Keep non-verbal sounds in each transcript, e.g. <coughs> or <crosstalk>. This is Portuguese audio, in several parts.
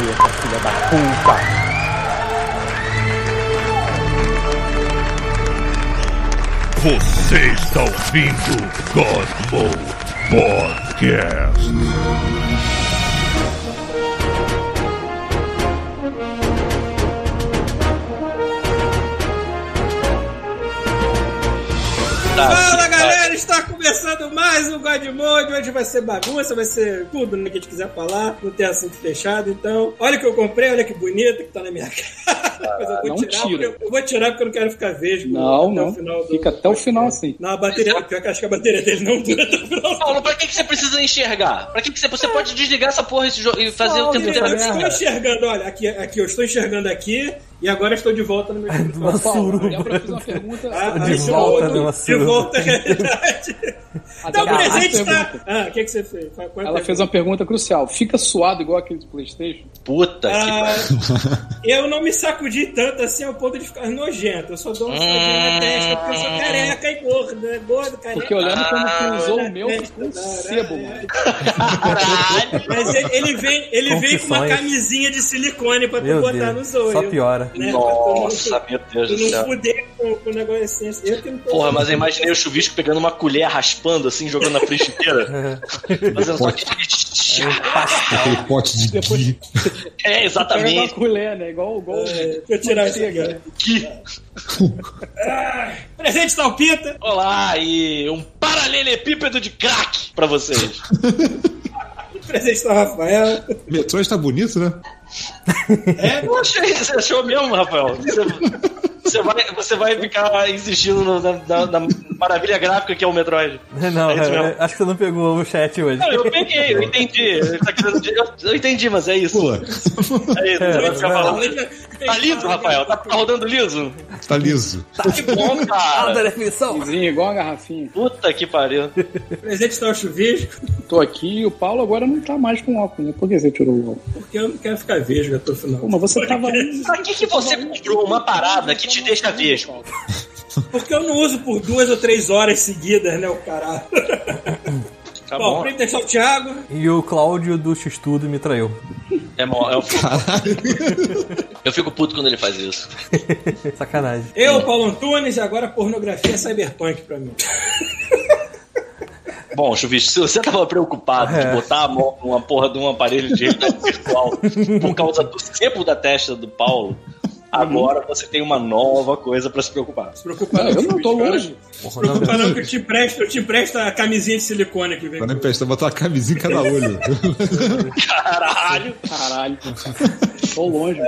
planeta, filha da puta. Você está ouvindo God Mode Podcast. Fala começando mais um God Mode. Hoje vai ser bagunça, vai ser tudo né, que a gente quiser falar, não tem assunto fechado. Então, olha o que eu comprei, olha que bonito que tá na minha cara. <laughs> Mas eu vou não tirar, tira. porque- eu vou tirar porque eu não quero ficar vesgo. Não, até não. o final do- Fica até o final assim. Não, a bateria, pior que eu acho que a bateria dele não dura até o final. Paulo, pra que, que você precisa enxergar? Pra que, que você, você pode desligar essa porra esse jogo e fazer o tempo Eu inteiro? estou enxergando, olha, aqui, aqui, eu estou enxergando aqui e agora estou de volta no meu <laughs> escritório. Paulo. Débora fez uma pergunta. Ah, De ah, volta de numa De volta à realidade. <laughs> Então, presente tá. pergunta. Ah, o que, que você fez? Qual- qual é Ela pergunta? fez uma pergunta crucial. Fica suado igual aquele do Playstation? Puta que Ah, pariu. <laughs> eu não me sacudi tanto assim ao ponto de ficar nojento. Eu só dou um sacudinho na testa porque eu sou careca e gordo, né? Gordo, careca. Porque eu lembro quando tu usou o meu Ah, ficou um sebo, mano. Caralho. Mas ele, ele vem, ele vem com uma camisinha de silicone pra tu Meu botar Deus, no zoio. só piora. Né? Nossa, meu Pra Deus do não céu. fuder com, com o negócio assim. Eu que não tô- Porra, mas eu imaginei o chuvisco pegando uma colher, raspando assim, jogando na frigideira. <laughs> Fazendo só que. Aquele pote de Depois- ghee. <laughs> É, Pega uma exatamente. colher, né? Igual, igual É, Deixa eu tirar isso aqui. Que... Ah, presente Talpita. Olá, e um paralelepípedo de crack pra vocês. <laughs> Presente da Rafael. Metroid tá bonito, né? Eu achei, você achou mesmo, Rafael? Você, <laughs> você vai, você vai ficar insistindo no- na, na- na maravilha gráfica que é o Metroid. Não, É é, acho que você não pegou o chat hoje. Não, eu peguei, eu entendi. Tá eu, eu entendi, mas é isso. Pula. É isso, você vai ficar falando. Tá liso, Rafael? Tá, tá rodando liso? Tá liso. Que bom, <laughs> cara. definição. Vizinho, igual a garrafinha. Puta que pariu. Presente está o chuvisco. Tô aqui e o Paulo agora não tá mais com óculos, né? Por que você tirou o óculos? Porque eu não quero ficar vesgo até o final. Pô, mas você tava. Pra que, que você comprou uma parada que te deixa vesgo? Porque eu não uso por duas ou três horas seguidas, né, o caralho. Tá Bom, bom. presente está o Thiago. E o Cláudio do X-Tudo me traiu. É mó, eu, fico, <laughs> <laughs> eu fico puto quando ele faz isso. <laughs> Sacanagem. Eu, Paulo Antunes, agora pornografia cyberpunk pra mim. Bom, Chuvisco, se você tava preocupado de É. botar a mão numa porra de um aparelho de realidade virtual por causa do sebo da testa do Paulo, agora você tem uma nova coisa pra se preocupar. Se preocupa Não, eu não tô cara. longe. Se preocupa não que eu te empresto, eu te empresto a camisinha de silicone que vem. Pra nem prestar, botar uma camisinha em cada olho. <laughs> Caralho! Caralho. <laughs> Tô longe.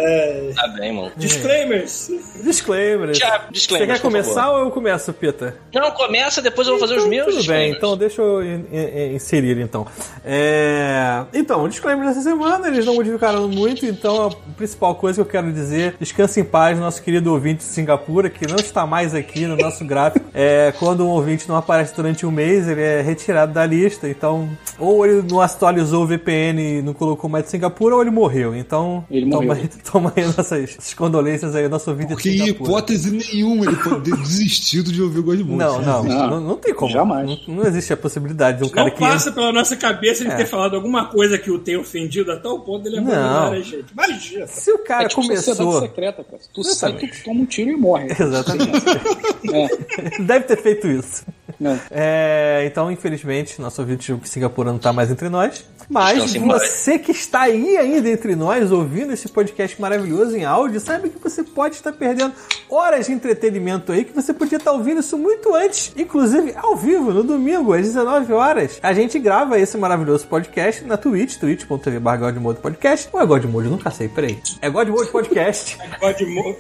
Tá bem, mano. Disclaimers. Disclaimer. Já, Você disclaimer, quer começar favor. ou eu começo, Pita? Não, começa, depois eu vou fazer os meus. Tudo bem, disclaimers. então deixa eu in- in- inserir então. É... Então, o disclaimer dessa semana, eles não modificaram muito, então a principal coisa que eu quero dizer, descanse em paz, nosso querido ouvinte de Singapura, que não está mais aqui no nosso gráfico. É, quando um ouvinte não aparece durante um mês, ele é retirado da lista, então, ou ele não atualizou o VPN e não colocou mais de Singapura, ou ele morreu. Então, Ele toma, aí- toma aí nossas, condolências aí, nosso ouvinte Porque em hipótese nenhuma ele pode ter desistido de ouvir o Godmode. Não, não, Não. não, não tem como. Jamais. Não, não existe a possibilidade de um cara Não que. passa pela nossa cabeça ele É. ter falado alguma coisa que o tenha ofendido a tal ponto dele abandonar Não. a gente. Imagina. Se o cara É tipo começou. secreta, cara. Tu sai, Exatamente. tu toma um tiro e morre. Exatamente. É, <laughs> Deve ter feito isso. é. É, então, infelizmente, nosso ouvinte de Singapura não está mais entre nós. Mas você que está aí ainda entre nós, ouvindo esse podcast maravilhoso em áudio, sabe que você pode estar perdendo horas de entretenimento aí, que você podia estar ouvindo isso muito antes, inclusive ao vivo, no domingo, às 19 horas. A gente grava esse maravilhoso podcast na Twitch, twitch.tv Godmode Podcast, ou é Godmode? Eu nunca sei, peraí. É Godmode Podcast. <laughs> Mo-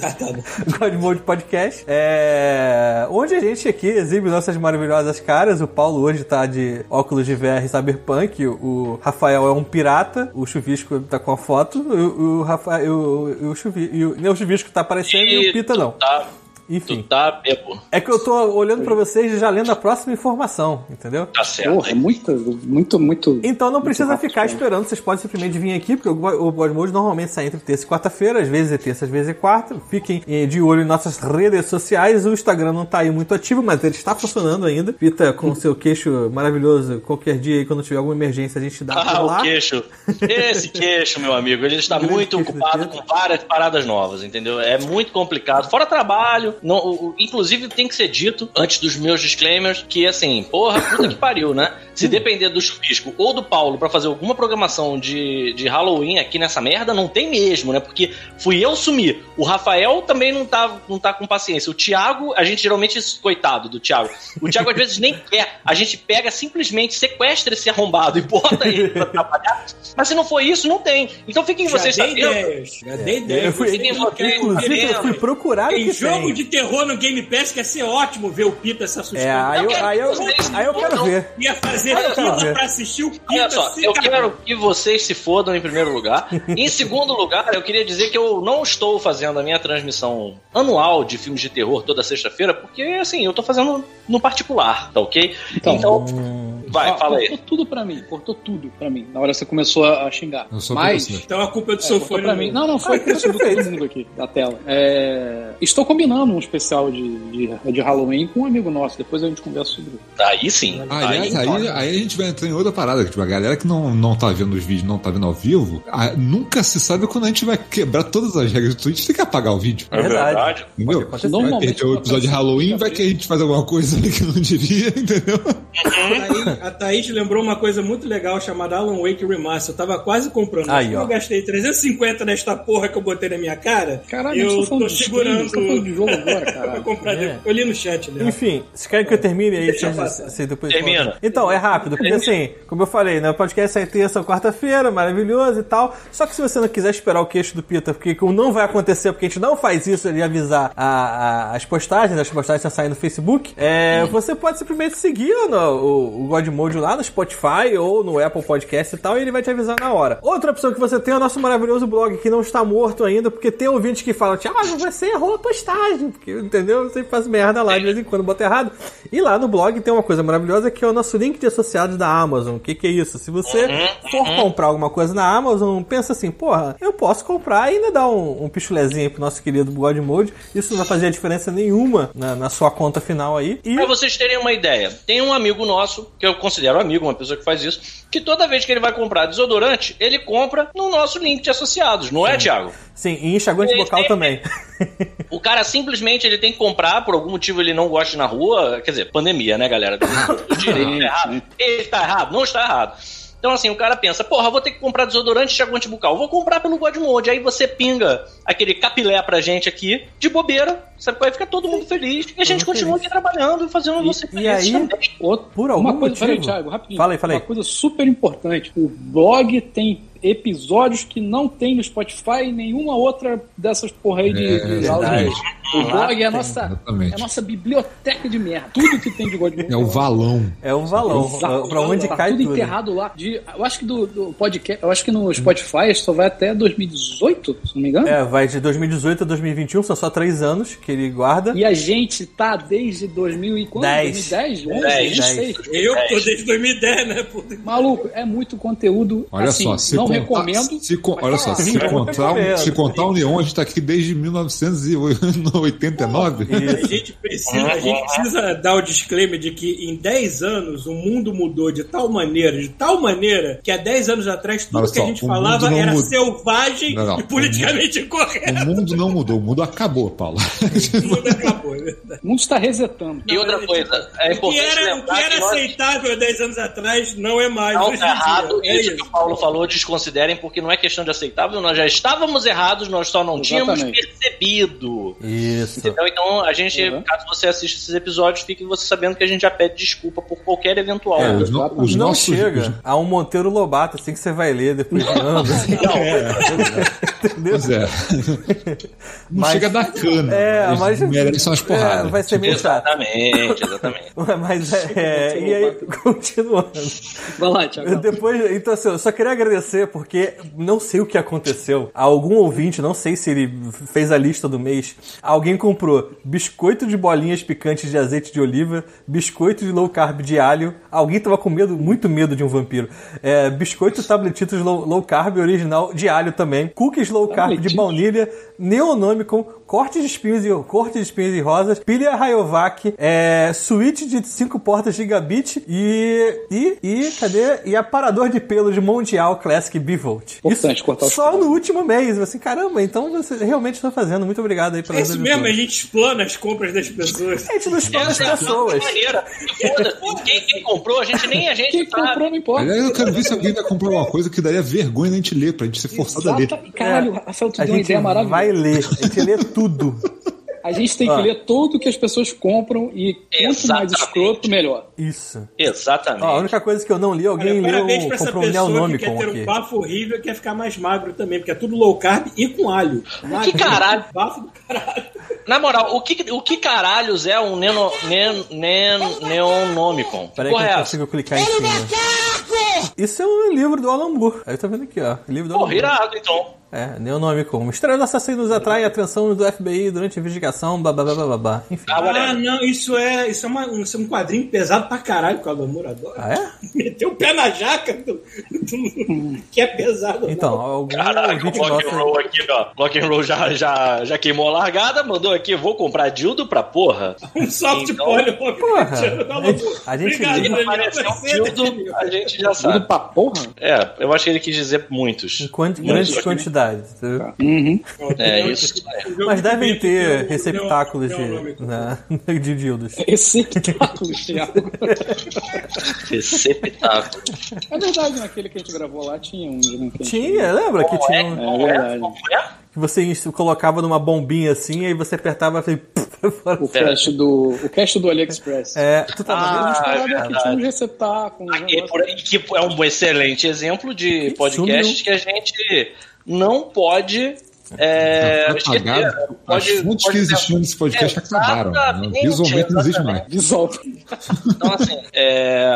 tá, tá. <laughs> God Mode Podcast, é... onde a gente aqui exibe nossas maravilhosas caras. O Paulo hoje tá de óculos de VR Cyberpunk, o Rafael é um pirata, o Chuvisco tá com a foto, o, o Rafael, o, o, Chuvi... o, o Chuvisco tá aparecendo e o Pita não. Tá. Tu Enfim. tá bebo. É que eu tô olhando pra vocês e já lendo a próxima informação, entendeu? Tá certo. Porra, muito, muito, muito. Então não precisa rápido, ficar esperando, vocês podem simplesmente vir aqui, porque o Go- o God Mode normalmente sai entre terça e quarta-feira, às vezes é terça, às vezes é quarta. Fiquem eh, de olho em nossas redes sociais. O Instagram não tá aí muito ativo, mas ele está funcionando ainda. Pita com seu queixo maravilhoso, qualquer dia aí, quando tiver alguma emergência, a gente dá Ah, <laughs> por lá. o queixo. Esse queixo, meu amigo, ele está Grande muito ocupado com várias paradas novas, entendeu? É muito complicado. Fora trabalho, não, o- inclusive tem que ser dito, antes dos meus disclaimers, que assim, porra, puta que pariu, né? Se depender do Chupisco ou do Paulo pra fazer alguma programação de, de Halloween aqui nessa merda, não tem mesmo, né? Porque fui eu sumir. O Rafael também não tá, não tá com paciência. O Thiago, a gente geralmente, coitado do Thiago. O Thiago às vezes nem quer. A gente pega simplesmente, sequestra esse arrombado e bota ele pra trabalhar. Mas se não for isso, não tem. Então fiquem Já vocês sabendo. ideias. Já dei Eu ideias. Tem você, inclusive, eu fui procurar Tem jogo tem. De terror no Game Pass que ia ser ótimo ver o Pita se assustando. É, aí eu, quero aí eu, aí eu quero ver. Ia fazer fila ver. pra assistir o Pita Olha só, se eu cagar. quero que vocês se fodam em primeiro lugar. Em <laughs> segundo lugar, eu queria dizer que eu não estou fazendo a minha transmissão anual de filmes de terror toda sexta-feira, porque assim, eu tô fazendo no particular, tá ok? Então, vai, Ah, fala aí. Cortou tudo pra mim, cortou tudo pra mim. Na hora que você começou a xingar. Eu sou Mas. Então a culpa é do É, seu fone. pra mim. Não, não, foi culpa de todo mundo aqui da tela. É, estou combinando um especial de, de, de Halloween com um amigo nosso. Depois a gente conversa sobre isso. Aí sim. Aliás, aí, olha. aí a gente vai entrar em outra parada. Tipo, a galera que não, não tá vendo os vídeos, não tá vendo ao vivo, ah, nunca se sabe quando a gente vai quebrar todas as regras do Twitch. Tem que apagar o vídeo. É verdade. Entendeu? acontecer. Vai Normalmente, ter o episódio de Halloween, vai que a gente faz alguma coisa <laughs> que não diria, entendeu? A Thaís, a Thaís lembrou uma coisa muito legal chamada Alan Wake Remaster. Eu tava quase comprando. Aí. Eu gastei 350 nesta porra que eu botei na minha cara. Caralho, eu tá tô segurando. você tá falando de jogo agora, <laughs> caralho. É. Eu li no chat, né? Enfim, vocês querem que eu termine aí? Deixa Vocês- depois Termina. Então, é rápido, porque assim, como eu falei, né? O podcast sai terça ou quarta-feira, maravilhoso e tal. Só que se você não quiser esperar o queixo do Pita, porque como não vai acontecer, porque a gente não faz isso de avisar a- a- as postagens, as postagens estão saindo no Facebook, é, você pode simplesmente seguir no, o, o God Mode lá no Spotify ou no Apple Podcast e tal, e ele vai te avisar na hora. Outra opção que você tem é o nosso maravilhoso blog, que não está morto ainda, porque tem ouvintes que falam, Thiago, você errou a postagem, porque, entendeu? Você faz merda lá de vez em quando, bota errado. E lá no blog tem uma coisa maravilhosa que é o nosso link de associados da Amazon. O que, que é isso? Se você for comprar alguma coisa na Amazon, pensa assim, porra, eu posso comprar e ainda dar um, um pichulezinho pro nosso querido God Mode. Isso não vai fazer diferença nenhuma na, na sua conta final aí. E Pra vocês terem uma ideia, tem um amigo nosso, que eu considero amigo, uma pessoa que faz isso, que toda vez que ele vai comprar desodorante, ele compra no nosso link de associados, não é, Thiago? sim, e enxaguante Ele tem- também. O cara simplesmente ele tem que comprar, por algum motivo ele não gosta na rua, quer dizer, pandemia, né, galera? O <laughs> direito tá errado. Ele tá errado? Não está errado. Então, assim, o cara pensa, porra, vou ter que comprar desodorante e enxaguante bucal. Vou comprar pelo Godmode. Aí você pinga aquele capilé pra gente aqui, de bobeira, sabe qual é? Fica todo mundo feliz. E a gente continua feliz. aqui trabalhando e fazendo você e aí- também. Por algum uma coisa, motivo- Peraí, Thiago, rapidinho. Fala aí, fala aí. Uma coisa super importante. O blog tem episódios que não tem no Spotify e nenhuma outra dessas porra aí de, É, de áudio. O blog é a nossa, exatamente. é a nossa biblioteca de merda. Tudo que tem de God É o valão. É um valão. Exato. pra onde tá cai tudo tudo. enterrado lá. De, eu acho que do, do podcast, eu acho que no Spotify só vai até 2018, se não me engano. É, vai de 2018 a 2021, são só três anos que ele guarda. E a gente tá desde 2000 e quando? Dez. 2010? 11, Dez. 16. Eu tô desde 2010, né? Maluco, é muito conteúdo. Olha assim, só, se não contar, recomendo. Se, olha só, se <laughs> contar, se contar o Neon, a gente tá aqui desde 1989. A gente, precisa, a gente precisa dar o disclaimer de que em 10 anos o mundo mudou de tal maneira, de tal maneira, que há 10 anos atrás tudo Olha que a só, gente falava era muda. selvagem Não, não. e politicamente incorreto. O mundo não mudou, o mundo acabou, Paulo. <laughs> O mundo acabou, é verdade. O mundo está resetando. E outra coisa, é O que importante era, o que era que nós aceitável há 10 anos atrás não é mais. não hoje tá em errado. dia. É isso que o Paulo falou, desconsiderem, porque não é questão de aceitável, nós já estávamos errados, nós só não tínhamos Exatamente. percebido. Isso. Entendeu? Então, a gente, Uhum. caso você assista esses episódios, fique você sabendo que a gente já pede desculpa por qualquer eventual. É, os, no- os não nossos. chega a um Monteiro Lobato, assim que você vai ler depois de anos. <laughs> assim. Entendeu? Pois é. Não Mas- chega da cana. É, Eles mas. merecem umas porradas. É, vai ser meio chato. Exatamente, exatamente. <laughs> Mas é, é, e aí, continuando. Vai lá, Thiago. Depois, então assim, eu só queria agradecer porque não sei o que aconteceu. Algum ouvinte, não sei se ele fez a lista do mês, alguém comprou biscoito de bolinhas picantes de azeite de oliva, biscoito de low carb de alho. Alguém tava com medo, muito medo de um vampiro. É, biscoito tabletitos low, low carb original de alho também. Cookies low carb de baunilha, neonômicon, corte de espinhos e corte de espinhos e rosas, pilha Rayovac, é, suíte de 5 portas gigabit e e e cadê? E aparador de pelo de Mondial Classic Bivolt. Importante cortar os só pelos. no último mês, assim, caramba, então você realmente está fazendo. Muito obrigado aí pela É isso mesmo, a gente explana as compras das pessoas. <laughs> A gente não explana as Essa é a pessoas. <laughs> Quem, quem comprou, a gente nem a gente Quem sabe. comprou não importa. Aliás, eu quero ver se alguém vai comprar uma coisa que daria vergonha da gente ler, pra gente ser forçado a ler. Caralho, Rafael, tu A deu uma gente ideia maravilhosa. vai ler, a gente lê tudo. A gente tem que Ah. ler tudo que as pessoas compram e quanto mais escroto, melhor. Isso. Exatamente. Ó, a única coisa que eu não li, alguém Olha, leu, pra essa comprou um pessoa que quer ter aqui. um bafo horrível e quer ficar mais magro também, porque é tudo low carb e com alho. Magro, caralho? <laughs> Bafo do caralho. Na moral, o que, o que caralhos é um neno, nen, nen, neonômicon? Peraí que eu é consigo clicar em cima. Isso é um livro do Alan Moore. Aí tá vendo aqui, ó. Livro do Porra, irado, então. É, neonômico. Mistério dos assassinos atrai a atenção do FBI durante a investigação, blá blá blá blá blá, blá. Enfim. Ah, Ah, não, isso é, isso é, uma- um, isso é um quadrinho pesado pra caralho que o Alan Moore adora. Ah, é? <laughs> Meteu o pé na jaca do, do- que é pesado. Então, não. algum Caralho, o Rock and. Roll aqui, ó. Rock and Roll já, já, já queimou a largada, mandou aqui, vou comprar dildo pra porra. um soft Então- porn. Porra, a gente- a gente Obrigado, liga- Daniel. Apareceu dildo, a gente já sabe. pra porra? É, eu acho que ele quis dizer muitos. Em quanti- grandes quantidades. Uhum. É isso. Mas devem ter receptáculos de, na, <laughs> de dildos. Receptáculo, Thiago. Receptáculo. É verdade, naquele que a gente gravou lá tinha um. né, Tinha, lembra que tinha um, É verdade. É? que você colocava numa bombinha assim, aí você apertava e fora. <laughs> O cast do, o cast do AliExpress. É, tu tava Ah, vendo? É que verdade. tinha um receptáculo. um Aqui, por aí, que é um excelente exemplo de podcast sumiu. que a gente não pode. É, Tá apagado. Pode- As fontes pode que existiam nesse podcast acabaram. né? Visualmente não existe mais. Visual. Então, assim, é,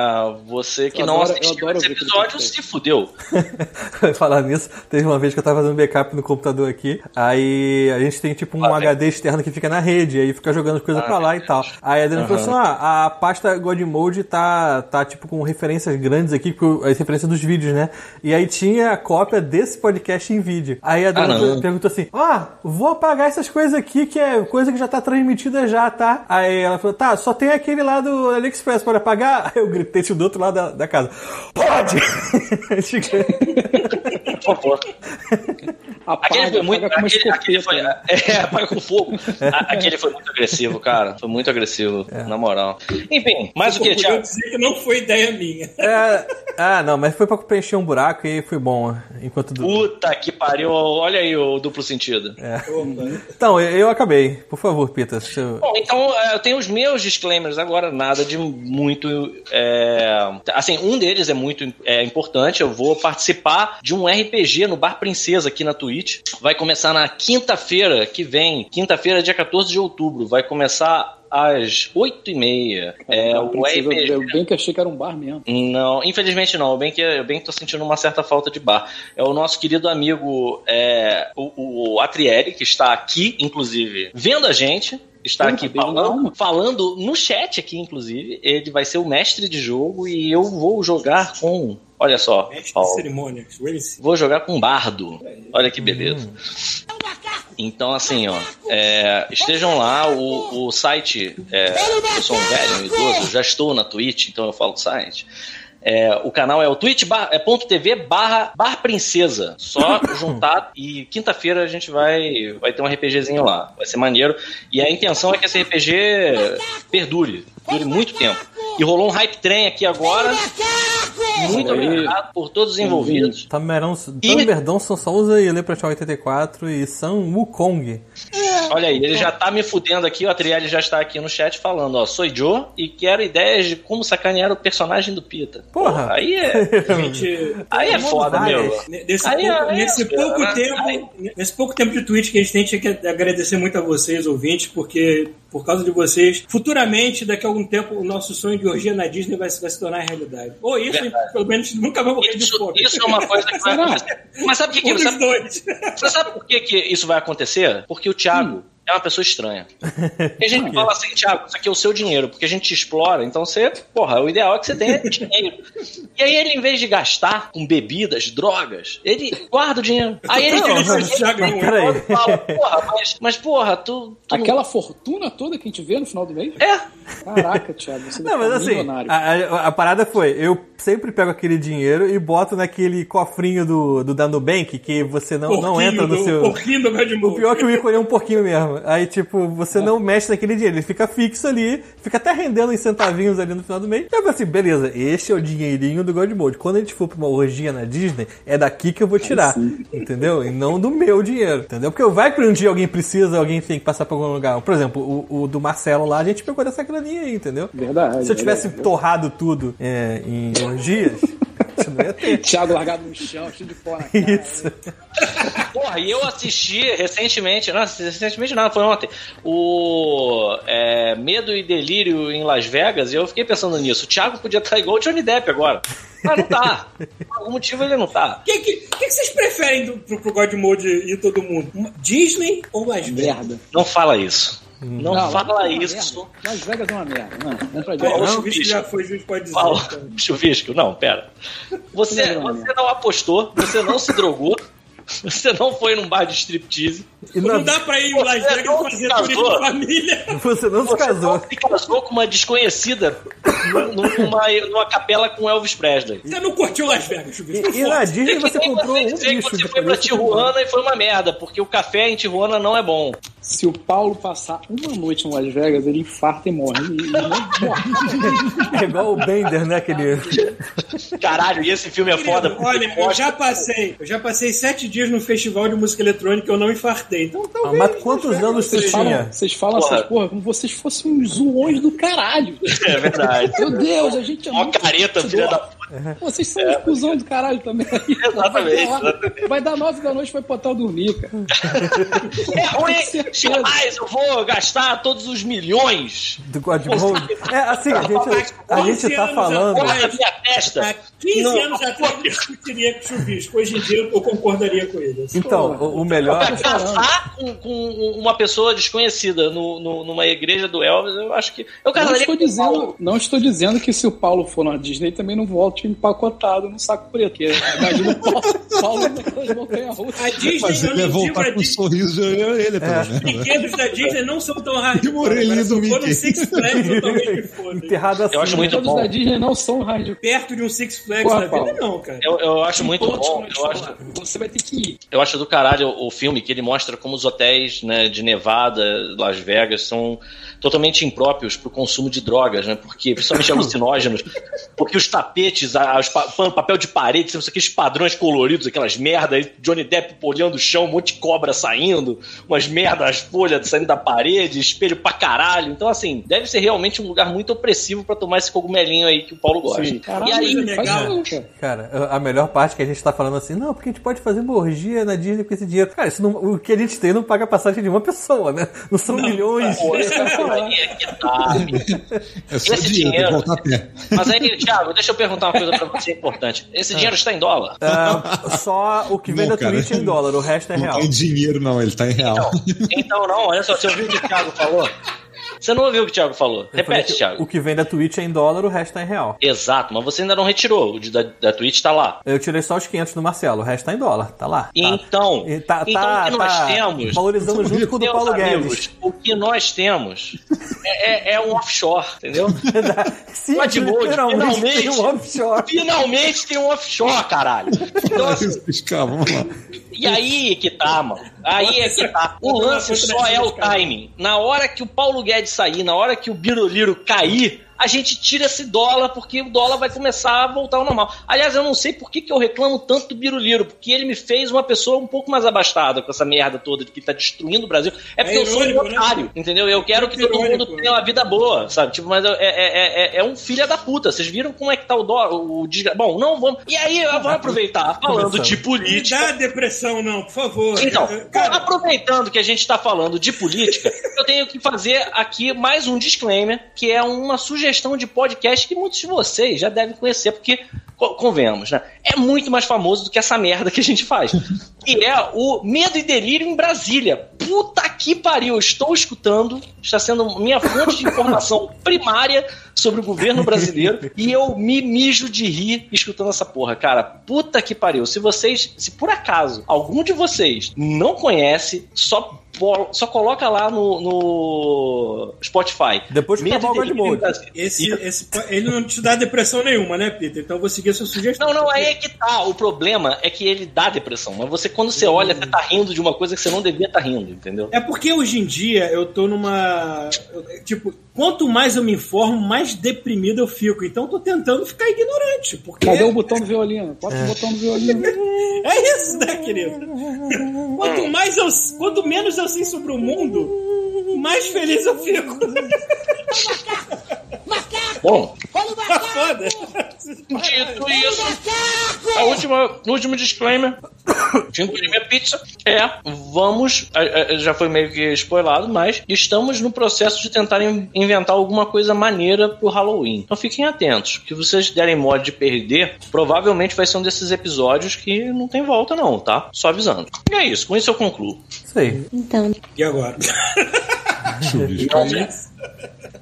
você que Eu não adoro- assistiu adoro esse episódio se fudeu. <laughs> Falar nisso, teve uma vez que eu tava fazendo backup no computador aqui, aí a gente tem tipo um Ah, HD externo que fica na rede, aí fica jogando as coisas pra lá e tal. Aí a Adriana falou assim: ah, a pasta Godmode tá, tá tipo com referências grandes aqui, com as referências dos vídeos, né? E aí tinha a cópia desse podcast em vídeo. Aí a Adriana Ah, não. Perguntou assim: ah, vou apagar essas coisas aqui, que é coisa que já tá transmitida já, tá? Aí ela falou: tá, só tem aquele lá do AliExpress, pode apagar? <laughs> Aí eu gritei do outro lado da, da casa: pode! <laughs> Por favor. Apaga, Aquele foi muito. apaga Aquele, aquele foi, escopeta. <laughs> é, apaga com fogo. A- Aquele foi muito agressivo, cara. Foi muito agressivo, na moral. Enfim, mais o que, Eu Thiago? dizer que não foi ideia minha. É, ah, não, mas foi pra preencher um buraco e foi bom. Enquanto du- Puta que pariu. Olha aí o duplo sentido. Opa. Então, eu, eu acabei. Por favor, Pita. seu- Bom, então é, eu tenho os meus disclaimers agora, nada de muito. é, Assim, um deles é muito é, importante. Eu vou participar de um RPG no Bar Princesa aqui na Twitch. Vai começar na quinta-feira que vem, quinta-feira, dia 14 de outubro. Vai começar às 8h30. É, o Princesa, RPG. eu bem que achei que era um bar mesmo. Não, infelizmente não. Bem que eu bem que tô sentindo uma certa falta de bar. É o nosso querido amigo é, o, o Atrielli, que está aqui, inclusive, vendo a gente. Está aqui falando, falando no chat aqui, inclusive. Ele vai ser o mestre de jogo e eu vou jogar com. Olha só, Mestre de Paulo. cerimônias. Race. Vou jogar com Bardo. Olha que beleza. Então, assim, ó, é, estejam lá, o, o site, é, eu sou um velho, um idoso, já estou na Twitch, então eu falo do site. É, o canal é o twitch.tv barra Bar Princesa. Só <coughs> juntar e quinta-feira a gente vai, vai ter um RPGzinho lá. Vai ser maneiro. E a intenção é que esse RPG perdure, dure muito tempo. E rolou um hype trem aqui agora. Muito obrigado por todos os envolvidos. Tamerão, Tamerdão, São Souza e Leprechaun 84 e Sam Wukong. Olha aí, ele já tá me fudendo aqui, o Atriel já está aqui no chat falando, ó, sou Joe e quero ideias de como sacanear o personagem do Pita. Porra. aí é, <laughs> Gente, aí é foda, meu. Nesse, Aí, pouco, nesse aí, pouco aí, tempo, nesse pouco tempo de Twitch que a gente tem, tinha que agradecer muito a vocês, ouvintes, porque Por causa de vocês. Futuramente, daqui a algum tempo, o nosso sonho de orgia na Disney vai, se- vai se tornar realidade. Ou isso, Verdade. pelo menos nunca vai morrer de Isso, fome. isso é uma coisa que vai acontecer. Mas sabe o que, que Um sabe. Você sabe por que, que isso vai acontecer? Porque o Thiago é uma pessoa estranha. <laughs> E a gente fala assim, Thiago, isso aqui é o seu dinheiro, porque a gente te explora, então você, porra, o ideal é que você tenha <laughs> dinheiro. E aí ele, em vez de gastar com bebidas, drogas, ele guarda o dinheiro. Aí ele Não, vira mas, Thiago, e peraí. fala, porra, mas, mas porra, tu. tu não- Aquela fortuna toda que a gente vê no final do mês? É, Caraca, Thiago, você Não, mas tá assim, milionário. a, a- a parada foi, eu sempre pego aquele dinheiro e boto naquele cofrinho do, do da Nubank que você não, não Porquinho entra no do- seu... Porquinho do O Godmode. pior é que o ícone é um pouquinho mesmo. Aí, tipo, você não mexe naquele dinheiro, ele fica fixo ali, fica até rendendo uns centavinhos ali no final do mês. E eu assim, beleza, este é o dinheirinho do God Mode. Quando a gente for pra uma orgia na Disney, é daqui que eu vou tirar. Entendeu? E não do meu dinheiro. Entendeu? Porque vai que um dia alguém precisa, alguém tem que passar por algum lugar. Por exemplo, o, o do Marcelo lá, a gente pegou dessa graninha aí, entendeu? Verdade. Se eu tivesse verdade. torrado tudo é, em orgias, <laughs> não ia ter. Thiago largado no chão, cheio de pó na cara. Isso. Porra, e eu assisti recentemente, não, recentemente não, foi ontem, o é, Medo e Delírio em Las Vegas, e eu fiquei pensando nisso. O Thiago podia estar igual o Johnny Depp agora. Mas não tá. Por algum motivo ele não tá. O que, que, que que vocês preferem do, pro, pro Godmode ir todo mundo? Disney ou Las Vegas? Merda. Não fala isso. Não, Las fala é isso. Las Vegas é uma merda. Não, pra Pô, o Vegas. Chuvisco já foi, juiz pode dizer. Fala, então. <laughs> chuvisco. Não, pera. Você, Não, não, não. você não apostou, você não se drogou, <laughs> você não foi num bar de striptease, E Não não, dá pra ir em Las Você Vegas não fazer turismo de família. <laughs> você não se você casou. não se casou com uma desconhecida num- numa, numa capela com Elvis Presley. Você não curtiu Las Vegas, Chuvisco? E, e na Disney você comprou um dizer que bicho você foi pra. Tijuana e foi uma merda, porque o café em Tijuana não é bom. Se o Paulo passar uma noite em Las Vegas, ele infarta e morre. E- e morre. É igual o Bender, né? Aquele... Caralho, e esse filme é foda. Olha, eu mostra- já passei, eu já passei sete dias no festival de música eletrônica e eu não infartei. Então, Ah, talvez. mas quantos Vegas anos você tinha? Falam- vocês falam Porra. essas porra como vocês fossem uns zoões do caralho. É verdade. Meu Deus, a gente é Mó muito careta, filha da Vocês são uns cuzão do caralho também. <laughs> Exatamente, Vai dar, exatamente. vai dar nove da noite vai botar dormir, cara. <laughs> É ruim, jamais eu vou gastar todos os milhões. Do God Mode. É, assim, a gente, a gente tá 11 falando. minha testa. Há 15 Não, anos atrás eu discutiria com o Chuvisco. Hoje em dia eu concordaria com ele. assim. <laughs> Então, o, o melhor. Pra casar com, com uma pessoa desconhecida no, no- numa igreja do Elvis, eu acho que. Eu Não casaria estou, com o Paulo. dizendo, não estou dizendo que se o Paulo for na Disney também não volte empacotado no saco preto. porque Imagina o Paulo, Paulo naquelas montanhas russas. A Disney, Mas ele ia voltar com um sorriso de orelha, pelo menos. Os brinquedos da Disney não são tão hardcore. E orelhinha do Mickey. Six Flags, <laughs> foda. Enterrado assim. Eu acho muito Todos bom. da Disney não são hardcore. Perto de um Six Flags da vida, não, cara. Eu, eu acho muito bom. que Eu acho. Você vai ter que ir. eu acho do caralho o filme que ele mostra como os hotéis né, de Nevada, Las Vegas, são totalmente impróprios para o consumo de drogas, né? Porque, principalmente <laughs> alucinógenos, porque os tapetes, pano- papel de parede, aqueles padrões coloridos, aquelas merdas, Johnny Depp olhando o chão, um monte de cobra saindo, umas merdas, as folhas saindo da parede, espelho pra caralho. Então, assim, deve ser realmente um lugar muito opressivo para tomar esse cogumelinho aí que o Paulo gosta. Sim. Caralho, e aí, faz legal. não, cara. A melhor parte que a gente tá falando assim, não, porque a gente pode fazer uma orgia na Disney com esse dinheiro. Cara, isso não- o que a gente tem não paga a passagem de uma pessoa, né? Não são milhões. pô, esse aí é <laughs> que tá. É só Esse dinheiro, dinheiro-. Mas aí, Thiago, deixa eu perguntar uma coisa pra você importante. Esse dinheiro está em dólar? Ah, só o que vem Não, da cara. Twitch é em dólar, o resto é Não real. tá em dinheiro, não, ele tá em real. Então não, olha só, você ouviu o que o Thiago falou? Você não ouviu o que o Thiago falou? Eu Repete, que Thiago. O que vem da Twitch é em dólar, o resto é em real. Exato, mas você ainda não retirou. O de- da, da Twitch tá lá. Eu tirei só os 500 do Marcelo, o resto tá em dólar, tá lá. Tá. Então, tá, então tá, o que nós tá temos, valorizando junto com o do Paulo amigos, Guedes. o que nós temos é, é- é um offshore, entendeu? <laughs> Sim, finalmente. tem um offshore. Finalmente tem um offshore, caralho. <laughs> Então, assim, Fiscal, vamos lá. E aí que tá, mano. Aí é que tá. O lance só é o timing. Na hora que o Paulo Guedes sair, na hora que o Biroliro cair, a gente tira esse dólar porque o dólar vai começar a voltar ao normal. Aliás, eu não sei por que, que eu reclamo tanto do Biruliro, porque ele me fez uma pessoa um pouco mais abastada com essa merda toda de que tá destruindo o Brasil. É porque É eu sou um né? otário, entendeu? Eu quero que todo mundo né? tenha uma vida boa, sabe? Tipo, mas é, é, é, é um filho da puta. Vocês viram como é que tá o dólar? O desgra... Bom, não vamos. E aí, eu vou aproveitar falando de política. dá depressão, não, por favor. Então, cara, aproveitando que a gente está falando de política, eu tenho que fazer aqui mais um disclaimer, que é uma sugestão de podcast que muitos de vocês já devem conhecer, porque, co- convenhamos, né? É muito mais famoso do que essa merda que a gente faz. Que <laughs> é o Medo e Delírio em Brasília. Puta que pariu, estou escutando, está sendo minha fonte de informação <laughs> primária sobre o governo brasileiro e eu me mijo de rir escutando essa porra, cara. Puta que pariu. Se vocês, se por acaso algum de vocês não conhece, só só coloca lá no, no Spotify. Depois que acabar o Godmode. Esse, esse, ele não te dá depressão nenhuma, né, Peter? Então eu vou seguir a sua sugestão. Não, não, aí é que tá. O problema é que ele dá depressão. Mas você, quando você olha, você tá rindo de uma coisa que você não devia estar rindo, entendeu? É porque hoje em dia eu tô numa. eu- Tipo, quanto mais eu me informo, mais deprimido eu fico. Então eu tô tentando ficar ignorante. Porque Cadê o botão do violino? Bota o botão do violino. <laughs> é isso, né, querido? Quanto mais eu. Quanto menos eu sei sobre o mundo, mais feliz eu fico. <laughs> Bom, <laughs> foda. Dito isso, a última, o último disclaimer de Inclusive a Pizza é: vamos, já foi meio que spoilado, mas estamos no processo de tentar in- inventar alguma coisa maneira pro Halloween. Então fiquem atentos, que vocês derem mole de perder, provavelmente vai ser um desses episódios que não tem volta, não, tá? Só avisando. E é isso, com isso eu concluo. Isso aí. Então, E agora? <laughs> Chuvisco.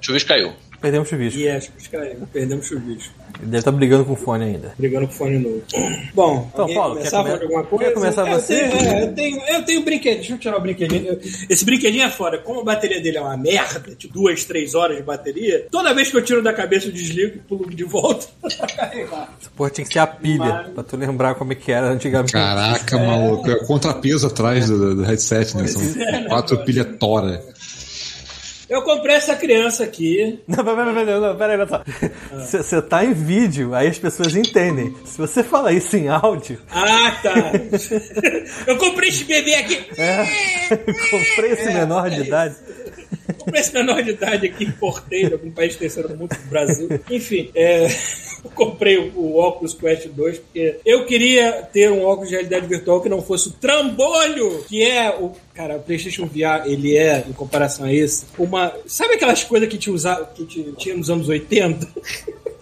Chuvisco caiu. Perdemos o chuvisco. Acho que caiu. Perdemos o chuvisco. Ele deve estar brigando com o fone ainda. Brigando com o fone novo. Bom, Então, Paulo, começar quer a come- falar de alguma coisa? quer começar eu você? Tenho, é, eu, tenho, eu tenho um brinquedinho. Deixa eu tirar o brinquedinho. Eu- Esse brinquedinho é foda. Como a bateria dele é uma merda, de duas, três horas de bateria, toda vez que eu tiro da cabeça, eu desligo e pulo de volta <laughs> pra carregar. Essa porra tinha que ser a pilha, pra tu lembrar como é que era antigamente. Caraca, maluco. É o contrapeso atrás do, do headset, né? São quatro pilhas tora. Eu comprei essa criança aqui. Não, pera, pera, pera, não, pera aí, olha só. Você tá em vídeo, aí as pessoas entendem. Se você falar isso em áudio, Ah, tá. <laughs> eu comprei esse bebê aqui. é, <laughs> comprei esse menor de idade. Comprei esse menor de idade aqui, importei de algum país terceiro mundo, do Brasil. Enfim, é, eu comprei o, o Oculus Quest 2 porque eu queria ter um óculos de realidade virtual que não fosse o trambolho, que é o. Cara, o PlayStation VR, ele é, em comparação a esse, uma. Sabe aquelas coisas que, te usa, que te- tinha nos anos 80? <laughs>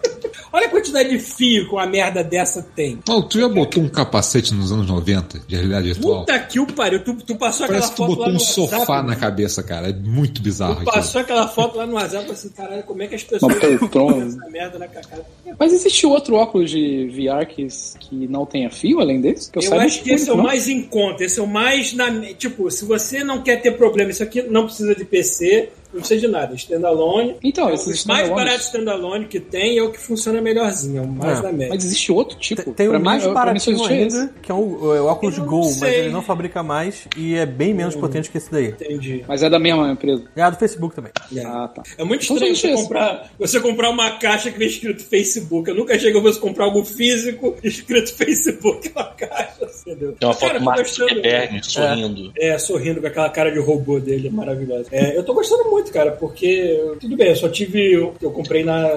Olha a quantidade de fio que uma merda dessa tem. Paulo, tu já botou um capacete nos anos 90 de realidade virtual? Puta que o pariu. Tu, tu passou aquela Parece que tu foto botou lá um no sofá WhatsApp, na cabeça, cara. É muito bizarro Tu aquilo. passou aquela foto lá no WhatsApp e assim, caralho, como é que as pessoas essa merda na cacada? Mas existe outro óculos de VR que, que não tenha fio além desse? Que Eu saiba, acho que esse é o mais em conta, esse é o mais na. Tipo, se você não quer ter problema, isso aqui não precisa de PC, não precisa de nada. Standalone. Então, é esses o mais barato standalone que tem é o que funciona melhorzinho, é o mais É, da média. Mas existe outro tipo? Tem, tem Pra mim, mais mim baratinho esse. ainda, que é o, é o não Go, mas ele não fabrica mais e é bem menos potente que esse daí. Entendi. Mas é da mesma empresa. É a do Facebook também. É. Ah, tá. É muito Então estranho você comprar, você comprar uma caixa que vem escrito Facebook. Eu nunca cheguei a você comprar algo físico escrito <laughs> Facebook na caixa. Entendeu? Tem uma foto do Mark sorrindo. É, sorrindo com aquela cara de robô dele, maravilhosa. É, eu tô gostando muito, cara, porque, tudo bem, eu só tive. Eu comprei na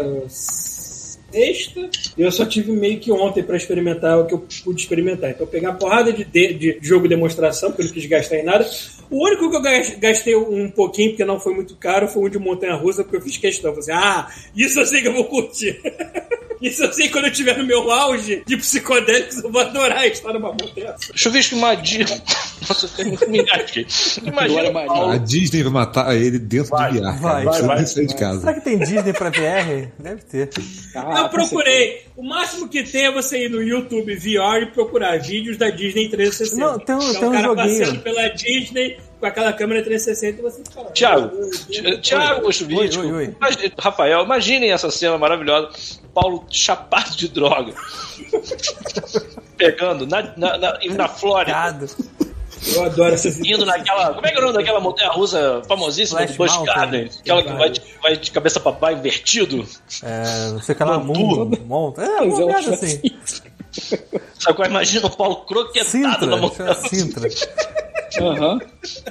sexta e eu só tive meio que ontem pra experimentar o que eu pude experimentar. Então, eu peguei uma porrada de, de, de jogo de demonstração, porque eu não quis gastar em nada. O único que eu gas- gastei um pouquinho, porque não foi muito caro, foi um de montanha russa, porque eu fiz questão. Eu falei assim, ah, isso eu sei que eu vou curtir. <laughs> Isso eu sei que quando eu estiver no meu auge de psicodélicos, eu vou adorar estar numa montanha. Chuvisco, imagina. <laughs> Nossa, eu me aqui. Imagina. Paulo A Disney vai matar ele dentro Vai, do VR. vai. Não vai, precisa sair de casa. Será que tem Disney pra VR? Deve ter. Ah, eu procurei. O máximo que tem é você ir no YouTube VR e procurar vídeos da Disney em 360. Não, tem Então, tem um o cara joguinho. passeando pela Disney com aquela câmera 360 e você fala. Tiago, "Meu Deus, Ti- Tiago Chuvisco, Oi, oi, oi. imagi- Rafael, imaginem essa cena maravilhosa. Paulo chapado de droga. <laughs> Pegando na, na, na, na Flórida. Eu adoro essas Indo naquela. Como é que é o nome daquela montanha russa famosíssima Flash do Mountain. Garden? Aquela que vai de, vai de cabeça pra baixo invertido. É, não sei o que lá, Montu. mundo, monta. É, é, uma eu merda acho assim. Sabe qual é? Imagina o Paulo croquetado Sintra, na montanha Sintra. Aham.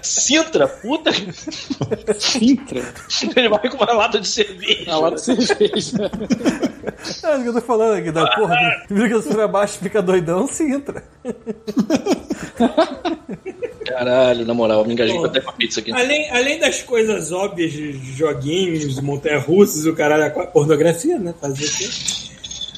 Sintra, puta. Sintra. Ele vai com uma lata de cerveja. Na lata de cerveja. É isso que eu tô falando aqui, da porra. <laughs> que Fica pra baixo, fica doidão, Sintra. Caralho, na moral, me engajei até com a pizza aqui. Além, além das coisas óbvias de joguinhos, montanha-russas e o caralho, a pornografia, né? Fazer o quê?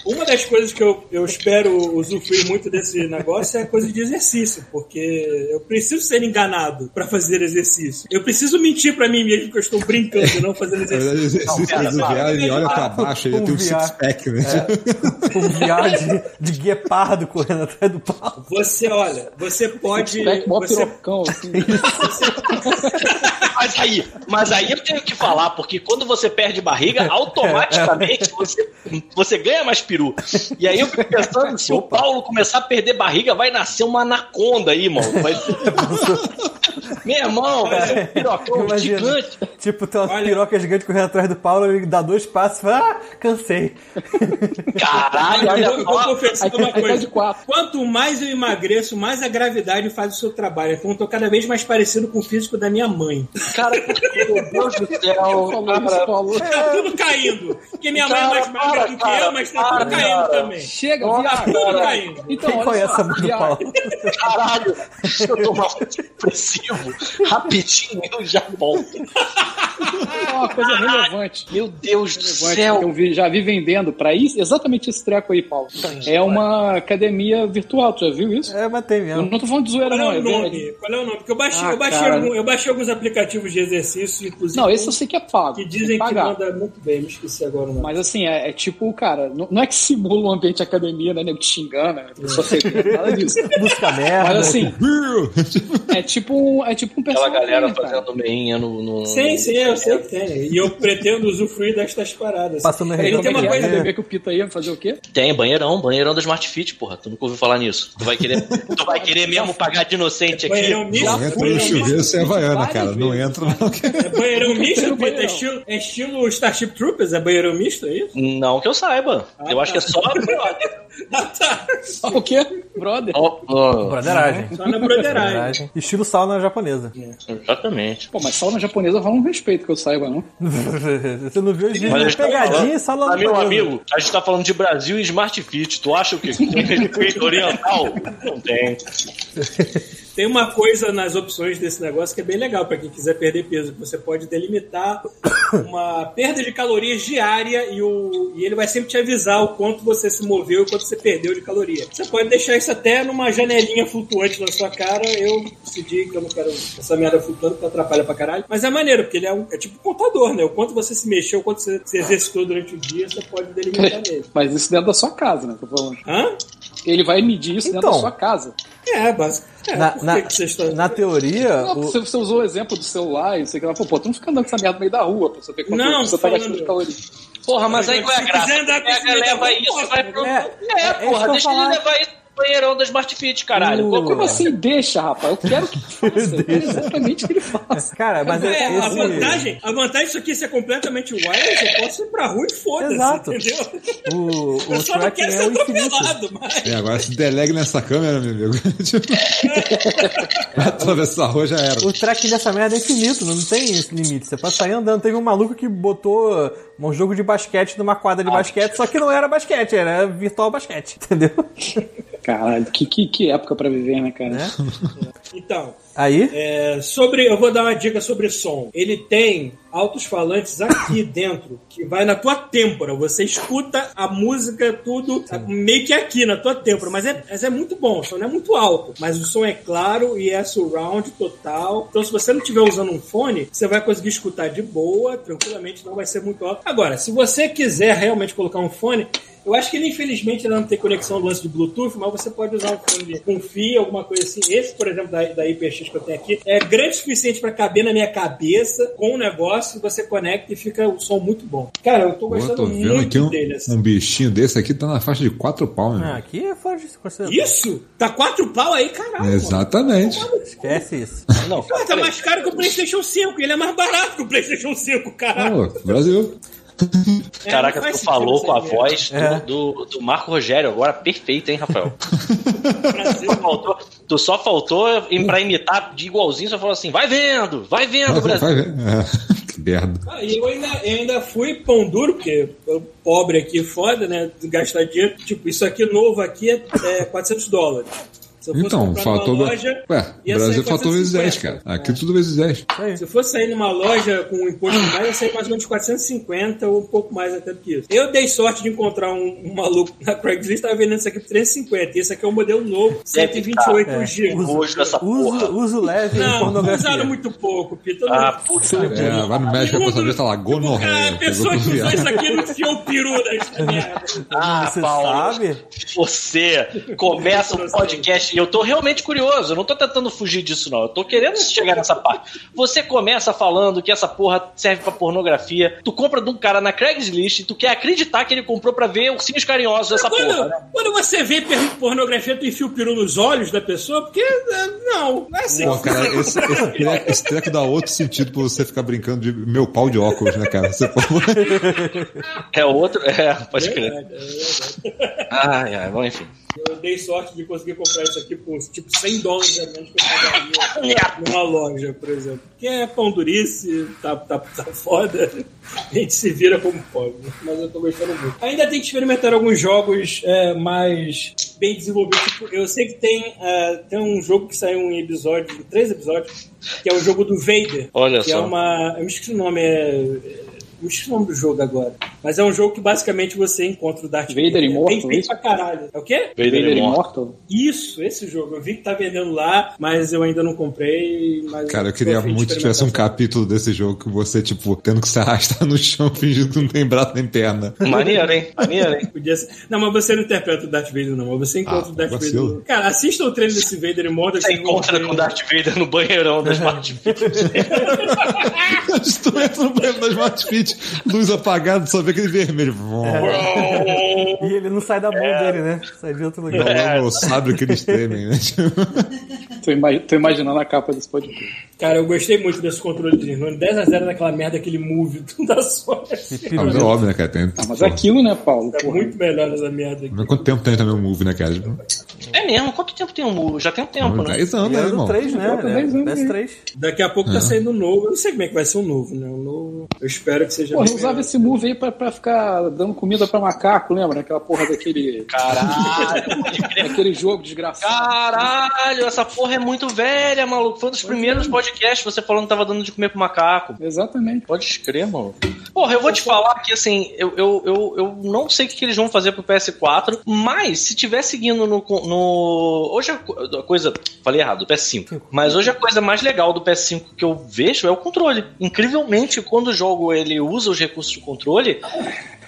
Uma das coisas que eu, eu espero usufruir muito desse negócio é a coisa de exercício, porque eu preciso ser enganado pra fazer exercício. Eu preciso mentir pra mim mesmo que eu estou brincando e não fazendo exercício. pera, para. VR, ele olha pra baixo, ele tem um six-pack, né? Um viagem de guepardo correndo atrás do pau. Você, olha, você pode. Mó Você, pirocão, assim. <laughs> Mas aí, mas aí eu tenho que falar, porque quando você perde barriga, automaticamente você, você ganha mais peru. E aí eu fico pensando, se o Paulo começar a perder barriga, vai nascer uma anaconda aí, mano. Vai ser... <laughs> Meu irmão, vai ser um pirocão Imagina. gigante. Tipo, tem uma Olha- piroca gigante correndo atrás do Paulo, ele dá dois passos e fala, ah, cansei. Caralho, eu olha vou, eu vou confessar uma coisa. de quatro. Quanto mais eu emagreço, mais a gravidade faz o seu trabalho. Então eu tô cada vez mais parecido com o físico da minha mãe. Cara, meu Deus do céu. Falou Cara, falou. Tá tudo caindo. Porque minha mãe é mais Cara, magra do que cara, eu, mas tá para, tudo caindo cara. também. Chega, Nossa, Tá tudo cara. caindo. Então, Quem olha conhece só, a mãe do. Paulo? caralho. Deixa eu tomar um depressivo. Rapidinho eu já volto. <laughs> É uma coisa relevante. Meu Deus do céu. que eu vi- já vi vendendo pra isso, exatamente esse treco aí, Paulo. É uma academia virtual, tu já viu isso? É, mas tem Eu mesmo. não tô falando de zoeira, Qual é não. o é verdade. nome? Qual é o nome? Porque eu baixei, Ah, eu baixei, algum- eu baixei alguns aplicativos de exercício, inclusive. Não, esse eu sei que é pago. que dizem que manda muito bem. Me esqueci agora o nome. Mas assim, é, é tipo, cara, não, não é que simula um ambiente de academia, né? Nego te xingando, né? Pessoa tem nada disso. <laughs> Música merda. Mas assim, <laughs> é tipo, um- é tipo um Aquela personagem. galera cara. fazendo meinha no, no. Sim, sim, eu sei que tem. E eu pretendo usufruir destas paradas. Passando Ele tem uma é é? coisa. Academia que o Pita ia fazer o quê? Tem, banheirão, banheirão da Smart Fit, porra. Tu nunca ouviu falar nisso. Tu vai querer, tu vai querer mesmo pagar de inocente aqui. Banheirão misto, Não entra no chuveiro sem Havaiana, várias cara. Não entra, não. é banheirão misto, no Pita, é estilo, é estilo Starship Troopers, é banheirão misto, é isso? Não que eu saiba. eu acho que é só. <laughs> Ah, tá. Ah, o quê? Brother? Ó, ó, Broderagem. Só na. Broderagem. Estilo sauna japonesa. exatamente. Pô, mas sauna japonesa rola um respeito que eu saiba, não? <laughs> Você não viu os vídeos Mas estou pegadinha e falando- Ah, meu amigo, a gente tá falando de Brasil e Smart Fit. Tu acha o quê? Que <laughs> tem oriental? Não tem. Tem uma coisa nas opções desse negócio que é bem legal para quem quiser perder peso. que Você pode delimitar uma perda de calorias diária e, o, e ele vai sempre te avisar o quanto você se moveu e quanto você perdeu de caloria. Você pode deixar isso até numa janelinha flutuante na sua cara. Eu decidi que eu não quero essa merda flutuando, que atrapalha pra caralho. Mas é maneiro, porque ele é, um, é tipo um contador, né? O quanto você se mexeu, o quanto você se exercitou durante o dia, você pode delimitar <laughs> nele. Mas isso dentro da sua casa, né? Tô falando. Hã? Ele vai medir isso dentro Então. da sua casa. É, básico. É, Na, na, na teoria, Não, o- você, você usou o exemplo do celular e sei que lá. Pô, pô, tu não fica andando com essa merda no meio da rua pra saber quanto Não, você tá gastando de caloria. Porra, mas aí Se qual é a graça? quiser andar com esse Pega, leva isso, vai pro. É, É, é porra, deixa ele falar. levar isso banheirão da Smart Fit, caralho. O- Pô, Como assim deixa, rapaz? Eu quero que ele <laughs> faça. Eu quero exatamente que ele faça. cara, mas é, É, a esse... vantagem, a vantagem disso aqui ser completamente wireless, eu posso ir pra rua e foda-se, Exato. entendeu? O, <laughs> Eu o só não quero é ser o infinito. atropelado, mas... É, agora se delegue nessa câmera, meu amigo. <laughs> Tipo, Vai atravessar a rua já era. O tracking dessa merda é infinito, não tem esse limite. Você pode sair andando. Teve um maluco que botou um jogo de basquete numa quadra de basquete, só que não era basquete, era virtual basquete, entendeu? Caralho, que, que, que época pra viver, né, cara? Né? <laughs> Então, Aí, é, sobre, eu vou dar uma dica sobre som. Ele tem altos falantes aqui <coughs> dentro, que vai na tua têmpora. Você escuta a música, tudo, meio que aqui na tua têmpora. Mas é, mas é muito bom, o som não é muito alto. Mas o som é claro e é surround total. Então, se você não estiver usando um fone, você vai conseguir escutar de boa, tranquilamente, não vai ser muito alto. Agora, se você quiser realmente colocar um fone, eu acho que ele, infelizmente, não tem conexão do lance de Bluetooth, mas você pode usar um fone com fio, alguma coisa assim. Esse, por exemplo, da, da IPX que eu tenho aqui. É grande o suficiente pra caber na minha cabeça com o negócio, você conecta e fica o som muito bom. Cara, eu tô gostando tô vendo muito aqui um, dele. assim. um bichinho desse aqui, tá na faixa de 4 pau, né? Ah, aqui é fora de. Isso? Tá quatro pau aí, caralho. Exatamente. Esquece isso. <laughs> Não, Pô, tá mais caro que o PlayStation 5. Ele é mais barato que o PlayStation 5, caralho. Pô, Brasil. <laughs> É, Caraca, faz tu falou com a voz do, É. do, do Marco Rogério agora perfeita, hein, Rafael? <laughs> Brasil. Faltou- tu só faltou em- pra imitar de igualzinho, só falou assim: vai vendo, vai vendo, Vai, Brasil. vai ver. É, <laughs> que merda. Ah, e eu ainda, eu ainda fui pão duro, porque pobre aqui, foda, né? Gastar dinheiro. Tipo, isso aqui novo aqui é, é 400 dólares. Se eu fosse Então, numa loja, Ué, ia Brasil sair faltou vezes 10, 450. cara. Aqui tudo vezes 10. Se eu fosse sair numa loja com um imposto mais, ia sair mais ou menos 450 ou um pouco mais até do que isso. Eu dei sorte de encontrar um, um maluco na Craigslist, tava vendendo isso aqui por 350. E esse aqui é o modelo novo, 128 É. GB. Hoje essa Uso, porra. uso leve Não, usaram muito pouco, Pito. Ah, puta. É, vai no médico pra saber, tá lá, a gonorreia. pessoa que usou isso aqui não enfiou o peru nessa <laughs> merda. Ah, Você Paulo, sabe? você começa um podcast e eu tô realmente curioso, eu não tô tentando fugir disso não, eu tô querendo chegar nessa parte. Você começa falando que essa porra serve pra pornografia, tu compra de um cara na Craigslist e tu quer acreditar que ele comprou pra ver ursinhos carinhosos dessa porra, Quando, né? quando você vê pornografia, tu enfia o peru nos olhos da pessoa, porque é, não, não é assim. Pô, cara, <laughs> esse, esse, treco, esse treco dá outro sentido pra você ficar brincando de meu pau de óculos, né, cara? Você É outro, é, pode crer. Verdade, é verdade. Ai, ai, bom, enfim. Eu dei sorte de conseguir comprar isso aqui por tipo 100 dólares a menos que eu pagaria <laughs> numa loja, por exemplo. Porque é pão durice, tá, tá, tá foda. A gente se vira como pode. Mas eu tô gostando muito. Ainda tem que experimentar alguns jogos é, mais bem desenvolvidos. Tipo, eu sei que tem, é, tem um jogo que saiu em episódios, em três episódios, que é o jogo do Vader. Olha que só. é uma. Eu me esqueci o nome, é. Esqueci o nome do jogo agora. Mas é um jogo que basicamente você encontra o Darth Vader É Immortal, bem feito isso? pra caralho. É o quê? Vader Vader Immortal. Isso, esse jogo. Eu vi que tá vendendo lá, mas eu ainda não comprei. Mas Cara, eu queria muito que tivesse um capítulo desse jogo que você, tipo, tendo que se arrastar no chão <laughs> fingindo que não tem braço nem perna. Maneiro, hein? Maneiro, hein? <laughs> Podia ser. Não, mas você não interpreta o Darth Vader, não. Mas você encontra Ah, o Darth vacilo. Vader. Cara, assista o treino desse Vader Immortal. Você encontra com o Darth Vader no banheirão da <laughs> Smart Fit. Entra no banheiro da Smart Fit, luz apagada, só vê aquele vermelho. E ele não sai da mão dele, né? Sai de outro lugar. Não, não sabe o que eles temem, né? Tô, ima- tô imaginando a capa desse podcast. Cara, eu gostei muito desse controle de 10x0 naquela merda, aquele move da Sony. Ah, mas é óbvio, né, cara? Tem, Ah, mas é aquilo, né, Paulo? Tá Porra. muito melhor essa merda aqui. Mas quanto tempo tem também o Move, né, cara? É mesmo? Quanto tempo tem o Muro? Já tem um tempo, né? 10 anos, E né, era do irmão? 3, né? Bota 10 anos aí. PS3. Daqui a pouco tá saindo um novo. Eu não sei como é que vai ser o novo, né? O novo. Eu espero que seja. Porra, eu usava esse move aí pra, pra ficar dando comida pra macaco, lembra? Aquela porra daquele. Caralho, aquele jogo desgraçado. Caralho, essa porra é muito velha, maluco. Foi um dos primeiros podcasts você falando que tava dando de comer pro macaco. Exatamente. Pode crer, mano. Porra, eu vou te falar que assim, eu, eu, eu, eu não sei o que eles vão fazer pro PS4, mas se tiver seguindo no. no hoje a co- a coisa. Falei errado, do PS5. Mas hoje a coisa mais legal do PS5 que eu vejo é o controle. Incrivelmente, quando o jogo ele usa os recursos de controle.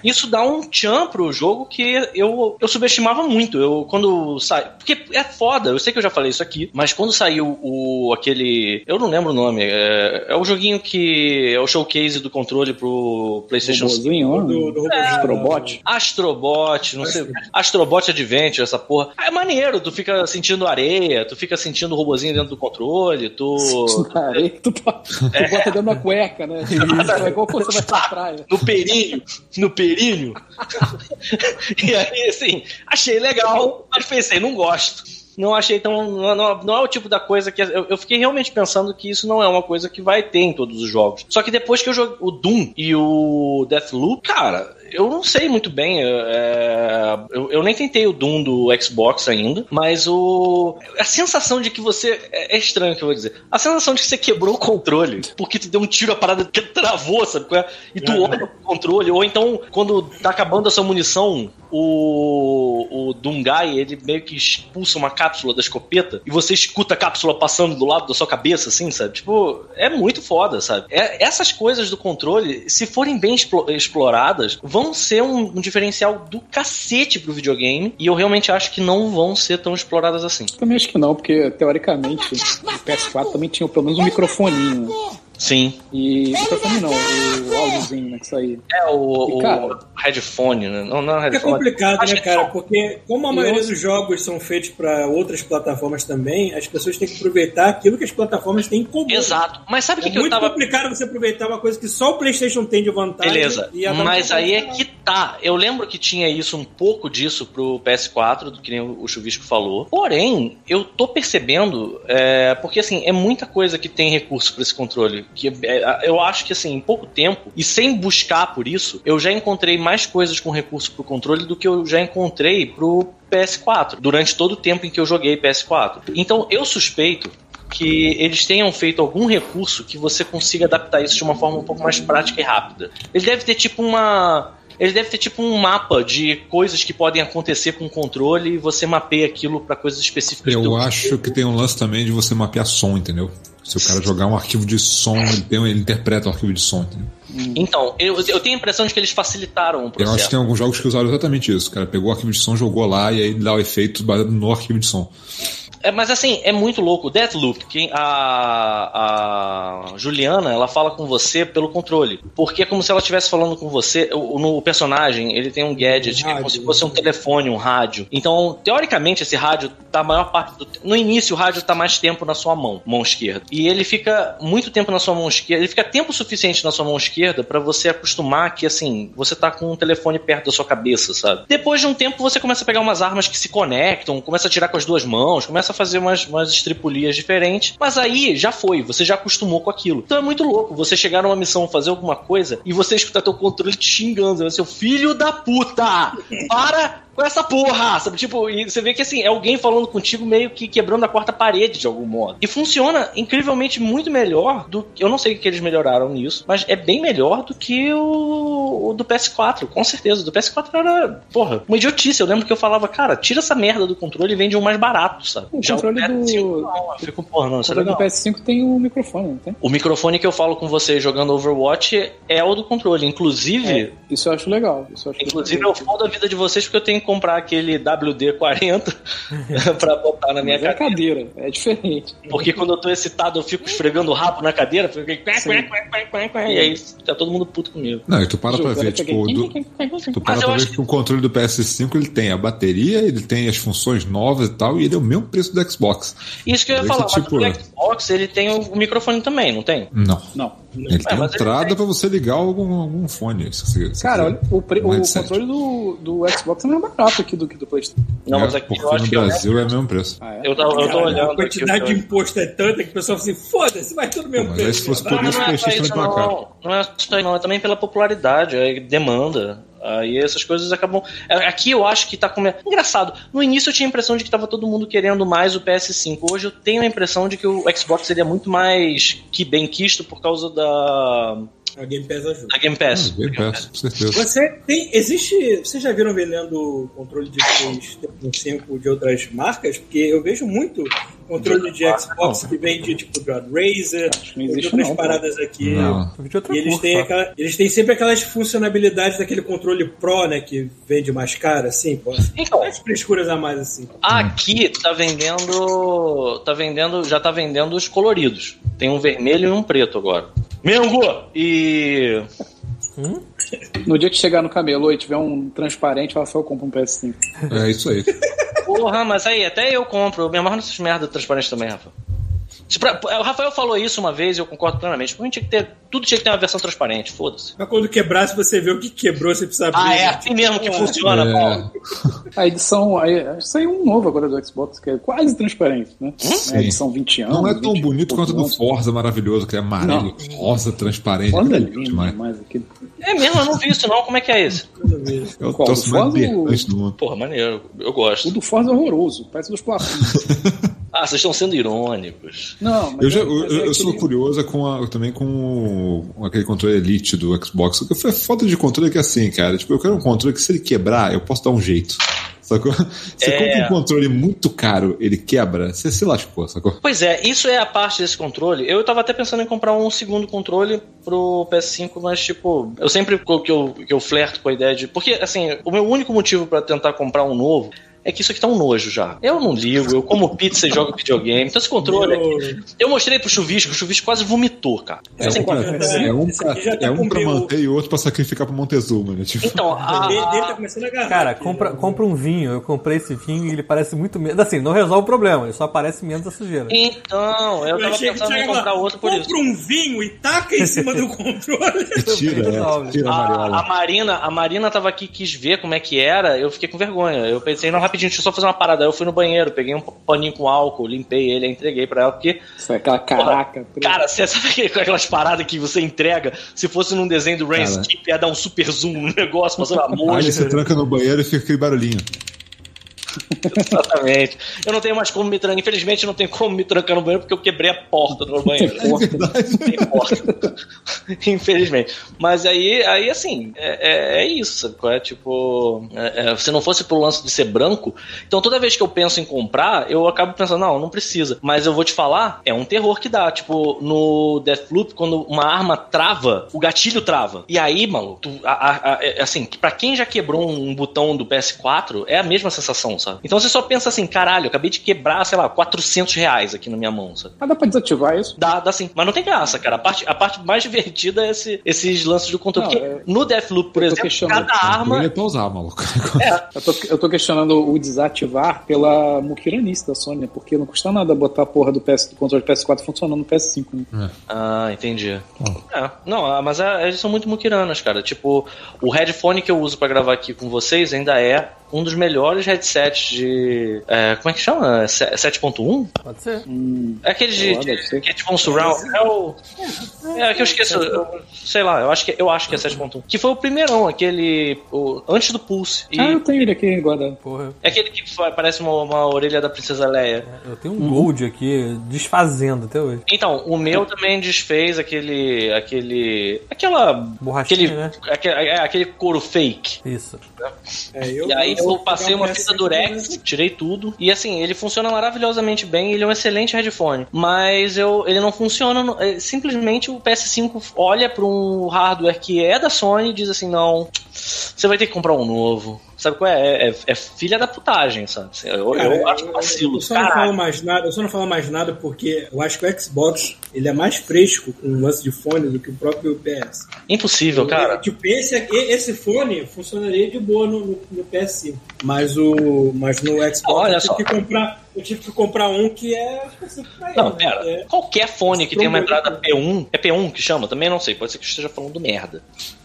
Isso dá um tchan pro jogo que eu, eu subestimava muito. Eu, quando sai. Porque é foda, eu sei que eu já falei isso aqui, mas quando saiu o aquele. Eu não lembro o nome. É, é o joguinho que é o showcase do controle pro PlayStation 5. Robozinho, ó. Do, do Astrobot. Astrobot, não sei. Astrobot Adventure, essa porra. É maneiro, tu fica sentindo areia, tu fica sentindo o robozinho dentro do controle, tu. Aí <laughs> tu, tu bota dentro da cueca, né? É igual quando você vai pra praia. no perilho, no perilho. <laughs> e aí, assim, achei legal, mas pensei, não gosto. Não achei tão. Não, não- não é o tipo da coisa que. Eu, eu fiquei realmente pensando que isso não é uma coisa que vai ter em todos os jogos. Só que depois que eu joguei o Doom e o Deathloop, cara, eu não sei muito bem. é, eu, eu nem tentei o Doom do Xbox ainda, mas o. A sensação de que você. É, é estranho o que eu vou dizer. A sensação de que você quebrou o controle porque tu deu um tiro, a parada que travou, sabe? é? E tu olha pro controle, ou então quando tá acabando a sua munição o, o Dungai, ele meio que expulsa uma cápsula da escopeta e você escuta a cápsula passando do lado da sua cabeça, assim, sabe? Tipo, é muito foda, sabe? É- essas coisas do controle, se forem bem explo- exploradas, vão ser um, um diferencial do cacete pro videogame e eu realmente acho que não vão ser tão exploradas assim. Também acho que não, porque teoricamente o PS4 também tinha pelo menos um microfoninho. Sim. E. Microfone não, o áudiozinho, né? Que saía. É o, E, cara- o headphone, né? Não, não é É headphone. complicado, Acho né, cara? Porque como a maioria dos jogos são feitos para outras plataformas também, as pessoas têm que aproveitar aquilo que as plataformas têm em comum. Exato. Mas sabe o É que, que eu muito tava complicado você aproveitar uma coisa que só o PlayStation tem de vantagem. Beleza, e mas aí é que tá. Eu lembro que tinha isso, um pouco disso pro PS4, do que nem o Chuvisco falou. Porém, eu tô percebendo, é, porque assim, é muita coisa que tem recurso pra esse controle. Que é, eu acho que assim, em pouco tempo, e sem buscar por isso, eu já encontrei mais coisas com recurso pro controle do que eu já encontrei pro PS4, durante todo o tempo em que eu joguei PS4. Então eu suspeito que eles tenham feito algum recurso que você consiga adaptar isso de uma forma um pouco mais prática e rápida. Ele deve ter tipo uma. Ele deve ter tipo um mapa de coisas que podem acontecer com o controle e você mapeia aquilo pra coisas específicas Eu acho que tem um lance também de você mapear som, entendeu? Se o cara jogar um arquivo de som, ele, tem, ele interpreta o arquivo de som. Entendeu? Então, eu, eu tenho a impressão de que eles facilitaram o Eu acho processo. que tem alguns jogos que usaram exatamente isso. O cara pegou o arquivo de som, jogou lá e aí dá o efeito baseado no arquivo de som. É, mas assim, é muito louco. O Deathloop, quem, a, a Juliana, ela fala com você pelo controle. Porque é como se ela estivesse falando com você. O, no personagem, ele tem um gadget, que é como se fosse um telefone, um rádio. Então, teoricamente, esse rádio tá a maior parte do No início, o rádio tá mais tempo na sua mão, mão esquerda. E ele fica muito tempo na sua mão esquerda. Ele fica tempo suficiente na sua mão esquerda pra você acostumar que, assim, você tá com um telefone perto da sua cabeça, sabe? Depois de um tempo, você começa a pegar umas armas que se conectam, começa a tirar com as duas mãos, começa a fazer umas, umas estripulias diferentes. Mas aí já foi, você já acostumou com aquilo. Então é muito louco você chegar numa missão, fazer alguma coisa e você escutar teu controle te xingando. Você, seu filho da puta! Para com essa porra! Sabe? Tipo, e você vê que assim, é alguém falando contigo meio que quebrando a quarta parede de algum modo. E funciona incrivelmente muito melhor do que. Eu não sei o que eles melhoraram nisso, mas é bem melhor do que o, o do PS4, com certeza. O do PS4 era, porra, uma idiotice. Eu lembro que eu falava, cara, tira essa merda do controle e vende um mais barato, sabe? O Já controle do- PS5, não, eu fico, porra, não, O isso é controle do legal. PS5 tem o microfone, não tem? O microfone que eu falo com você jogando Overwatch é o do controle. Inclusive, É, isso eu acho legal. Eu acho Inclusive, legal. eu fodo a vida de vocês porque eu tenho comprar aquele WD-40 <laughs> pra botar na minha Mas é cadeira. cadeira, é diferente. Porque quando eu tô excitado, eu fico esfregando o rabo na cadeira, fico... e aí tá todo mundo puto comigo. Não, e tu para pra Jogando, ver, tipo, do, tu para Mas pra ver que o controle do PS5 ele tem a bateria, ele tem as funções novas e tal, e ele é o mesmo preço do Xbox. Isso que eu ia falar, tipo- mas o Xbox, ele tem o microfone também, não tem? Não. Não. Ele tem mas ele entrada tem. pra você ligar algum, algum fone. se você- se Cara, olha, o, pre- Um o headset. controle do, do Xbox é mais barato aqui do que do PlayStation. Não, É, mas aqui porque eu acho no que eu, Brasil é o mesmo preço. Ah, é? eu, tô, eu tô Cara, olhando A quantidade aqui, de imposto é tanta que o pessoal fala assim: foda-se, vai tudo mesmo Pô, mas aí se fosse por Não, isso, o é só PlayStation isso, vai pra cá. não. Não é só isso, não. É também pela popularidade, é demanda. Aí essas coisas acabam. é, Aqui eu acho que tá com. Engraçado. No início eu tinha a impressão de que tava todo mundo querendo mais o PS5. Hoje eu tenho a impressão de que o Xbox seria muito mais que bem quisto por causa da, A Game Pass ajuda. da Game Pass. Ah, bem perto, com certeza. Você tem. Existe. Vocês já viram vendendo controle de PlayStation 5 de outras marcas? Porque eu vejo muito controle de Xbox que vende tipo do Razer, não de outras não, pô. paradas aqui. Não. E eles têm, aquela- eles têm sempre aquelas funcionalidades daquele controle Pro, né? Que vende mais caro, assim, pô. Então, As frescuras a mais, assim. aqui tá vendendo. Tá vendendo. Já tá vendendo os coloridos. Tem um vermelho e um preto agora. Mengo! E. No dia que chegar no camelô e tiver um transparente, o Rafael compra um PS5. É isso aí. Porra, mas aí, até eu compro. Eu me amarro nessas merda transparentes também, Rafa. Pra- o Rafael falou isso uma vez e eu concordo plenamente. Pra mim tinha que ter. Tudo tinha que ter uma versão transparente, foda-se. Mas quando quebrasse, você vê o que quebrou, você precisa abrir. Ah, é assim mesmo que funciona, É. Paulo. A edição. Aí, saiu um novo agora do Xbox, que é quase transparente, né? É a edição 20 anos. Não é tão 20 bonito quanto do. Forza maravilhoso, que é amarelo, rosa, transparente. Forza é é lindo demais. demais. Aquele... É mesmo, eu não vi isso não. Como é que é esse? É o Qual, do mais Forza do mundo. Porra, maneiro. Eu O gosto. do Forza é horroroso, parece dos platinhos. <laughs> Ah, vocês estão sendo irônicos. Não, mas Eu, já, é- eu, é eu- sou curioso com a- também com o- aquele controle Elite do Xbox. O que foi foda de controle que é assim, cara. Tipo, eu quero um controle que se ele quebrar, eu posso dar um jeito. Sacou? <laughs> Você É. compra um controle muito caro, ele quebra, você se lascou, sacou? Pois é, isso é a parte desse controle. Eu tava até pensando em comprar um segundo controle pro PS5, mas tipo, eu sempre que eu, que eu flerto com a ideia de. Porque, assim, o meu único motivo pra tentar comprar um novo. É que isso aqui tá um nojo já. Eu não ligo, eu como pizza e jogo videogame. Então esse controle aqui. Eu mostrei pro chuvisco, o chuvisco quase vomitou, cara. É Assim, pra, é, é um pra, é um pra manter e outro pra sacrificar pro Montezuma, né? Tipo, Então, <laughs> a, O dele dele tá começando a agarrar. Cara, aqui, compra, né? compra um vinho. Eu comprei esse vinho e ele parece muito menos. Assim, não resolve o problema, ele só parece menos a sujeira. Então, eu Eu tava pensando em comprar outro por isso. Compra um vinho e taca em cima do <laughs> controle. tira, é, tira a A, a Mariola. Marina, a Marina tava aqui, quis ver como é que era, eu fiquei com vergonha. Eu pensei, não, rapidinho, deixa eu só fazer uma parada. Aí eu fui no banheiro, peguei um paninho com álcool, limpei ele, aí entreguei pra ela, porque, Isso é aquela caraca. preta. cara, você sabe aquele- aquelas paradas que você entrega, se fosse num desenho do Rain. Skip, ia dar um super zoom no negócio, passando a Aí mosca. ele se tranca no banheiro e fica aquele barulhinho. Exatamente. Eu não tenho mais como me trancar. Infelizmente, não tenho como me trancar no banheiro porque eu quebrei a porta do meu banheiro. É verdade. Não importa. Infelizmente. Mas aí, aí assim, é, é, é isso, É tipo. é, é, se não fosse pro lance de ser branco, então toda vez que eu penso em comprar, eu acabo pensando, não, não precisa. Mas eu vou te falar, é um terror que dá. Tipo, no Deathloop, quando uma arma trava, o gatilho trava. E aí, mano, tu, a- a- a- assim, pra quem já quebrou um botão do PS4, é a mesma sensação, sabe? Então você só pensa assim, caralho, eu acabei de quebrar, sei lá, 400 reais aqui na minha mão, sabe? Mas dá pra desativar isso? Dá, dá sim. Mas não tem graça, cara. A parte, a parte mais <laughs> divertida é esse- esses lances do controle. Não, Porque é- no Deathloop, por eu exemplo, questionando. cada arma. É pra usar, maluco. Eu tô, eu tô questionando o desativar pela muquiranice da Sony, porque não custa nada botar a porra do, PS, do controle PS4 funcionando no PS5. Né? Ah, entendi. É, não, ah, mas é, eles são muito muquiranas, cara. Tipo, o headphone que eu uso pra gravar aqui com vocês ainda é um dos melhores headsets de. é, como é que chama? Se- 7.1? Pode ser. É aquele de, lá, de- que é tipo um surround. É o. É que eu esqueço. eu- sei lá, eu acho que, eu acho que é 7.1. Que foi o primeirão, aquele. o- antes do Pulse. E Ah, eu tenho ele aqui agora. Porra, é aquele que parece uma, uma orelha da Princesa Leia. eu tenho um gold aqui desfazendo até hoje. Então, o meu também desfez aquele. aquele. aquela. Borrachinha, aquele, né? aquele, é, aquele couro fake. Isso. É, e aí eu passei uma fita durex, tirei tudo. E assim, ele funciona maravilhosamente bem, ele é um excelente headphone. Mas eu, ele não funciona. no- é, simplesmente o PS5 olha para um hardware que é da Sony e diz assim: não, você vai ter que comprar um novo. Sabe qual é? É, é- é filha da putagem, sabe? Eu, Cara, eu acho eu- vacilo. Eu só não falo mais nada, eu só não falo mais nada porque eu acho que o Xbox ele é mais fresco com o lance de fone do que o próprio PS. Impossível, cara. Tipo, esse, esse fone funcionaria de boa no, no, no PS5. Mas, o, mas no Xbox Olha eu, tive só. que comprar, eu tive que comprar um que é específico pra ele. Não, né? pera. É- Qualquer fone que tem uma entrada P1, é P1 que chama? Também não sei, pode ser que eu esteja falando merda.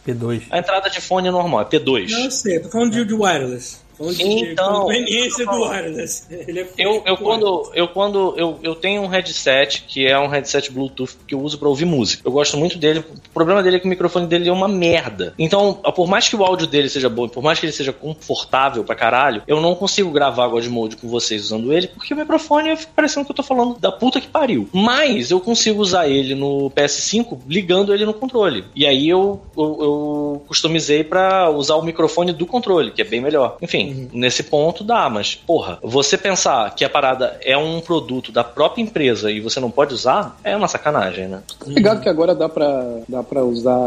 P2. A entrada de fone é normal, é P2. Não, eu sei, tô falando de, de wireless. Tô falando de, Então, conveniência do wireless. Ele é <laughs> Eu, eu quando, eu quando eu, eu tenho um headset que é um headset Bluetooth que eu uso pra ouvir música. Eu gosto muito dele. O problema dele é que o microfone dele é uma merda. Então, por mais que o áudio dele seja bom, por mais que ele seja confortável pra caralho, eu não consigo gravar God Mode com vocês usando ele, porque o microfone fica parecendo que eu tô falando da puta que pariu. Mas eu consigo usar ele no PS5 ligando ele no controle. E aí eu, eu, eu customizei pra usar o microfone do controle, que é bem melhor. Enfim, nesse ponto dá, mas porra, você pensar que a parada é um produto da própria empresa e você não pode usar, é uma sacanagem, né? Tá ligado que agora dá pra, dá pra usar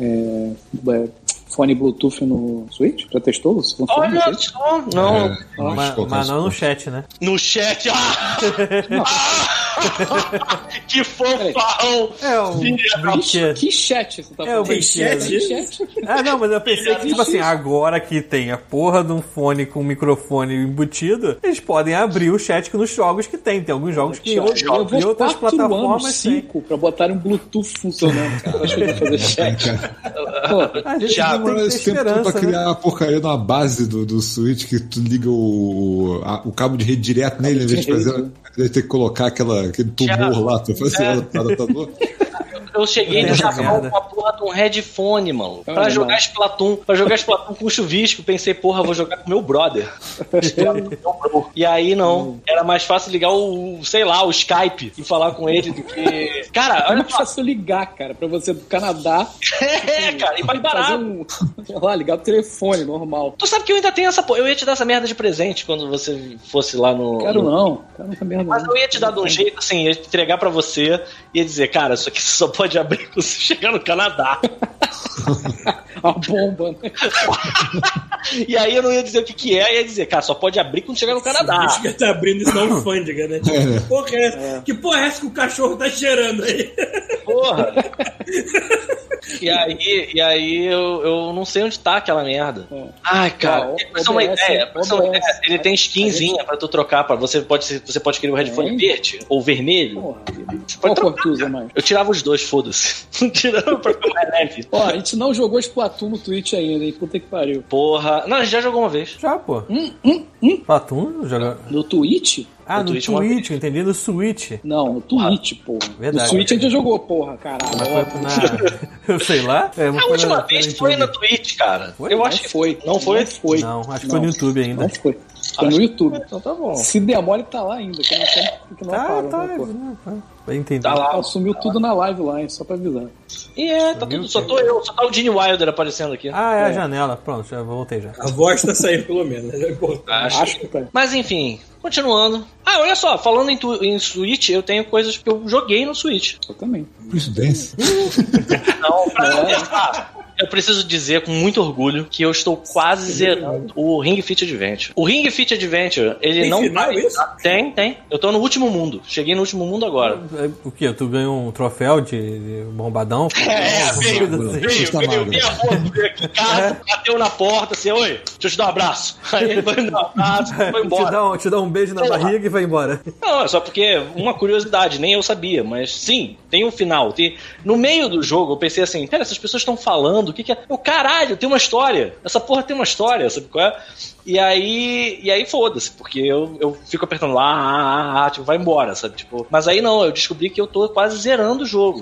é, é, fone Bluetooth no Switch? Já testou? Olha só, não. É, eu acho Mas, mas não no chat, né? No chat, ah! <laughs> que fofão! É um Que, brinquedo. que chat você tá É, o falando? brinquedo. Que chat? Ah, não, mas eu pensei que, tipo assim, agora que tem a porra de um fone com microfone embutido, eles podem abrir o chat nos jogos que tem. Tem alguns jogos que Eu em vou outras plataformas anos, tem. cinco, pra botar um Bluetooth funcionando, cara. Acho que eu vou fazer <laughs> chat. Pô, A gente Thiago, tem que ter esse tempo pra né? criar a porcaria de uma base do, do Switch que tu liga o, a- o cabo de rede direto nele, em vez de fazer. né? de ter que colocar aquela, aquele tumor Thiago, lá, tu fazer é. o adaptador. Eu cheguei no essa Japão com a porra de um headphone, mano. Pra Ah, jogar não. Splatoon, pra jogar Splatoon com chuvisco, pensei, porra, vou jogar com meu brother. <laughs> e aí não, era mais fácil ligar o, sei lá, o Skype e falar com ele do que. <laughs> Cara, É olha mais fácil ligar, cara, pra você do Canadá. É, <laughs> cara, e mais barato. um. Lá, ligar o telefone normal. Tu sabe que eu ainda tenho essa porra. Eu ia te dar essa merda de presente quando você fosse lá no. Quero no- não. Quero essa merda. Mas eu ia te dar de um jeito assim, ia entregar pra você e ia dizer, cara, isso aqui só pode abrir quando você chegar no Canadá. <laughs> A bomba, né? e aí eu não ia dizer o que que é, ia dizer, cara, só pode abrir quando chegar no Canadá. Acho que tá abrindo isso na alfândega, né? Tipo, que porra é essa? Que porra é essa que o cachorro tá cheirando aí? Porra! <laughs> E aí, e aí eu, eu não sei onde tá aquela merda. É. Ai, cara, pra você ter uma ideia, uma ideia, ele tem skinzinha pra tu trocar, pra você pode, você pode querer o headphone Tem? verde ou vermelho. Porra. Você Qual pode cor trocar. mais? Eu tirava os dois, foda-se. Tirando pra ficar mais leve. Ó, a gente não jogou Splatoon no Twitch ainda, hein? Puta que pariu. Porra. Não, a gente já jogou uma vez. Já, pô. Hum, hum, hum. Platum joga. No Twitch? Ah, No no Twitch uma Twitch, eu entendi, no Switch. Não, no Twitch, porra. Verdade. No Switch a gente jogou, porra, caralho. Mas foi na. <laughs> Eu sei lá. É, A última vez foi na. Twitch, cara. Foi? Eu acho que foi. Não foi? Não foi. Não, acho que foi no YouTube ainda. Não foi. Foi no YouTube. Então tá bom. Se demora, tá lá ainda. Que eu não sei porque não Tá, apagam, tá. né, tá. Vai entender. Tá lá. Ela sumiu tudo na live lá, hein? Só pra avisar. E é, tá tudo. Só tô eu, só tá o Gene Wilder aparecendo aqui. Ah, é a janela. Pronto, já voltei já. A voz tá saindo pelo menos, né? É importante. Acho. Acho que tá. Mas enfim, continuando. Ah, olha só, falando em, tu, em Switch, eu tenho coisas que eu joguei no Switch. Eu também. Coincidência. Não, pra <laughs> começar, eu preciso dizer com muito orgulho que eu estou quase zerando o Ring Fit Adventure. O Ring Fit Adventure, ele Tem não final vai- isso? Tem, tem. Eu tô no último mundo. Cheguei no último mundo agora. É, O que? Tu ganhou um troféu de de bombadão? <laughs> É, veio, assim. veio, veio, veio a foto dele aqui em casa, bateu na porta, assim, oi, deixa eu te dar um abraço. Aí ele foi me dar um abraço, <laughs> foi Te embora. dá, um, te dá um beijo na barriga e vai embora. Não, é só porque uma curiosidade, nem eu sabia, mas sim, tem um final. Tem... No meio do jogo eu pensei assim, pera, essas pessoas estão falando, o que, que é? Eu, caralho, tem uma história. Essa porra tem uma história, sabe qual é? E aí, e aí foda-se, porque eu, eu fico apertando lá, ah, ah, ah, tipo, vai embora, sabe? Tipo, mas aí não, eu descobri que eu tô quase zerando o jogo.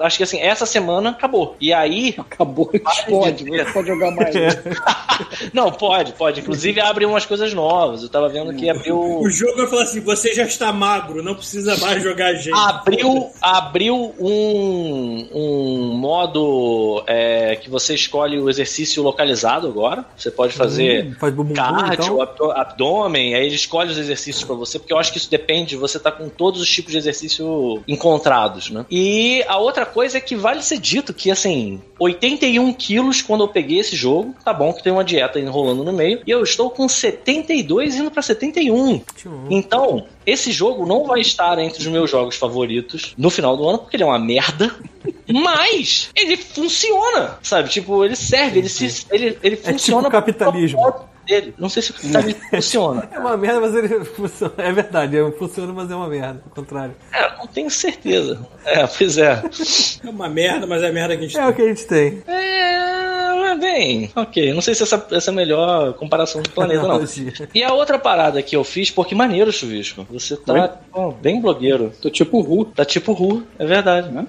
Acho que assim, essa semana acabou. E aí, <laughs> Acabou, explode. Você pode jogar mais. <laughs> não, pode, pode. Inclusive abre umas coisas novas. Eu tava vendo que abriu. O jogo vai falar assim: você já está magro, não precisa mais jogar gente. Abriu, abriu um, um modo é, que você escolhe o exercício localizado agora. Você pode fazer Hum, faz bumbum, cardio, então. abdômen, aí ele escolhe os exercícios pra você, porque eu acho que isso depende, você tá com todos os tipos de exercício encontrados, né? E a outra coisa é que vale ser dito que, assim, 81 quilos quando eu peguei esse jogo, tá bom que tem uma dieta enrolando no meio, e eu estou com 72 indo pra 71. Então, esse jogo não vai estar entre os meus jogos favoritos no final do ano, porque ele é uma merda. <laughs> Mas ele funciona, sabe? Tipo, ele serve, ele se ele, ele tipo funciona pro capitalismo. propósito Dele. Não sei se o capitalismo <laughs> funciona. É uma merda, mas ele funciona. É verdade, é, funciona, mas é uma merda. Ao contrário. É, não tenho certeza. É, pois é. É uma merda, mas é a merda que a gente É o que a gente tem. É, bem, ok. Não sei se essa, essa é a melhor comparação do planeta, não. E a outra parada que eu fiz, pô, que maneiro, Chuvisco. Você tá bem blogueiro. Tô tipo Ru. Tá tipo Ru, é verdade. Né?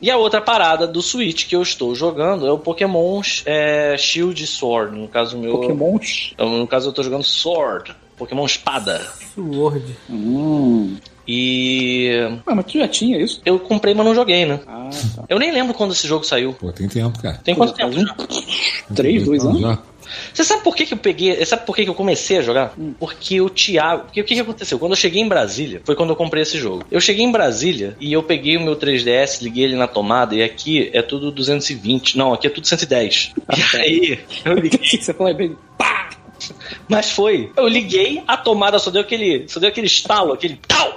E a outra parada do Switch que eu estou jogando é o Pokémon é, Shield Sword. No caso meu. Pokémon. No caso eu tô jogando Sword. Pokémon Espada. Sword. Hum. E. Ah, mas tu já tinha isso? Eu comprei, mas não joguei, né? Ah, tá. Eu nem lembro quando esse jogo saiu. Pô, tem tempo, cara. Tem quanto tempo? já? Três, dois anos? Já. Você sabe por que, que eu peguei. Sabe por que, que eu comecei a jogar? Porque o Thiago. Porque o que, que aconteceu? Quando eu cheguei em Brasília, foi quando eu comprei esse jogo. Eu cheguei em Brasília e eu peguei o meu 3DS, liguei ele na tomada, e aqui é tudo 220. Não, aqui é tudo 110. E aí, eu liguei. <laughs> Você fala bem. Pá! Mas foi. Eu liguei, a tomada só deu aquele. Só deu aquele estalo, aquele tal.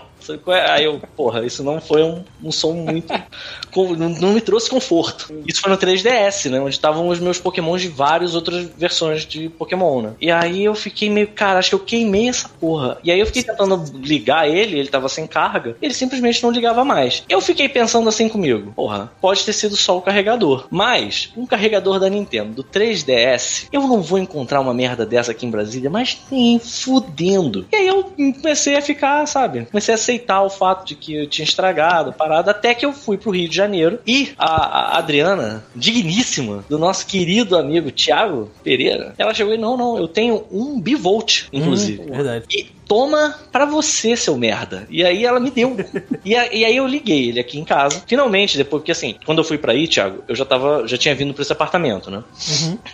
É? Aí eu, porra, isso não foi um, um som muito. <laughs> não, não me trouxe conforto. Isso foi no 3DS, né? Onde estavam os meus Pokémons de várias outras versões de Pokémon, né? E aí eu fiquei meio, cara, acho que eu queimei essa porra. E aí eu fiquei tentando ligar ele, ele tava sem carga, ele simplesmente não ligava mais. Eu fiquei pensando assim comigo, porra, pode ter sido só o carregador. Mas, um carregador da Nintendo, do 3DS, eu não vou encontrar uma merda dessa aqui em Brasília, mas nem fudendo. E aí eu comecei a ficar, sabe? Comecei a aceitar o fato de que eu tinha estragado a parada, até que eu fui pro Rio de Janeiro e a, a Adriana, digníssima, do nosso querido amigo Tiago Pereira, ela chegou e não, não, eu tenho um bivolt, inclusive. Verdade. E toma pra você, seu merda. E aí ela me deu. e, a- e aí eu liguei ele aqui em casa. Finalmente, depois, porque assim, quando eu fui pra aí, Thiago, eu já tava, já tinha vindo pra esse apartamento, né?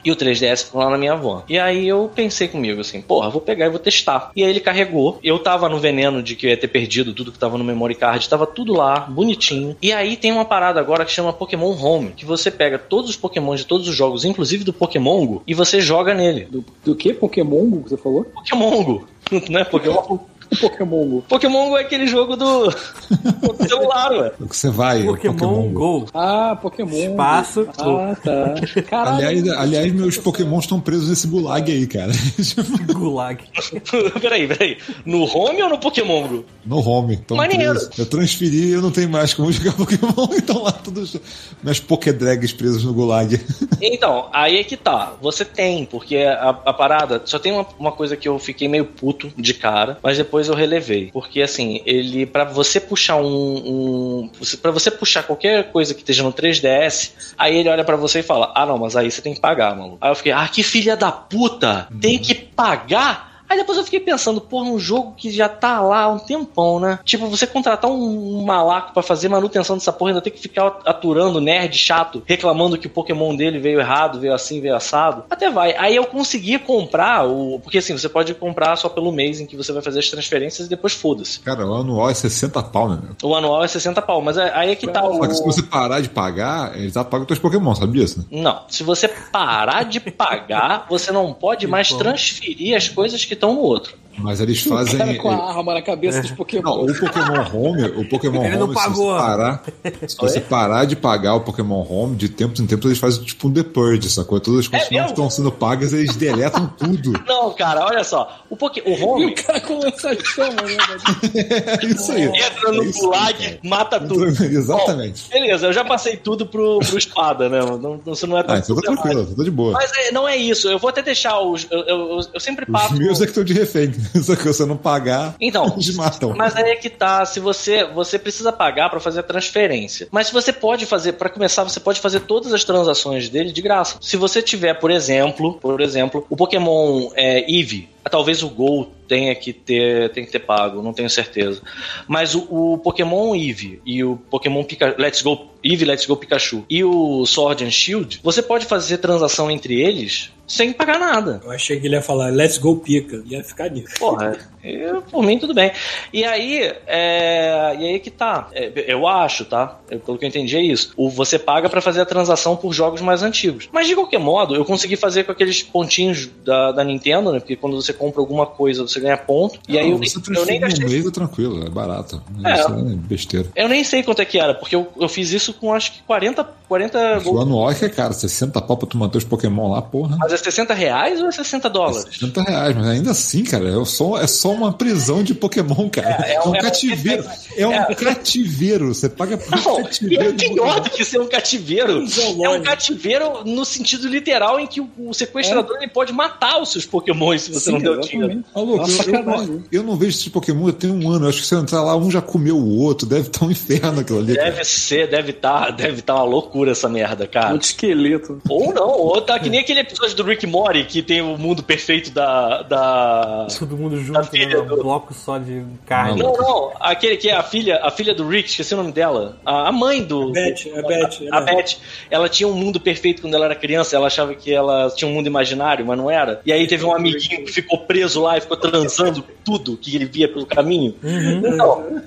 E o 3DS ficou lá na minha avó. E aí eu pensei comigo assim, porra, vou pegar e vou testar. E aí ele carregou. Eu tava no veneno de que eu ia ter perdido tudo que tava no memory card, tava tudo lá, bonitinho. E aí tem uma parada agora que chama Pokémon Home, que você pega todos os Pokémon de todos os jogos, inclusive do Pokémon Go, e você joga nele. Do, do que? Pokémon Go que você falou? Pokémon Go. <laughs> Não é Pokémon? O Pokémon Go. Pokémon Go é aquele jogo do, <laughs> celular, ué. O que você vai, o Pokémon, Go. Ah, Pokémon. Espaço. Go. Ah, tá. Caralho. Aliás, aliás, meus Pokémon estão presos nesse gulag aí, cara. <laughs> Gulag. <laughs> peraí, peraí. No home ou no Pokémon Go? No home. Tão Maneiro. presos. Eu transferi e eu não tenho mais como jogar Pokémon, então lá todos minhas Pokédrags presos no gulag. Então, aí é que tá. Você tem, porque a, a parada. Só tem uma, uma coisa que eu fiquei meio puto de cara, mas depois eu relevei. Porque assim, ele. Pra você puxar um. um você- pra você puxar qualquer coisa que esteja no 3DS, aí ele olha pra você e fala: Ah, não, mas aí você tem que pagar, maluco. Aí eu fiquei, ah, que filha da puta! Tem que pagar? Aí depois eu fiquei pensando, porra, um jogo que já tá lá há um tempão, né? Tipo, você contratar um malaco pra fazer manutenção dessa porra, ainda tem que ficar aturando nerd chato, reclamando que o Pokémon dele veio errado, veio assim, veio assado. Até vai. Aí eu consegui comprar o. Porque assim, você pode comprar só pelo mês em que você vai fazer as transferências e depois foda-se. Cara, o anual é 60 pau, né? meu? O anual é 60 pau, mas é- aí é que tá o. Que se você parar de pagar, eles apagam teus Pokémon, sabe disso, né? Não, se você parar de pagar, você não pode mais transferir as coisas que estão no outro. Mas eles O fazem. cara com a arma na cabeça dos Não, Pokémon. o Pokémon Home, o Pokémon Ele não Home, se você pagou. parar, <laughs> se você parar de pagar o Pokémon Home, de tempos em tempos eles fazem tipo um The Purge, sacou? Todas as coisas que não mesmo? estão sendo pagas, eles deletam <laughs> tudo. Não, cara, olha só. O, Poké, o E Home o cara com lança-chama, né? velho? <laughs> É isso aí. entra no É gulag, cara. mata tudo. Exatamente. Bom, beleza, eu já passei tudo pro, pro espada, né? Não, não, isso não é tão Ah, então tá tranquilo, tá de boa. Mas é, não é isso. Eu vou até deixar os. Eu, eu, eu sempre passo. Os meus é que estão de refém. <laughs> Só que você não pagar, Então, <laughs> eles matam. Mas aí é que tá, se você você precisa pagar pra fazer a transferência. Mas se você pode fazer, pra começar, você pode fazer todas as transações dele de graça. Se você tiver, por exemplo, por exemplo, o Pokémon é, Eevee, talvez o Gol tenha que ter tem que ter pago, não tenho certeza. Mas o, o Pokémon Eevee e o Pokémon Pika, Let's Go Eevee, Let's Go Pikachu e o Sword and Shield, você pode fazer transação entre eles sem pagar nada. Eu achei que ele ia falar Let's Go Pica. Ia ficar nisso. Porra, eu, por mim tudo bem. E aí, é, e aí que tá. É, eu acho, tá? Eu- pelo que eu entendi é isso. O, você paga pra fazer a transação por jogos mais antigos. Mas de qualquer modo, eu consegui fazer com aqueles pontinhos da, da Nintendo, né? Porque quando você compra alguma coisa, você ganha ponto. E aí eu, Não, eu nem gastei. mês é tranquilo, é barato. É. Isso é besteira. Eu nem sei quanto é que era, porque eu, eu fiz isso com acho que 40, 40 O anual é que é caro, 60 pau pra tu manter os Pokémon lá, porra. Mas é 60 reais ou é 60 dólares? 60 reais, mas ainda assim, cara, é só, é só uma prisão de Pokémon, cara. É, É, é um- um é um- cativeiro. É um é. cativeiro. Você paga por um Não, cativeiro. é de pior Pokémon. do que ser um cativeiro. É um cativeiro no sentido literal em que o, o sequestrador ele pode matar os seus pokémons se você Sim, não deu dinheiro. exatamente. Tá louco, Nossa, eu, eu, eu não vejo esse Pokémon, eu tenho um ano. Eu acho que se eu entrar lá, um já comeu o outro. Deve estar um inferno aquilo ali. cara. Deve ser, deve estar deve tá uma loucura essa merda, cara. Muito esqueleto. Ou não, ou tá que nem aquele episódio do Rick Mori que tem o mundo perfeito da. da... Todo mundo junto, filha do- Um bloco só de carne. Não, não, aquele que é a filha, a filha do Rick, esqueci o nome dela. A, a mãe do. Beth, a Beth, A, a né? Beth, ela tinha um mundo perfeito quando ela era criança, ela achava que ela tinha um mundo imaginário, mas não era. E aí teve um amiguinho que ficou preso lá e ficou transando tudo que ele via pelo caminho. Então,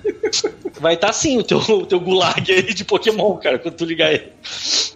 vai estar sim o teu, o teu gulag aí de Pokémon, cara, quando tu ligar ele.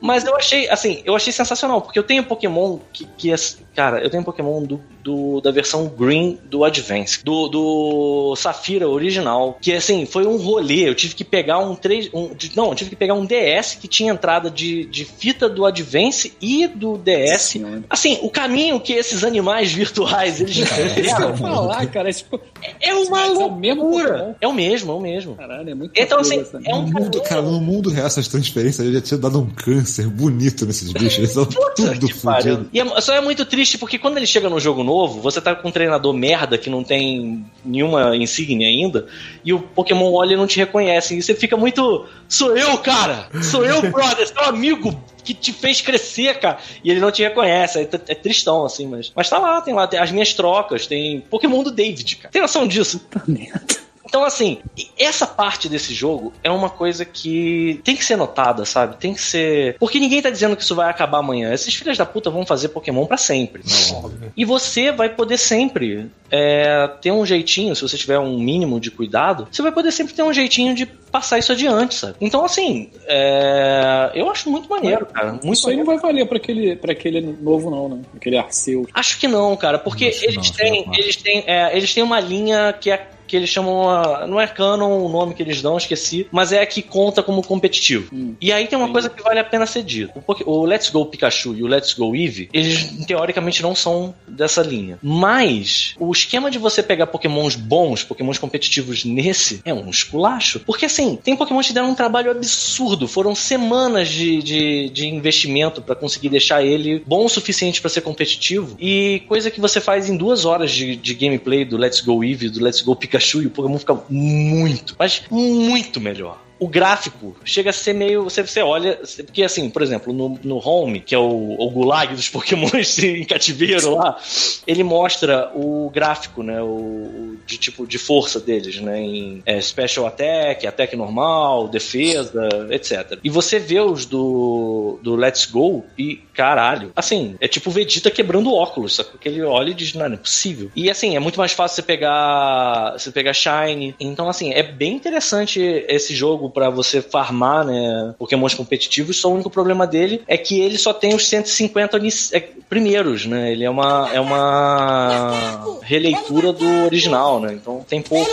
Mas eu achei, assim, eu achei sensacional, porque eu tenho Pokémon que, que é. Cara, eu tenho Pokémon do, do- da versão Green do Advance, do, do Safira original, que assim, foi um rolê. Eu tive que pegar um 3. Um, não, eu tive que pegar um DS que tinha entrada de, de fita do Advance e do DS. Senhora. Assim, o caminho que esses animais <laughs> virtuais eles Isso que eu ia fizeram falar, cara. Po- é uma é o mesmo Pokémon? loucura. É o mesmo, é o mesmo. caralho, é muito Então, assim, essa- é um No mundo, cara, no mundo real, essas transferências eu já tinha dado um câncer bonito nesses bichos. Eles tudo fodidos. E é- só é muito triste triste porque quando ele chega num jogo novo, você tá com um treinador merda que não tem nenhuma insígnia ainda, e o Pokémon olha e não te reconhece. E você fica muito. Sou eu, cara! Sou eu, <laughs> brother! Seu amigo que te fez crescer, cara. E ele não te reconhece. É, é tristão, assim, mas. Mas tá lá, tem lá, tem as minhas trocas, tem Pokémon do David, cara. Tem noção disso? Puta merda. Então, assim, essa parte desse jogo é uma coisa que tem que ser notada, sabe? Tem que ser. Porque ninguém tá dizendo que isso vai acabar amanhã. Esses filhos da puta vão fazer Pokémon para sempre. E você vai poder sempre é, ter um jeitinho, se você tiver um mínimo de cuidado, você vai poder sempre ter um jeitinho de passar isso adiante, sabe? Então, assim, é, eu acho muito maneiro, cara. Muito Isso aí maneiro. não vai valer pra aquele, pra aquele novo, não, né? Aquele Arceu. Acho que não, cara, porque que eles, não, têm, não. eles, têm, é, eles têm uma linha que é que eles chamam a, não é canon o nome que eles dão, esqueci, mas é a que conta como competitivo. Hum. E aí tem uma coisa que vale a pena ser dito. O, o Let's Go Pikachu e o Let's Go Eevee, eles teoricamente não são dessa linha. Mas o esquema de você pegar pokémons bons, pokémons competitivos nesse, é um esculacho. Porque assim, tem pokémons que deram um trabalho absurdo. Foram semanas de, de, de investimento pra conseguir deixar ele bom o suficiente pra ser competitivo. E coisa que você faz em duas horas de, de gameplay do Let's Go Eevee, do Let's Go Pikachu, e o Pokémon fica muito, mas muito melhor. O gráfico chega a ser meio. Você, você olha. Porque, assim, por exemplo, no, no Home, que é o, o gulag dos <laughs> Pokémons em cativeiro lá, ele mostra o gráfico, né? O, o de tipo de força deles, né? Em é, Special Attack, Attack normal, defesa, etc. E você vê os do, do Let's Go e, caralho, assim, é tipo o Vegeta quebrando o óculos, sabe? Porque ele olha e diz, não, não é possível. E assim, é muito mais fácil você pegar. Você pegar Shine. Então, assim, é bem interessante esse jogo pra você farmar, né? Pokémons competitivos. Só o único problema dele é que ele só tem os 150 inici- é, primeiros, né? Ele é uma, é uma releitura do original, né? Então tem poucos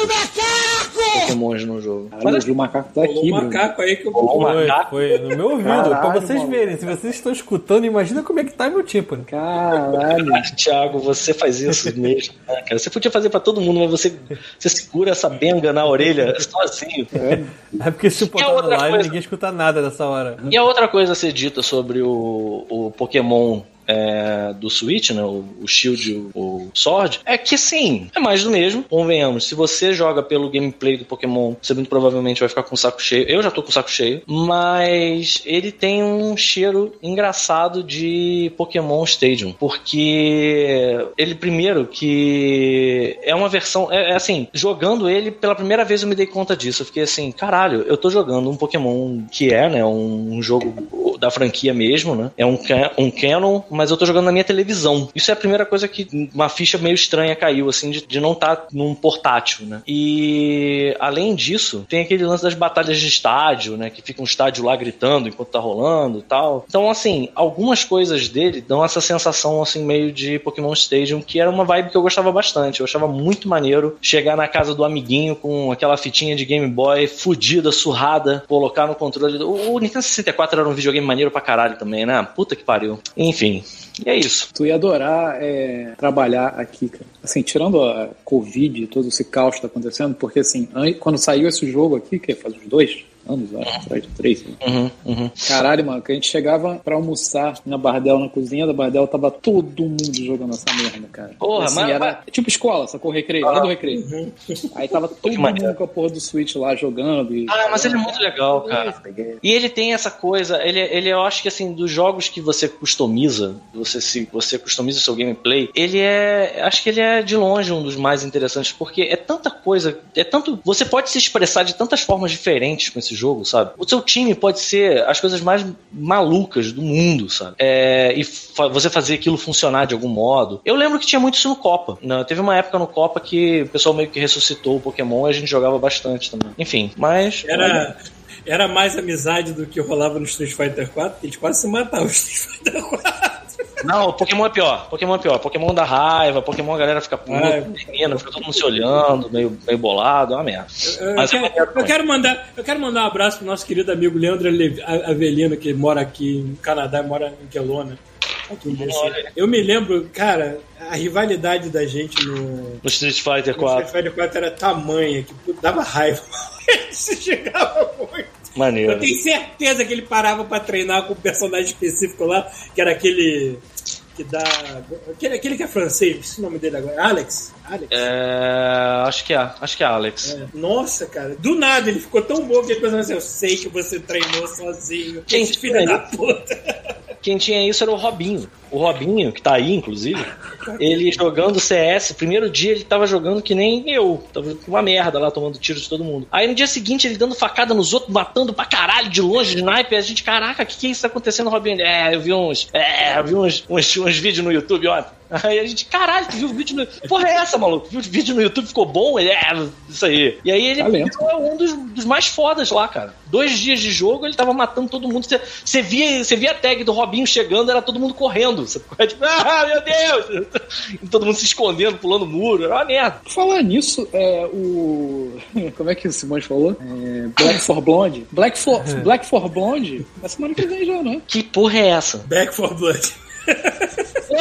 Pokémons no jogo. Eu vi o macaco tá aqui, Bruno. macaco aí que eu um Foi, macaco. foi no meu ouvido. Caralho, pra vocês maluco. verem, se vocês estão escutando, imagina como é que tá meu tímpano. Caralho. <laughs> Thiago, você faz isso mesmo, né, cara? Você podia fazer pra todo mundo, mas você, você segura essa benga na orelha sozinho. É porque se botar no outra live, coisa? ninguém escuta nada nessa hora. E a outra coisa a ser dita sobre o, o Pokémon é, do Switch, né, o, o Shield e o, Sword, é que sim, é mais do mesmo. Convenhamos, se você joga pelo gameplay do Pokémon, você muito provavelmente vai ficar com o saco cheio. Eu já tô com o saco cheio, mas ele tem um cheiro engraçado de Pokémon Stadium, porque ele primeiro que é uma versão, é, é assim, jogando ele pela primeira vez eu me dei conta disso. Eu fiquei assim, caralho, eu tô jogando um Pokémon que é, né, um jogo da franquia mesmo, né? É um, um canon, mas eu tô jogando na minha televisão. Isso é a primeira coisa que uma ficha meio estranha caiu, assim, de, de não estar num portátil, né? E além disso, tem aquele lance das batalhas de estádio, né? Que fica um estádio lá gritando enquanto tá rolando e tal. Então, assim, algumas coisas dele dão essa sensação, assim, meio de Pokémon Stadium, que era uma vibe que eu gostava bastante. Eu achava muito maneiro chegar na casa do amiguinho com aquela fitinha de Game Boy fudida, surrada, colocar no controle. do- O Nintendo 64 era um videogame maneiro pra caralho também, né? Puta que pariu. Enfim, e é isso. Tu ia adorar é, trabalhar aqui, cara. Assim, tirando a Covid todo esse caos que tá acontecendo, porque assim, an- quando saiu esse jogo aqui, que faz uns dois anos, acho, atrás de três, né? Uhum, uhum. Caralho, mano, que a gente chegava pra almoçar na Bardel, na cozinha da Bardel, tava todo mundo jogando essa merda, cara. Porra, assim, mas- era tipo escola, sacou? Recreio, lá do recreio. Aí tava <laughs> todo mundo com a porra do Switch lá jogando. E... Ah, mas ele é muito legal, cara. E ele tem essa coisa, ele, ele eu acho que assim, dos jogos que você customiza, você se você customiza o seu gameplay, ele é, acho que ele é de longe um dos mais interessantes, porque é tanta coisa, é tanto, você pode se expressar de tantas formas diferentes com esse jogo, sabe? O seu time pode ser as coisas mais malucas do mundo, sabe? É, e fa- você fazer aquilo funcionar de algum modo. Eu lembro que tinha muito isso no Copa, né? Teve uma época no Copa que o pessoal meio que ressuscitou o Pokémon e a gente jogava bastante também. Enfim, mas Era, era mais amizade do que rolava no Street Fighter 4, que eles quase se matavam no Street Fighter 4. Não, Pokémon é pior. Pokémon é pior. Pokémon dá raiva, Pokémon a galera fica puta, Ai. menina, fica todo mundo se olhando, meio, meio bolado, é uma merda. Eu, Mas é quero, maneiro eu, quero mandar, eu quero mandar um abraço pro nosso querido amigo Leandro Avelino, que mora aqui no Canadá e mora em Kelowna. Eu me lembro, cara, a rivalidade da gente no, No Street Fighter no Street 4, Fighter 4 era tamanha, que dava raiva. <laughs> Se chegava muito. Maneiro. Eu tenho certeza que ele parava pra treinar com um personagem específico lá, que era aquele. que dá. Aquele, aquele que é francês, o nome dele agora. Alex? Alex? É, acho que é, acho que é Alex. É. Nossa, cara, do nada ele ficou tão bom que ele pensou assim: eu sei que você treinou sozinho. Quem Esse filho da puta. Quem tinha isso era o Robinho. O Robinho, que tá aí, inclusive, ele jogando CS, primeiro dia ele tava jogando que nem eu. Tava com uma merda lá, tomando tiro de todo mundo. Aí no dia seguinte ele dando facada nos outros, matando pra caralho de longe, de sniper. A gente, caraca, o que, que é isso tá acontecendo, Robinho? É, eu vi uns. É, eu vi uns, uns, uns vídeos no YouTube ontem. Aí a gente, caralho, tu viu o vídeo no. <laughs> Porra, é essa, maluco? Viu o vídeo no YouTube, ficou bom? Ele, é, isso aí. E aí ele é um dos, dos mais fodas lá, cara. Dois dias de jogo, ele tava matando todo mundo. Você, você via, você via a tag do Robinho chegando, era todo mundo correndo. Você ficava <laughs> tipo, ah, meu Deus! <laughs> E todo mundo se escondendo, pulando muro. Era uma merda. Falar nisso, é, o. Como é que o Simões falou? É, Black for Blonde. Black for, Black for Blonde, na semana que vem já, né? Que porra é essa? Back for Blood.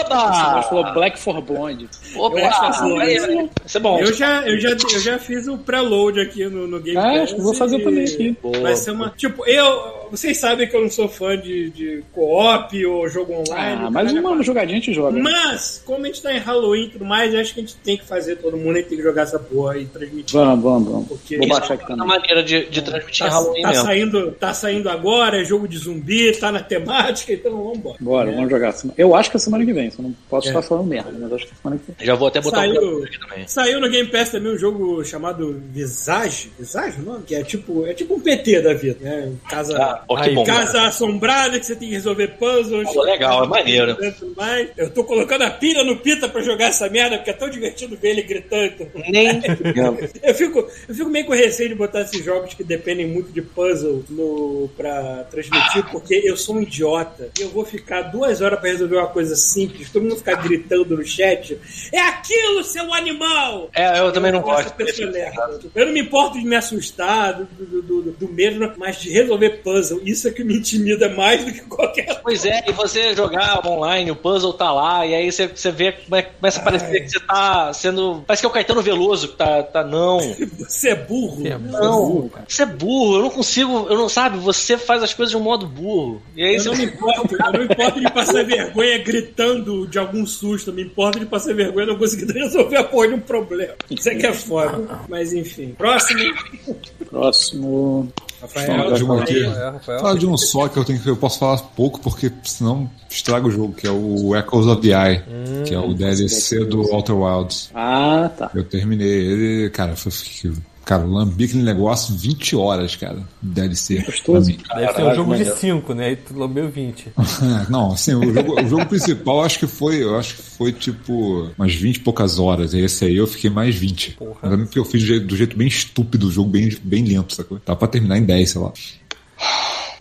Oba! falou Black for Blonde. Opa! Eu acho Aí, mas- Isso é bom. Eu já, eu, já, eu já fiz o preload aqui no, no Game Ah, Pass. acho que vou fazer também aqui. Vai ser uma. Tipo, eu. Vocês sabem que eu não sou fã de, de co-op ou jogo online. Ah, mas uma jogadinha a gente joga. Mas, como a gente tá em Halloween e tudo mais, eu acho que a gente tem que fazer todo mundo e tem que jogar essa porra e transmitir. Vamos, vamos, vamos. Porque Vou baixar aqui É uma também. maneira de, de transmitir tá, Halloween tá mesmo. saindo, tá saindo agora, é jogo de zumbi, tá na temática, então vamos embora. Bora, vamos jogar. Eu acho que é semana que vem, só não posso É. estar falando merda, mas acho que semana que vem. Já vou até botar Saiu, um aqui também. saiu no Game Pass também um jogo chamado Visage, Visage o nome? Que é tipo, é tipo um PT da vida, né? Casa, Ah, que Aí, bom. casa assombrada que você tem que resolver puzzles. Pô, legal, é maneiro. tudo mais. Eu tô colocando a pilha no Pita pra jogar essa merda, porque é tão divertido ver ele gritando. Nem. <laughs> Eu fico, eu fico meio com receio de botar esses jogos que dependem muito de puzzle no, pra transmitir, porque eu sou um idiota. E eu vou ficar duas horas pra resolver uma coisa simples, todo mundo ficar gritando no chat. É aquilo, seu animal! É, eu também não Eu gosto. Eu não me importo de me assustar, do, do, do, do medo, mas de resolver puzzle. Isso é que me intimida mais do que qualquer <laughs> Pois é, e você jogar online, o puzzle tá lá, e aí você, você vê, come- começa a parecer que você tá sendo. Parece que é o Caetano Veloso que tá. tá não. <laughs> Você é burro. É Não, você é burro, eu não consigo, eu não sabe, você faz as coisas de um modo burro. E aí Eu você não me importo, eu não me importo de passar vergonha gritando de algum susto, me importa de passar vergonha não conseguir <laughs> resolver a porra de um problema. Isso é que é foda. Mas enfim. Próximo. Próximo. Rafael. Fala de um fala aqui. É. Falar de um só que eu tenho que eu posso falar pouco porque senão estraga o jogo, que é o Echoes of the Eye, que é o DLC do Outer Wilds. Ah, tá. Eu terminei ele, cara, foi Cara, eu lambi aquele negócio 20 horas, cara, DLC. Gostoso. pra mim. Deve ser um jogo de maneiro. 5, né? E tu lambeu 20. <laughs> Não, assim, o jogo, o jogo principal acho que foi, eu acho que foi tipo umas 20 e poucas horas. E esse aí eu fiquei mais 20. Porra. Mas também porque eu fiz do jeito, do jeito bem estúpido o jogo, bem, bem lento, sacou? Tava pra terminar em 10, sei lá.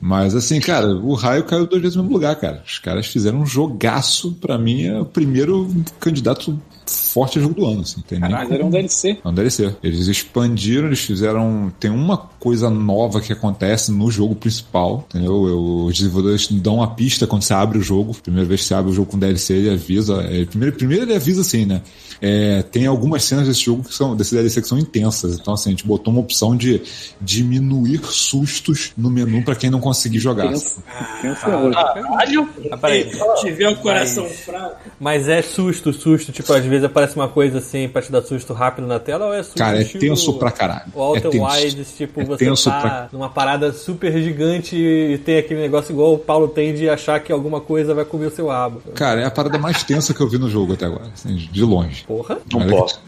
Mas assim, cara, o raio caiu dois vezes no mesmo lugar, cara. Os caras fizeram um jogaço, pra mim, é o primeiro candidato forte jogo do ano, assim, tem nem Mas era um DLC. é um DLC. Eles expandiram, eles fizeram. Tem uma coisa nova que acontece no jogo principal, entendeu? Eu- Os desenvolvedores dão uma pista quando você abre o jogo. Primeira vez que você abre o jogo com DLC, ele avisa. é, primeiro, primeiro ele avisa assim, né? É, tem algumas cenas desse jogo que são, desse DLC que são intensas. Então, assim, a gente botou uma opção de diminuir sustos no menu pra quem não conseguir jogar. Pensa, pensa hoje. Caralho! Ah. Se tiver o coração fraco. Mas é susto, susto, tipo, às vezes aparece uma coisa assim pra te dar susto rápido na tela ou é susto Cara, é tenso pra caralho. O Outer é tenso. Wilds, tipo, É você tenso tá pra- numa parada super gigante e tem aquele negócio igual o Paulo tem de achar que alguma coisa vai comer o seu rabo. Cara, é a parada mais tensa que eu vi no jogo até agora, assim, de longe. Porra. Não que- posso.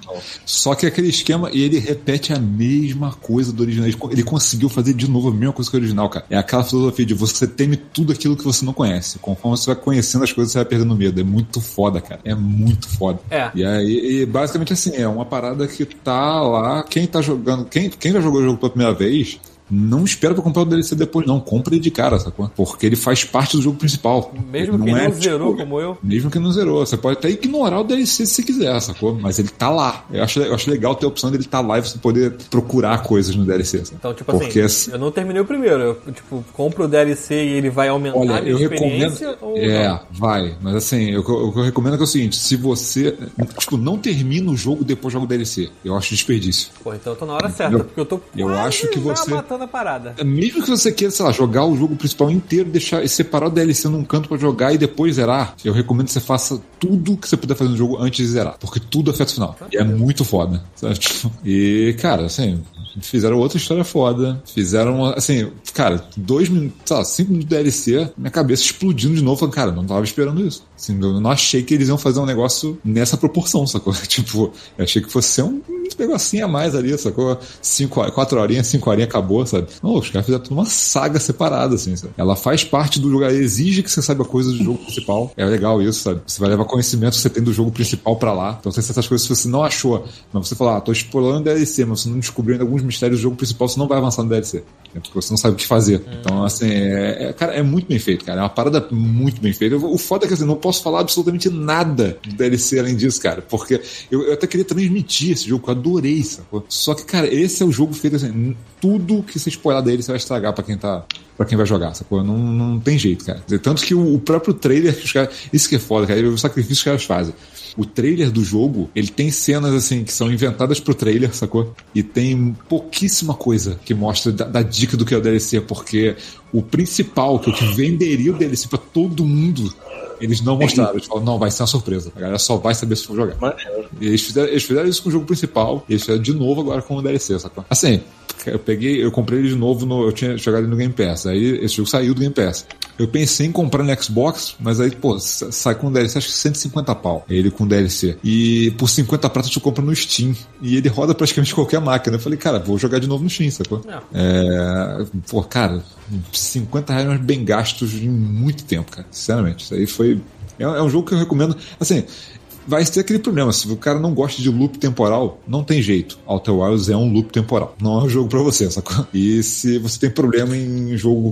Só que aquele esquema, e ele repete a mesma coisa do original. Ele conseguiu fazer de novo a mesma coisa que o original, cara. É aquela filosofia de você teme tudo aquilo que você não conhece. Conforme você vai conhecendo as coisas, você vai perdendo medo. É muito foda, cara. É muito foda. É. E aí, e basicamente assim, é uma parada que tá lá. Quem tá jogando, quem, quem já jogou o jogo pela primeira vez, não espera pra comprar o DLC depois, não. Compra ele de cara, sacou? Porque ele faz parte do jogo principal. Mesmo Não quem é, não zerou tipo, como eu. mesmo que não zerou. Você pode até ignorar o DLC se você quiser, sacou? Mas ele tá lá. Eu acho, eu acho legal ter a opção dele tá lá e você poder procurar coisas no DLC. sabe? Então, tipo Porque assim, eu não terminei o primeiro. Eu, tipo, compro o DLC e ele vai aumentar Olha, a minha eu recomendo. experiência ou É, não? vai. Mas assim, eu- o que eu recomendo é, que é o seguinte: se você, tipo, não termina o jogo depois joga o DLC, eu acho desperdício. Pô, então eu tô na hora certa, Eu- porque eu tô eu acho que você- matando da parada. Mesmo que você queira, sei lá, jogar o jogo principal inteiro, deixar e separar o DLC num canto pra jogar e depois zerar, eu recomendo que você faça tudo que você puder fazer no jogo antes de zerar. Porque tudo afeta o final. E é muito foda. Sabe? <laughs> E, cara, assim, fizeram outra história foda. Fizeram, assim, cara, dois minutos, sei lá, cinco minutos de DLC, minha cabeça explodindo de novo. Falando, cara, não tava esperando isso. Assim, eu não achei que eles iam fazer um negócio nessa proporção, sacou? <laughs> Tipo, eu achei que fosse ser um negocinho a mais ali, sacou? Cinco, quatro horinhas, cinco horinhas, acabou, sabe? Não, os caras fizeram uma saga separada, assim, sabe? Ela faz parte do jogo, ela exige que você saiba coisas do jogo principal. É legal isso, sabe? Você vai levar conhecimento que você tem do jogo principal pra lá. Então, se essas coisas você não achou, mas você falar, ah, tô explorando DLC, mas você não descobriu ainda alguns mistérios do jogo principal, você não vai avançar no DLC. né? Porque você não sabe o que fazer. Então, assim, é, é- cara, é muito bem feito, cara. É uma parada muito bem feita. O foda é que assim, não posso falar absolutamente nada do DLC além disso, cara. Porque eu, eu até queria transmitir esse jogo, eu adorei, sacou? Só que, cara, esse é o jogo feito assim. Tudo que você spoiler dele, você vai estragar pra quem tá. Pra quem vai jogar, sacou? Não, não tem jeito, cara. Tanto que o, o próprio trailer os caras. Isso que é foda, cara. É o sacrifício que os caras fazem. O trailer do jogo, ele tem cenas assim que são inventadas pro trailer, sacou? E tem pouquíssima coisa que mostra da, da dica do que é o DLC, porque o principal, que é o que venderia o DLC pra todo mundo, eles não mostraram. Eles falaram, não, vai ser uma surpresa. A galera só vai saber se for jogar. Maneiro. E eles fizeram, eles fizeram isso com o jogo principal, e eles fizeram de novo agora com o DLC, sacou? Assim, eu peguei, eu comprei ele de novo no. Eu tinha jogado ele no Game Pass. Aí esse jogo saiu do Game Pass. Eu pensei em comprar no Xbox, mas aí, pô, sa- sai com DLC, acho que 150 pau. Ele com DLC. E por 50 pratas tu compra no Steam. E ele roda praticamente qualquer máquina. Eu falei, cara, vou jogar de novo no Steam, sacou? Não. É. Pô, cara, 50 reais bem gastos em muito tempo, cara. Sinceramente. Isso aí foi. É, é um jogo que eu recomendo. Assim, vai ter aquele problema. Se o cara não gosta de loop temporal, não tem jeito. Outer Wilds é um loop temporal. Não é um jogo pra você, sacou? E se você tem problema em jogo,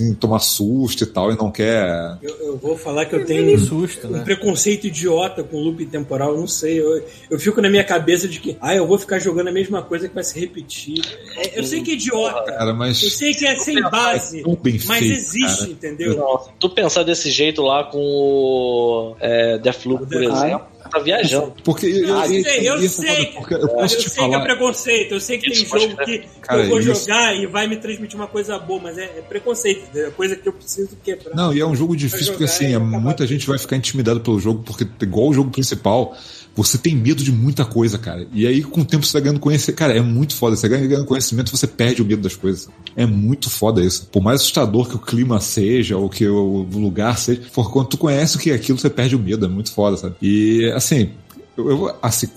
em tomar susto e tal, e não quer. Eu, eu vou falar que eu tenho susto, um né? preconceito idiota com loop temporal, eu não sei. Eu, eu fico na minha cabeça de que, ah, eu vou ficar jogando a mesma coisa que vai se repetir. É, eu sei que é idiota. Cara, mas. Eu sei que é sem base, tão bem mas feito, existe, cara. entendeu? Não, tu pensar desse jeito lá com o é, Deathloop, por Ah, exemplo, tá viajando. Porque eu, Ah, eu sei, eu é sei. foda, porque eu Eu te sei que é falar. preconceito, eu sei que tem Isso, pode jogo que Cara, eu vou isso- jogar e vai me transmitir uma coisa boa, mas é, é preconceito, é coisa que eu preciso quebrar. Não, e é um jogo difícil porque assim, é, muita gente vai ficar intimidado pelo jogo, porque igual o jogo principal, você tem medo de muita coisa, cara. E aí, com o tempo, você vai ganhando conhecimento. Cara, é muito foda. Você ganha ganhando conhecimento, você perde o medo das coisas. É muito foda isso. Por mais assustador que o clima seja, ou que o lugar seja, por quando tu conhece o que é aquilo, você perde o medo. É muito foda, sabe? E assim. Eu, eu, assim,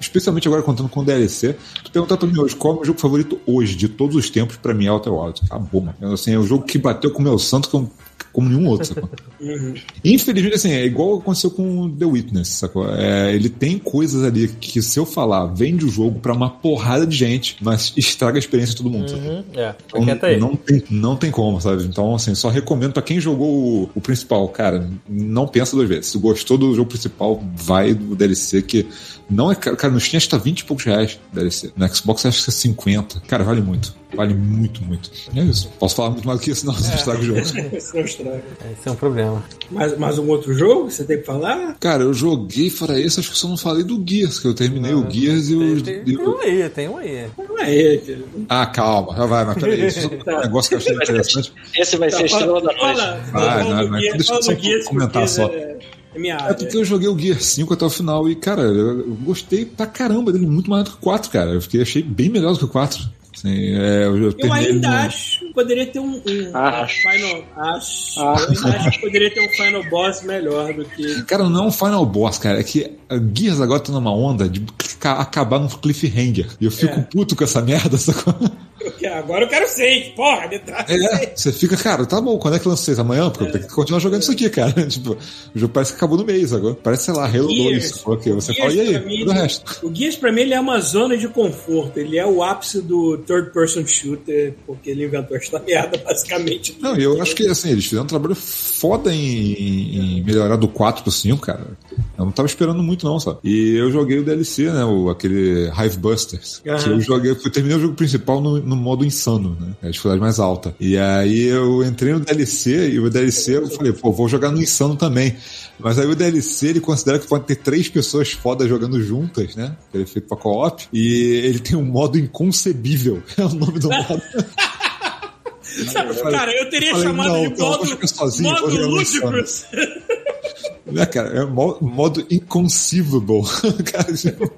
especialmente agora contando com o DLC, tu perguntar pra mim hoje qual é o meu jogo favorito hoje, de todos os tempos, pra mim é Outer Wilds. Acabou, mano. Assim, é o jogo que bateu com o meu santo como, como nenhum outro, sacou? <laughs> Infelizmente, assim, é igual aconteceu com The Witness, sacou? É, ele tem coisas ali que, se eu falar, vende o jogo pra uma porrada de gente, mas estraga a experiência de todo mundo? Uhum, é, Então, aí. não, tem, não tem como, sabe? Então, assim, só recomendo pra quem jogou o, o principal, cara, não pensa duas vezes. Se gostou do jogo principal, vai do DLC, que não é caro. Cara, no Steam acho que tá 20 e poucos reais o DLC. No Xbox acho que é 50. Cara, vale muito. Vale muito, muito. É isso. Posso falar muito mais do que isso, senão você estraga o jogo. <laughs> Isso não estraga. Esse é um problema. Mais, mais um outro jogo que você tem que falar? Cara, eu joguei fora isso, acho que só não falei do Gears, que eu terminei o Gears e o. Tem, tem o- um aí, tem um aí. Não é ele. Ah, calma, já vai, mas peraí. Isso é um <laughs> negócio que eu achei interessante. Esse vai ser a estrela da noite. Vai, Deixa eu fala só Gears, comentar só. É, é É porque eu joguei o Gear 5 até o final e, cara, eu eu gostei pra caramba dele, muito mais do que o 4, cara. Eu fiquei, achei bem melhor do que o 4. Assim, é, eu, eu ainda no- acho que poderia ter um, um Acho. final. Acho. Ah. Eu ainda acho que poderia ter um final boss melhor do que. Cara, não é um final boss, cara. É que a Gears agora tá numa onda de ca- acabar num cliffhanger. E eu fico É. puto com essa merda, <laughs> sacou? Agora eu quero seis, porra, me traz É, seis. você fica, cara, tá bom, quando é que lança vocês? Amanhã? Porque eu tenho que continuar jogando isso aqui, cara. <laughs> tipo, o jogo parece que acabou no mês agora. Parece, sei lá, Halo 2. Gears- sacou? Que você Gears fala, e aí? mim- o resto? O Gears pra mim ele é uma zona de conforto. Ele é o ápice do third person shooter, porque ele inventou esta merda, basicamente. Não, eu acho que assim, eles fizeram um trabalho foda em, em melhorar do 4 pro 5, cara. Eu não tava esperando muito, não, sabe? E eu joguei o DLC, né? O, aquele Hive Busters. Aham. Que eu joguei, eu terminei o jogo principal no, no modo insano, né? É a dificuldade mais alta. E aí eu entrei no DLC e o DLC eu falei, pô, vou jogar no insano também. Mas aí o DLC ele considera que pode ter três pessoas fodas jogando juntas, né? Que ele é feito pra co-op. E ele tem um modo inconcebível. <laughs> É o nome do modo. <laughs> Cara, eu teria falei, chamado não, de então eu modo, vou modo. <laughs> Né, cara? É mo- modo inconceivable. <laughs> cara, tipo...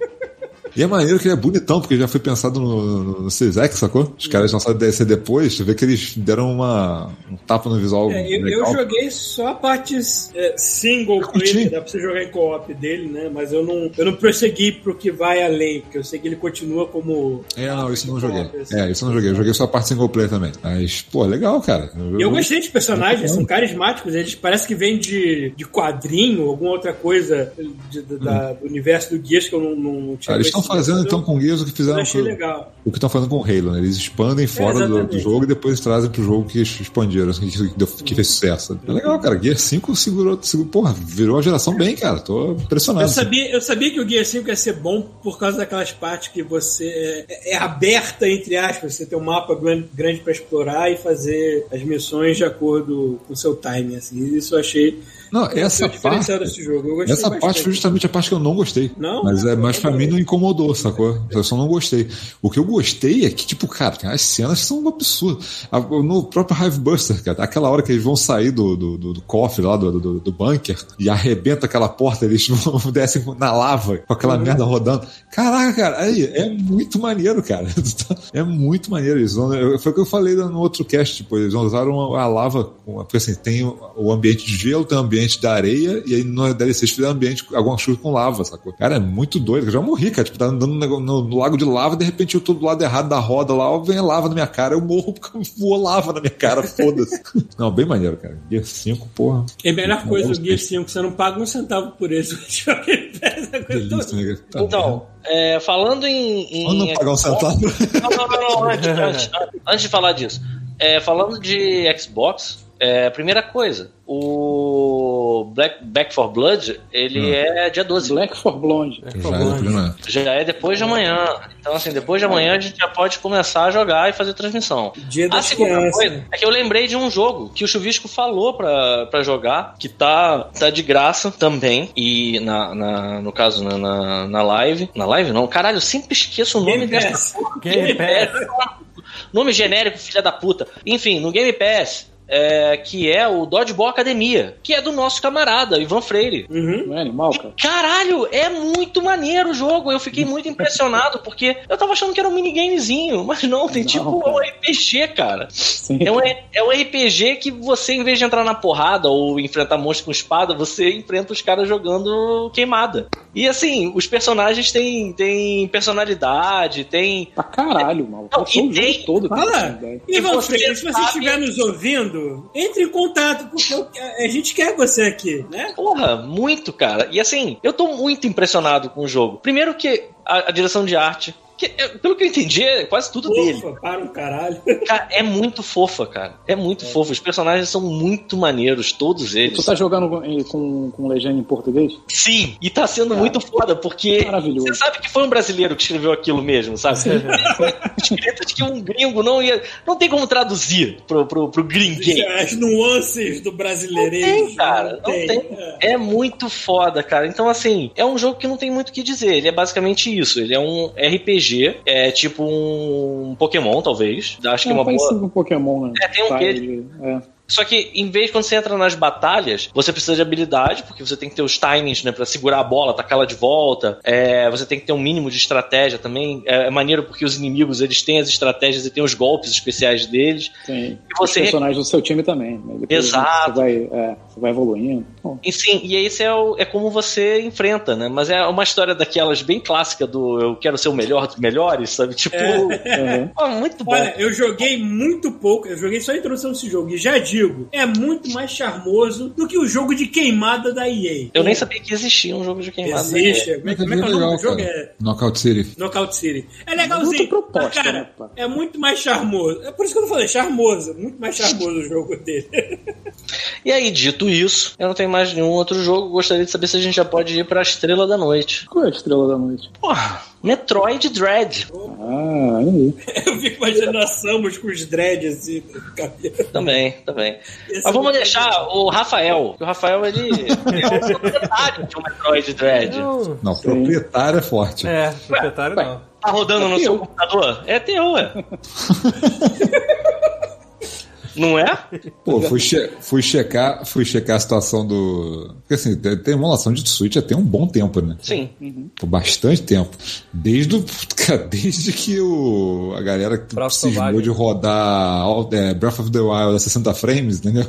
E é maneiro que ele é bonitão, porque já foi pensado no, no, no CZEC, sacou? Os caras lançaram DLC depois, tu vê que eles deram uma, um tapa no visual É, eu, eu joguei só a parte é, single curti. player, dá pra você jogar em co-op dele, né? Mas eu não, eu não prossegui pro que vai além, porque eu sei que ele continua como. É, não, isso eu não joguei. assim. É, isso eu não joguei. Eu joguei só a parte single player também. Mas, pô, legal, cara. E eu gostei dos personagens, são carismáticos, eles parecem que vêm de, de quadrinho, alguma outra coisa de- de- da- do universo do Gears que eu não, não, não tinha eles estão fazendo então com Gears o que fizeram com, legal. o que estão fazendo com o Halo, né? Eles expandem fora do, do exatamente. jogo e depois trazem pro jogo que expandiram, assim, que, deu- que fez sucesso. É legal, cara. Gears 5 segurou, segurou, porra, virou a geração bem, cara. Tô impressionado. Eu sabia, eu sabia que o Gear 5 ia ser bom por causa daquelas partes que você é, é aberta, entre aspas, você tem um mapa grande, grande para explorar e fazer as missões de acordo com o seu timing. Assim. Isso eu achei Não, essa parte. Essa parte foi justamente a parte que eu não gostei. Não? Mas, é, mas pra mim não incomodou, sacou? Eu só não gostei. O que eu gostei é que, tipo, cara, as cenas são um absurdo. A- No próprio Hive Buster, cara, aquela hora que eles vão sair do, do, do, do cofre lá, do, do, do bunker, e arrebenta aquela porta, eles <laughs> vão, descem na lava, com aquela merda rodando. Caraca, cara, aí, é muito maneiro, cara. <laughs> É muito maneiro isso. Foi o que eu falei no outro cast, tipo, eles usaram a lava, porque assim, tem o- o ambiente de gelo, tem o ambiente da areia, e aí no DLC fizeram ambiente, alguma chuva com lava, sacou? Cara, é muito doido, eu já morri, cara, tipo, tá andando no, no- no lago de lava, de repente eu tô do lado errado da roda lá, vem lava na minha cara, eu morro porque <laughs> voou lava na minha cara, foda-se. <laughs> Não, bem maneiro, cara. Gear 5, porra. É a melhor coisa do Vamos Gear ver. 5, você não paga um centavo por <laughs> isso. Delícia, né? Tá Então, é, falando em. em Vamos não pagar um centavo? Não, não, não, não, antes, antes, antes de falar disso. É, falando de Xbox, é, primeira coisa, o Black Back for Blood, ele é dia 12. Black for Blonde. Já é depois, né? Já é depois de amanhã. Então, assim, depois de amanhã a gente já pode começar a jogar e fazer transmissão. Dia A segunda crianças. coisa é que eu lembrei de um jogo que o Chuvisco falou pra, pra jogar, que tá, tá de graça também. E na, na- no caso, na, na, na live. Na live não? Caralho, eu sempre esqueço o nome Game dessa Pass. Game Nome genérico, filha da puta. Enfim, no Game Pass. É, que é o Dodgeball Academia, que é do nosso camarada, Ivan Freire. Uhum. Não é animal, cara? Caralho, é muito maneiro o jogo. Eu fiquei muito impressionado, porque eu tava achando que era um minigamezinho, mas não, tem Não, tipo um cara. RPG, cara. Sim. É um, é um RPG que você, em vez de entrar na porrada ou enfrentar monstros com espada, você enfrenta os caras jogando queimada. E assim, os personagens têm, têm personalidade, tem. Pra caralho, mal. Não, Passou e o jogo tem- todo. Fala, cara. Ivan Freire, se você estiver nos ouvindo, entre em contato, porque a gente quer você aqui, né? Porra, muito, cara. E assim, eu tô muito impressionado com o jogo. Primeiro que a, a direção de arte. Que, é, pelo que eu entendi, é quase tudo dele. Ufa, para um caralho. Cara, é muito fofa, cara. É muito fofo. Os personagens são muito maneiros, todos eles. Tu tá jogando com, com, com legenda em português? Sim, e tá sendo muito foda, porque Maravilhoso. você sabe que foi um brasileiro que escreveu aquilo mesmo, sabe? <laughs> Escrito de que um gringo não ia. Não tem como traduzir pro, pro, pro gringuês. As nuances do Não brasileirismo. tem, cara. Não tem. É. É muito foda, cara. Então, assim, é um jogo que não tem muito o que dizer. Ele é basicamente isso. Ele é um RPG, é tipo um Pokémon, talvez. Acho que é É uma boa. com Pokémon, né? É, tem um quê de- É. Só que, em vez de quando você entra nas batalhas, você precisa de habilidade, porque você tem que ter os timings, né, pra segurar a bola, tacar ela de volta. É, você tem que ter um mínimo de estratégia também. É, é maneiro porque os inimigos, eles têm as estratégias e têm os golpes especiais deles. Tem E você- os personagens do seu time também. né? Exato. Você vai, é, você vai evoluindo. Bom, E sim, e esse é, o- é como você enfrenta, né? Mas é uma história daquelas bem clássica do eu quero ser o melhor dos melhores, sabe? Tipo, uhum. <laughs> pô, muito bom. Olha, eu joguei muito pouco, eu joguei só a introdução desse jogo e já digo digo, é muito mais charmoso do que o jogo de queimada da EA. Eu nem sabia que existia um jogo de queimada. Existe. Como é, como é que é o nome do jogo? É Knockout City. Knockout City. É legalzinho. proposta, mas, cara, né, é muito mais charmoso. É por isso que eu não falei, charmoso. Muito mais charmoso o jogo dele. E aí, dito isso, eu não tenho mais nenhum outro jogo. Gostaria de saber se a gente já pode ir pra Estrela da Noite. Qual é a estrela da noite? Porra, Metroid Dread. Ah, aí. eu fico imaginando a Samus com os dreads assim no cabelo. Também, também. Esse Mas vamos é deixar o Rafael. que O Rafael, ele <laughs> é o proprietário de um Metroid Dread. Não, Não, proprietário é forte. é, proprietário não. Tá rodando no É seu teu. computador? É teu, ué. <laughs> Não é? Pô, fui, che- fui checar, fui checar a situação do. Porque assim, tem, emulação de Switch já tem um bom tempo, né? Sim. Por bastante tempo. Desde, o, <laughs> desde que o, a galera cismou de rodar all- é, Breath of the Wild a 60 frames, entendeu?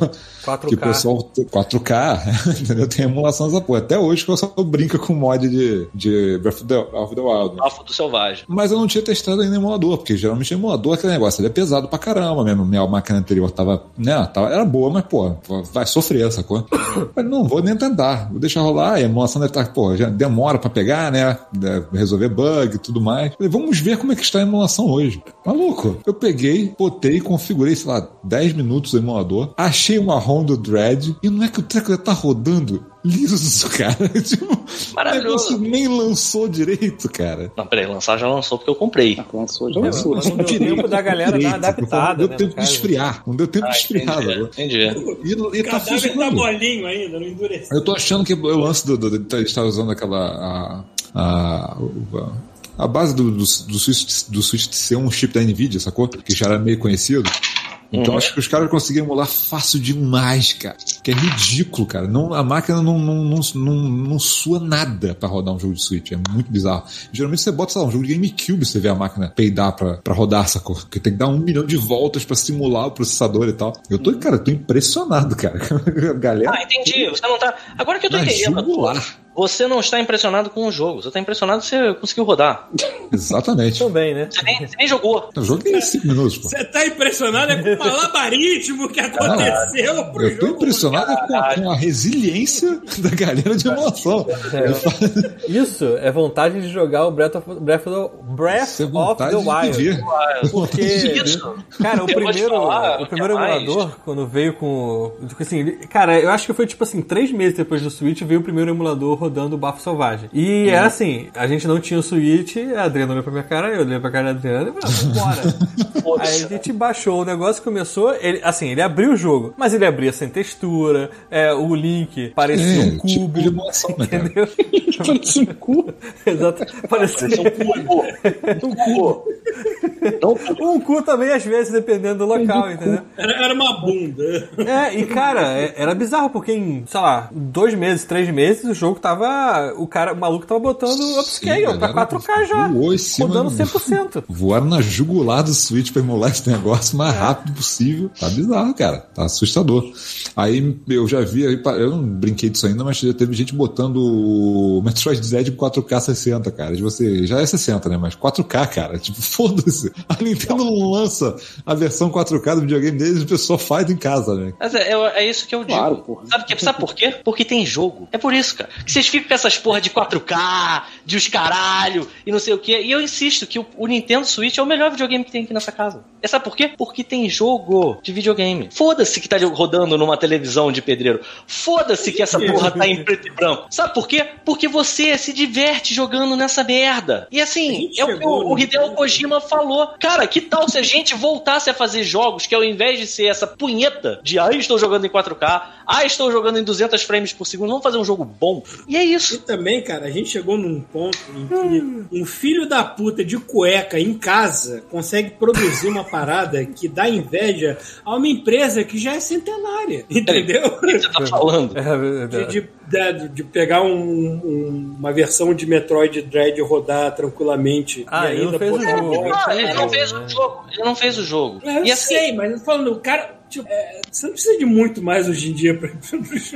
4K. Que o pessoal. 4K, <laughs> entendeu? Tem emulação dessa porra. Até hoje que o pessoal brinca com mod de, de Breath of the, of the Wild. né? Alfa do Selvagem. Mas eu não tinha testado ainda em emulador, porque geralmente emulador é aquele negócio, ele é pesado pra caramba mesmo. Minha máquina anterior tava, né, tava, era boa, mas, pô, vai sofrer, sacou? <coughs> Mas não, vou nem tentar, vou deixar rolar, a emulação deve estar, pô, já demora pra pegar, né, deve resolver bug e tudo mais. Falei, vamos ver como é que está a emulação hoje. Maluco, eu peguei, botei, configurei, sei lá, 10 minutos o emulador, achei uma ROM do Dread, e não é que o treco já tá rodando liso, <laughs> cara. tipo, Maravilhoso. o negócio nem lançou direito, cara. Não, peraí, lançar já lançou porque eu comprei. Ah, lançou, já lançou. mas não deu tempo da galera dar adaptada, Não deu né, tempo de caso. esfriar. Não deu tempo Ah, de esfriar. entendi. E, O e tá cadáver tá funcionando. molinho ainda, não endureceu. Eu tô achando que o lance do, do, de estar usando aquela. A, a, a, a base do, do, do, Switch, do Switch ser um chip da Nvidia, sacou? Que já era meio conhecido. Então acho que os caras conseguiram emular fácil demais, cara. Que é ridículo, cara. Não, a máquina não, não, não, não, não sua nada pra rodar um jogo de Switch. É muito bizarro. Geralmente você bota, sei lá, um jogo de GameCube, você vê a máquina peidar pra, pra rodar, sacou? Porque tem que dar um milhão de voltas pra simular o processador e tal. Eu tô, cara, eu tô impressionado, cara. <laughs> Galera. Ah, entendi. Você não tá. Agora que eu tô entendendo. jugular. Você não está impressionado com o jogo. Você tá impressionado que você conseguiu rodar. Exatamente. Também, né? Você nem, você nem jogou. Eu joguei 5 minutos, pô. Você tá impressionado é com o malabarismo que aconteceu pro Eu tô jogo. impressionado com a, com a resiliência da galera de emulação. Isso é vontade de jogar o Breath of, Breath of, the- Breath é of the Wild. viver. Porque, Isso. cara, o Eu primeiro, falar, o primeiro é mais. emulador, quando veio com. tipo Assim, cara, eu acho que foi tipo assim, três meses depois do Switch, veio o primeiro emulador rodando o Bafo Selvagem. E era assim, a gente não tinha o Switch, a Adriana olhou pra minha cara, eu olhei pra cara da Adriana e falei, bora. Aí a gente baixou o negócio, começou, ele, assim, ele abriu o jogo, mas ele abria sem textura, é, o link parecia É, um tipo cubo. de emulação, né, cara? entendeu? <laughs> Parecia um cu. Exato. Parecia. Um cu. <laughs> Não, um cu também, às vezes, dependendo do local, entendeu? Era, era uma bunda. É, e cara, é- era bizarro, porque em, sei lá, dois meses, três meses, o jogo tava. O cara, o maluco tava botando upscale Sim, pra galera 4K já. voou em cima Rodando do- 100%. <laughs> Voaram na jugular do Switch pra emular esse negócio o mais rápido possível. Tá bizarro, cara. Tá assustador. Aí eu já vi, aí, eu não brinquei disso ainda, mas já teve gente botando o Metroid Dread 4K 60, cara. De você, já é 60, né? Mas 4K, cara. <laughs> Tipo, foda-se. A Nintendo não lança a versão 4K do videogame deles e o pessoal faz em casa, né? Mas é, é- é isso que eu digo. Claro, porra. Sabe, que, sabe por quê? Porque tem jogo. É por isso, cara. Que vocês ficam com essas porra de 4K, de os caralho e não sei o quê. E eu insisto que o, o Nintendo Switch é o melhor videogame que tem aqui nessa casa. E sabe por quê? Porque tem jogo de videogame. Foda-se que tá rodando numa televisão de pedreiro. Foda-se que essa porra tá em preto e branco. Sabe por quê? Porque você se diverte jogando nessa merda. E assim, é o que o, o Hideo Kojima falou. Cara, que tal se a gente voltasse a fazer jogos que ao invés de ser essa punheta de ah, estou jogando em 4K, ah, estou jogando em 200 frames por segundo, vamos fazer um jogo bom. E é E isso. também, cara, a gente chegou num ponto em que um filho da puta de cueca em casa consegue produzir uma parada que dá inveja a uma empresa que já é centenária. Entendeu? O que você tá falando? É, De, de, de- de pegar um- um- uma versão de Metroid Dread e rodar tranquilamente. Ah, e ele não ainda fez o botar- jogo. Ele não fez né? o jogo. Ele não fez o jogo. É, Eu E assim, sei, mas eu tô falando, o cara. Tipo, é, você não precisa de muito mais hoje em dia para <laughs>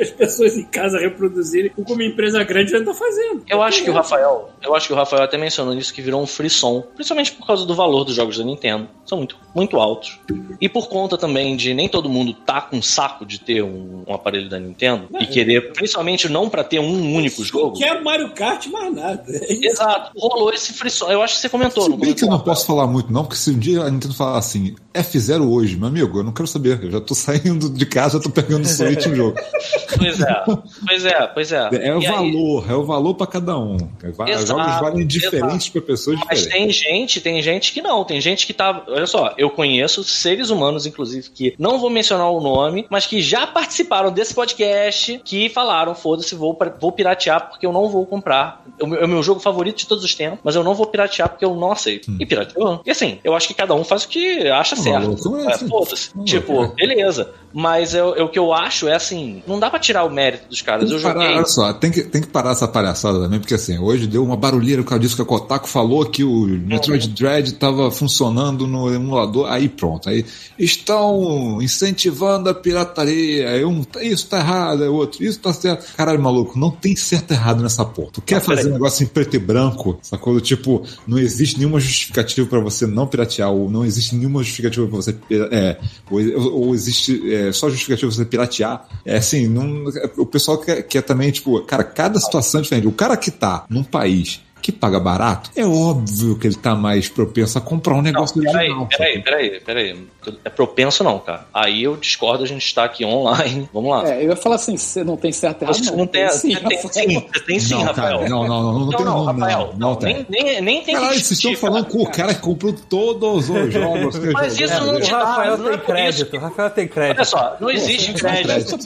as pessoas em casa reproduzirem o que uma empresa grande já está fazendo. Eu acho que o Rafael, eu acho que o Rafael até mencionou isso que virou um frisson, principalmente por causa do valor dos jogos da Nintendo. São muito, muito altos. E por conta também de nem todo mundo tá com saco de ter um, um aparelho da Nintendo e querer, principalmente não para ter um único jogo. Quer Mario Kart, mais nada. <laughs> É. Exato, rolou esse frisson. Eu acho que você comentou. Se não bem que eu não posso falar muito, não, porque se um dia a Nintendo falar assim, F0 hoje, meu amigo, eu não quero saber. Eu já tô <laughs> saindo de casa, já tô pegando o Switch no jogo. Pois é, pois é, pois é. <laughs> É o E aí- valor, é o valor pra cada um. Os Exato, jogos valem diferentes pra pessoas Mas diferentes. tem gente, tem gente que não, tem gente que tá. Olha só, eu conheço seres humanos, inclusive, que não vou mencionar o nome, mas que já participaram desse podcast, que falaram: foda-se, vou, vou piratear porque eu não vou comprar. É o meu- é jogo favorito de todos os tempos, mas eu não vou piratear porque eu não aceito. E pirateou. E assim, eu acho que cada um faz o que acha certo. maluco, é É. Foda-se. Não, Tipo, é. beleza. Mas eu, eu- o que eu acho é assim: não dá pra tirar o mérito dos caras. Tem Eu que parar, joguei. olha só, tem que, tem que parar essa palhaçada também, porque assim, hoje deu uma barulheira por causa disso que a Kotaku falou que o Metroid Dread estava funcionando no emulador, aí pronto, aí estão incentivando a pirataria, aí um, isso tá errado, aí outro, isso tá certo. Caralho, maluco, não tem certo e errado nessa porra. Tu quer Não, fazer um negócio em preto e branco, sacou? Tipo, não existe nenhuma justificativa pra você não piratear, ou não existe nenhuma justificativa pra você, pira- é, ou, ou existe é, só justificativa pra você piratear. É assim, não, o pessoal quer, quer também, tipo, cara, cada situação é diferente. O cara que tá num país que paga barato, é óbvio que ele tá mais propenso a comprar um negócio Peraí, original. peraí, peraí, peraí. É propenso não, cara. Aí eu discordo, a gente está aqui online. <laughs> Vamos lá. É, eu ia falar assim, você não tem certo errado, Você não. não tem, sim, você tem Rafael. sim, você tem sim, Não, Rafael. não, não, não, não tem não, Rafael. não, não tem. Nem, nem, nem tem Caralho, vocês estão falando com o cara que comprou todos os <laughs> jogos Mas isso não te dá, Rafael não é tem por crédito, Rafael tem crédito. Olha só, não existe crédito.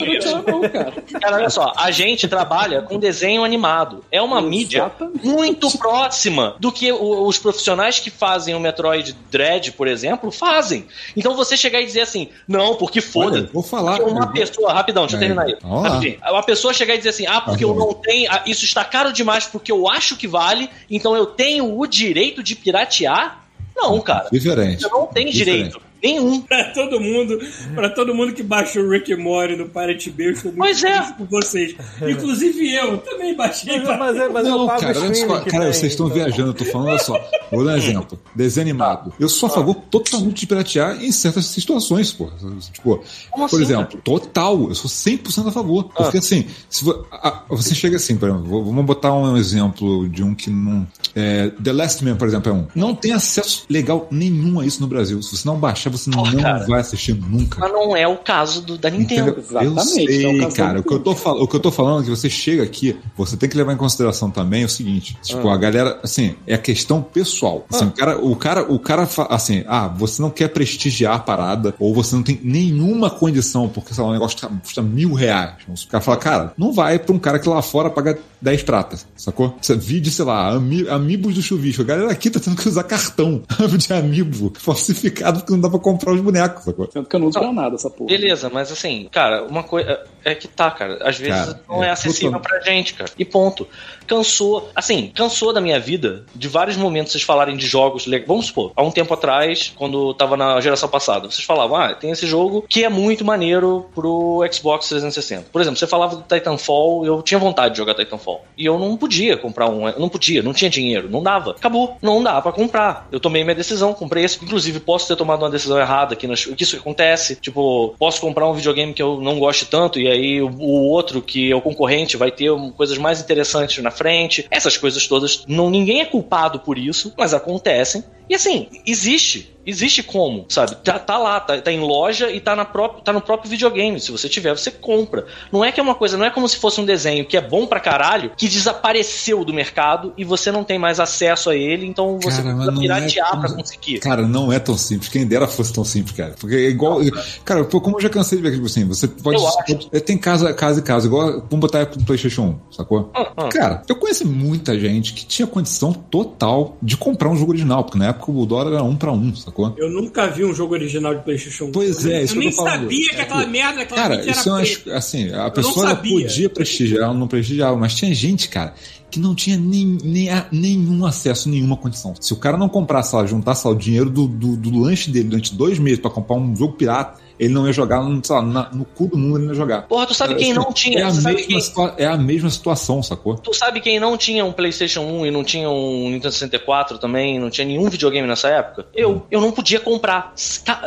Não não, cara. Olha só, a gente trabalha com desenho animado. É uma mídia Exatamente. Muito próxima do que os profissionais que fazem o Metroid Dread, por exemplo, fazem. Então você chegar e dizer assim, não, porque foda. vou falar. Uma pessoa, rapidão, deixa eu terminar aí. Rapidinho. Uma pessoa chegar e dizer assim, ah, porque eu não tenho, ah, isso está caro demais porque eu acho que vale, então eu tenho o direito de piratear? Não, cara. Diferente. Você não tem Diferente. direito. Nenhum. Pra todo mundo, pra todo mundo que baixou o Rick Morty no Pirate Bay, eu estou muito Pois é. feliz por vocês. Inclusive eu, também baixei. Mas, mas, é- mas eu Não, pago cara, olha só, que cara, tem, vocês estão então. viajando, eu tô falando, olha só. Vou dar um exemplo. Desenho animado. Eu sou a favor totalmente de piratear em certas situações, pô. Tipo, Como por assim, exemplo, total, eu sou 100% a favor. Porque assim, se vo- a- a- você chega assim, por exemplo, vamos botar um exemplo de um que não. é, The Last Man, por exemplo, é um. Não tem acesso legal nenhum a isso no Brasil. Se você não baixar, você não cara. vai assistir nunca. Mas não é o caso do, da Nintendo. Entendeu? Exatamente, Eu é sei, o caso cara. O que, eu tô fal- o que eu tô falando é que você chega aqui, você tem que levar em consideração também o seguinte: tipo, a galera, assim, é a questão pessoal. Assim, o cara, o cara, o cara, assim, ah, você não quer prestigiar a parada, ou você não tem nenhuma condição, porque, sei lá, o negócio custa, custa mil reais. O cara fala, cara, não vai pra um cara que lá fora paga 10 pratas, sacou? Você vídeo, sei lá, ami, amigos do chuvisco. A galera aqui tá tendo que usar cartão <laughs> de amiibo falsificado porque não dá pra comprar os bonecos, sacou? Sendo que eu não uso pra nada essa porra. Beleza, mas assim, cara, uma coisa é que tá, cara. Às vezes Cara, não é, é acessível total- pra gente, cara. E ponto. Cansou, assim, cansou da minha vida de vários momentos vocês falarem de jogos. Vamos supor, há um tempo atrás, quando tava na geração passada, vocês falavam, ah, tem esse jogo que é muito maneiro pro Xbox 360. Por exemplo, você falava do Titanfall, eu tinha vontade de jogar Titanfall. E eu não podia comprar um, eu não podia, não tinha dinheiro, não dava. Acabou, não dá pra comprar. Eu tomei minha decisão, comprei esse. Inclusive, posso ter tomado uma decisão errada aqui, nas, que isso acontece. Tipo, posso comprar um videogame que eu não goste tanto, e aí o, o outro, que é o concorrente, vai ter coisas mais interessantes na frente. Essas coisas todas, não, ninguém é culpado por isso, mas acontecem. E assim, existe. Existe como, sabe? Tá, tá lá, tá, tá em loja e tá, na própria, tá no próprio videogame. Se você tiver, você compra. Não é que é uma coisa, não é como se fosse um desenho que é bom pra caralho, que desapareceu do mercado e você não tem mais acesso a ele, então você Cara, precisa não piratear é pra tão- conseguir. Cara, não é tão simples. Quem dera fosse tão simples, cara. Porque é igual. Cara, pô, como eu já cansei de ver, tipo assim, você pode. Eu acho. tem casa, casa e casa, igual. Vamos botar do PlayStation 1, sacou? Ah, ah. Cara, eu conheci muita gente que tinha condição total de comprar um jogo original, porque na época o dólar era um pra um, sacou? Eu nunca vi um jogo original de PlayStation 1. Pois é, isso Eu eu nem falando. sabia que aquela merda, aquela Cara, mídia isso é era preta. assim, a não pessoa podia prestigiar, ela não prestigiava, mas tinha gente, cara, que não tinha nem, nem a- nenhum acesso, nenhuma condição. Se o cara não comprasse lá, juntasse lá o dinheiro do, do, do lanche dele durante dois meses pra comprar um jogo pirata, ele não ia jogar, sei lá, na- no cu do mundo ele não ia jogar. Porra, tu sabe quem não tinha? É a, mesma, quem- situa- é a mesma situação, sacou? Tu sabe quem não tinha um PlayStation 1 e não tinha um Nintendo 64 também, não tinha nenhum videogame nessa época? Eu. Eu não podia comprar.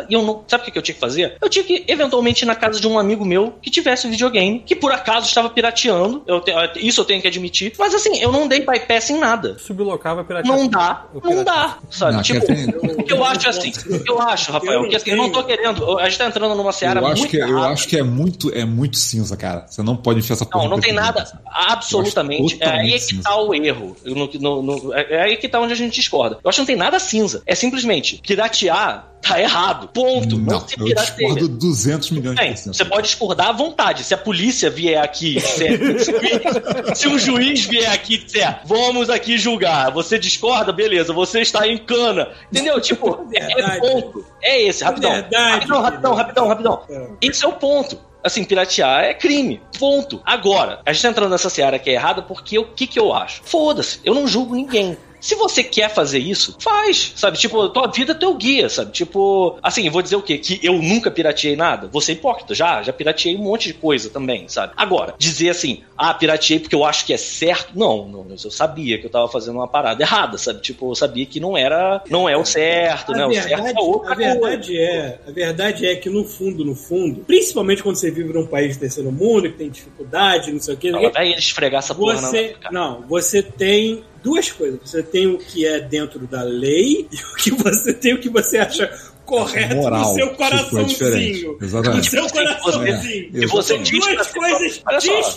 Eu não, sabe o que eu tinha que fazer? Eu tinha que, eventualmente, ir na casa de um amigo meu que tivesse um videogame, que por acaso estava pirateando. Eu te- isso eu tenho que admitir. Mas assim, eu não dei bypass em nada. Sublocava piratear. Não dá, não dá, sabe? Não, tipo, que eu acho é assim, o que eu acho, Rafael, que assim, eu não tô querendo, a gente tá entrando numa seara Eu acho, muito que, eu errada. acho que é muito, é muito cinza, cara. Você não pode enfiar essa porra Não, não tem nada, assim. absolutamente. Eu É aí que cinza. tá o erro. No- no- no- é é aí que tá onde a gente discorda. Eu acho que não tem nada cinza. É simplesmente piratear tá errado. Ponto. Não, Não, se eu discordo 200 milhões de Bem, cento. você pode discordar à vontade. Se a polícia vier aqui, se, se- se um juiz vier aqui e disser, vamos aqui julgar, você discorda, beleza, você está em cana. Entendeu? Tipo, é, é ponto. É esse, rapidão. Verdade, rapidão, rapidão, rapidão, rapidão. Esse é o ponto. Assim, piratear é crime. Ponto. Agora, a gente tá entrando nessa seara que é errada porque o que, que eu acho? Foda-se, eu não julgo ninguém. Se você quer fazer isso, faz, sabe? Tipo, tua vida é teu guia, sabe? Tipo, assim, vou dizer o quê? Que eu nunca pirateei nada? Ser hipócrita, já, já pirateei um monte de coisa também, sabe? Agora, dizer assim, ah, pirateei porque eu acho que é certo, não, não, eu sabia que eu tava fazendo uma parada errada, sabe? Tipo, eu sabia que não era, não é o certo, né? A O certo verdade, é outra a verdade é, a verdade é que no fundo, no fundo, principalmente quando você vive num país de terceiro mundo, que tem dificuldade, não sei o que, coisa. Vai ele esfregar essa porra na você, nossa cara. não, você tem duas coisas. Você tem o que é dentro da lei <laughs> e o que você tem o que você acha correto Moral, no seu tipo, é coraçãozinho. diferente. Exatamente. No seu coraçãozinho. É, E você exatamente. diz Duas coisas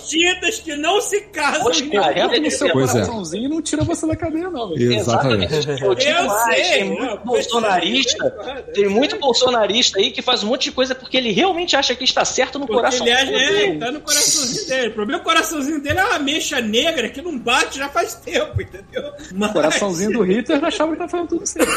distintas que não se casam Poxa, é- No seu Pois é. coraçãozinho não tira você da cadeia, não. velho. Exatamente. Eu digo mais, sei, tem não, muito mas- bolsonarista, tem muito bolsonarista aí que faz um monte de coisa porque ele realmente acha que está certo no Porque coração. ele acha, é, tá no coraçãozinho dele. O problema é que o coraçãozinho dele é uma mecha negra que não bate já faz tempo, entendeu? Mas, O coraçãozinho do Hitler achava que tá fazendo tudo certo.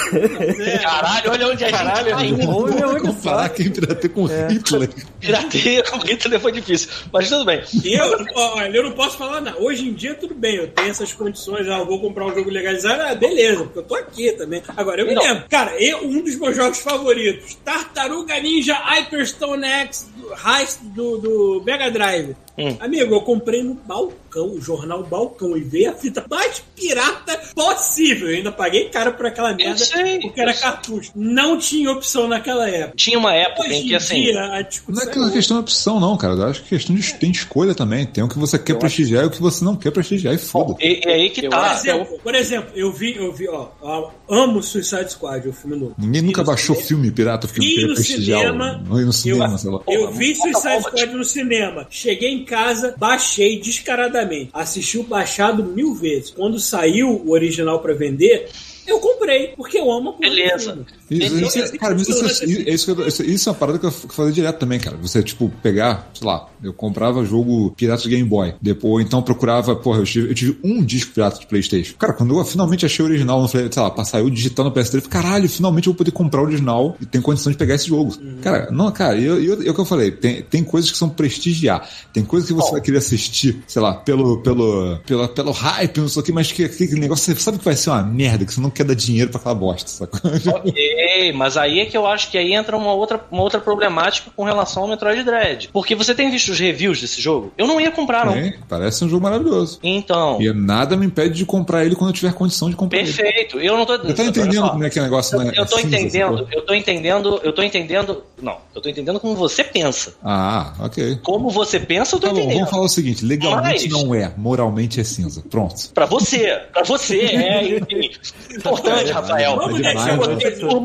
é, Caralho, olha onde a gente Caralho, tá indo. olha onde Comparar quem pirateia com Hitler. Pirateia com Hitler foi difícil, mas tudo bem. Eu, olha, eu não posso falar nada. Hoje em dia, tudo bem, eu tenho essas condições. Ah, eu vou comprar um jogo legalizado, ah, beleza, porque eu tô aqui também. Agora, eu me Não. lembro, cara, eu, um dos meus jogos favoritos, Tartaruga Ninja Hyperstone X Heist do, do Mega Drive. Hum. Amigo, eu comprei no balcão, o jornal Balcão, e veio a fita mais pirata possível. Eu ainda paguei caro por aquela merda, sei, porque era eu sei. cartucho. Não tinha opção naquela época. Tinha uma época Hoje em que assim. dia, a Não discussão é que é questão de opção, não, cara. Eu acho que é questão de tem de escolha também. Tem o que você quer prestigiar e o que você não quer prestigiar. E foda. E, e aí que Eu Por tá. acho- exemplo, por exemplo, eu vi, eu vi, ó, ó, amo Suicide Squad, o filme novo. Ninguém nunca no baixou cinema. filme pirata porque não queria no prestigiar. cinema, o- no cinema, eu, sei lá. eu vi Suicide. Squad no cinema. Cheguei em casa, baixei descaradamente. Assisti o baixado mil vezes. Quando saiu o original pra vender, eu comprei, porque eu amo a Beleza. filme. Isso, isso, cara, é- isso, uma parada que eu fazia direto também, cara. Você, tipo, pegar, sei lá, eu comprava jogo pirata de Game Boy. Depois, então procurava, porra, eu tive, eu tive um disco pirata de Playstation. Cara, quando eu finalmente achei o original, eu falei, sei lá, passar eu digitando no PS3, eu falei, caralho, finalmente eu vou poder comprar o original e ter condição de pegar esse jogo. Cara, não, cara, eu, eu, eu que eu falei, tem, tem coisas que são prestigiar. Tem coisas que você vai querer assistir, sei lá, pelo, pelo, pelo, pelo hype, não sei o que, mas que aquele negócio, você sabe que vai ser uma merda, que você não quer dar dinheiro pra aquela bosta, sacou? Ok, mas aí é que eu acho que aí entra uma outra, uma outra problemática com relação ao Metroid Dread. Porque você tem visto os reviews desse jogo? Eu não ia comprar, não. Tem, parece um jogo maravilhoso. Então, E nada me impede de comprar ele quando eu tiver condição de comprar ele. perfeito. Eu não tô. Você tá entendendo como é que é o negócio, né? Eu, eu tô É cinza, entendendo, eu tô entendendo, eu tô entendendo. Não, eu tô entendendo como você pensa. Ah, ok. Como você pensa, eu tô Tá bom, entendendo. vamos falar o seguinte: legalmente Mas- não é, moralmente é cinza. Pronto. Pra você, pra você, é, enfim. <laughs> Importante, Rafael. Vamos É deixar demais,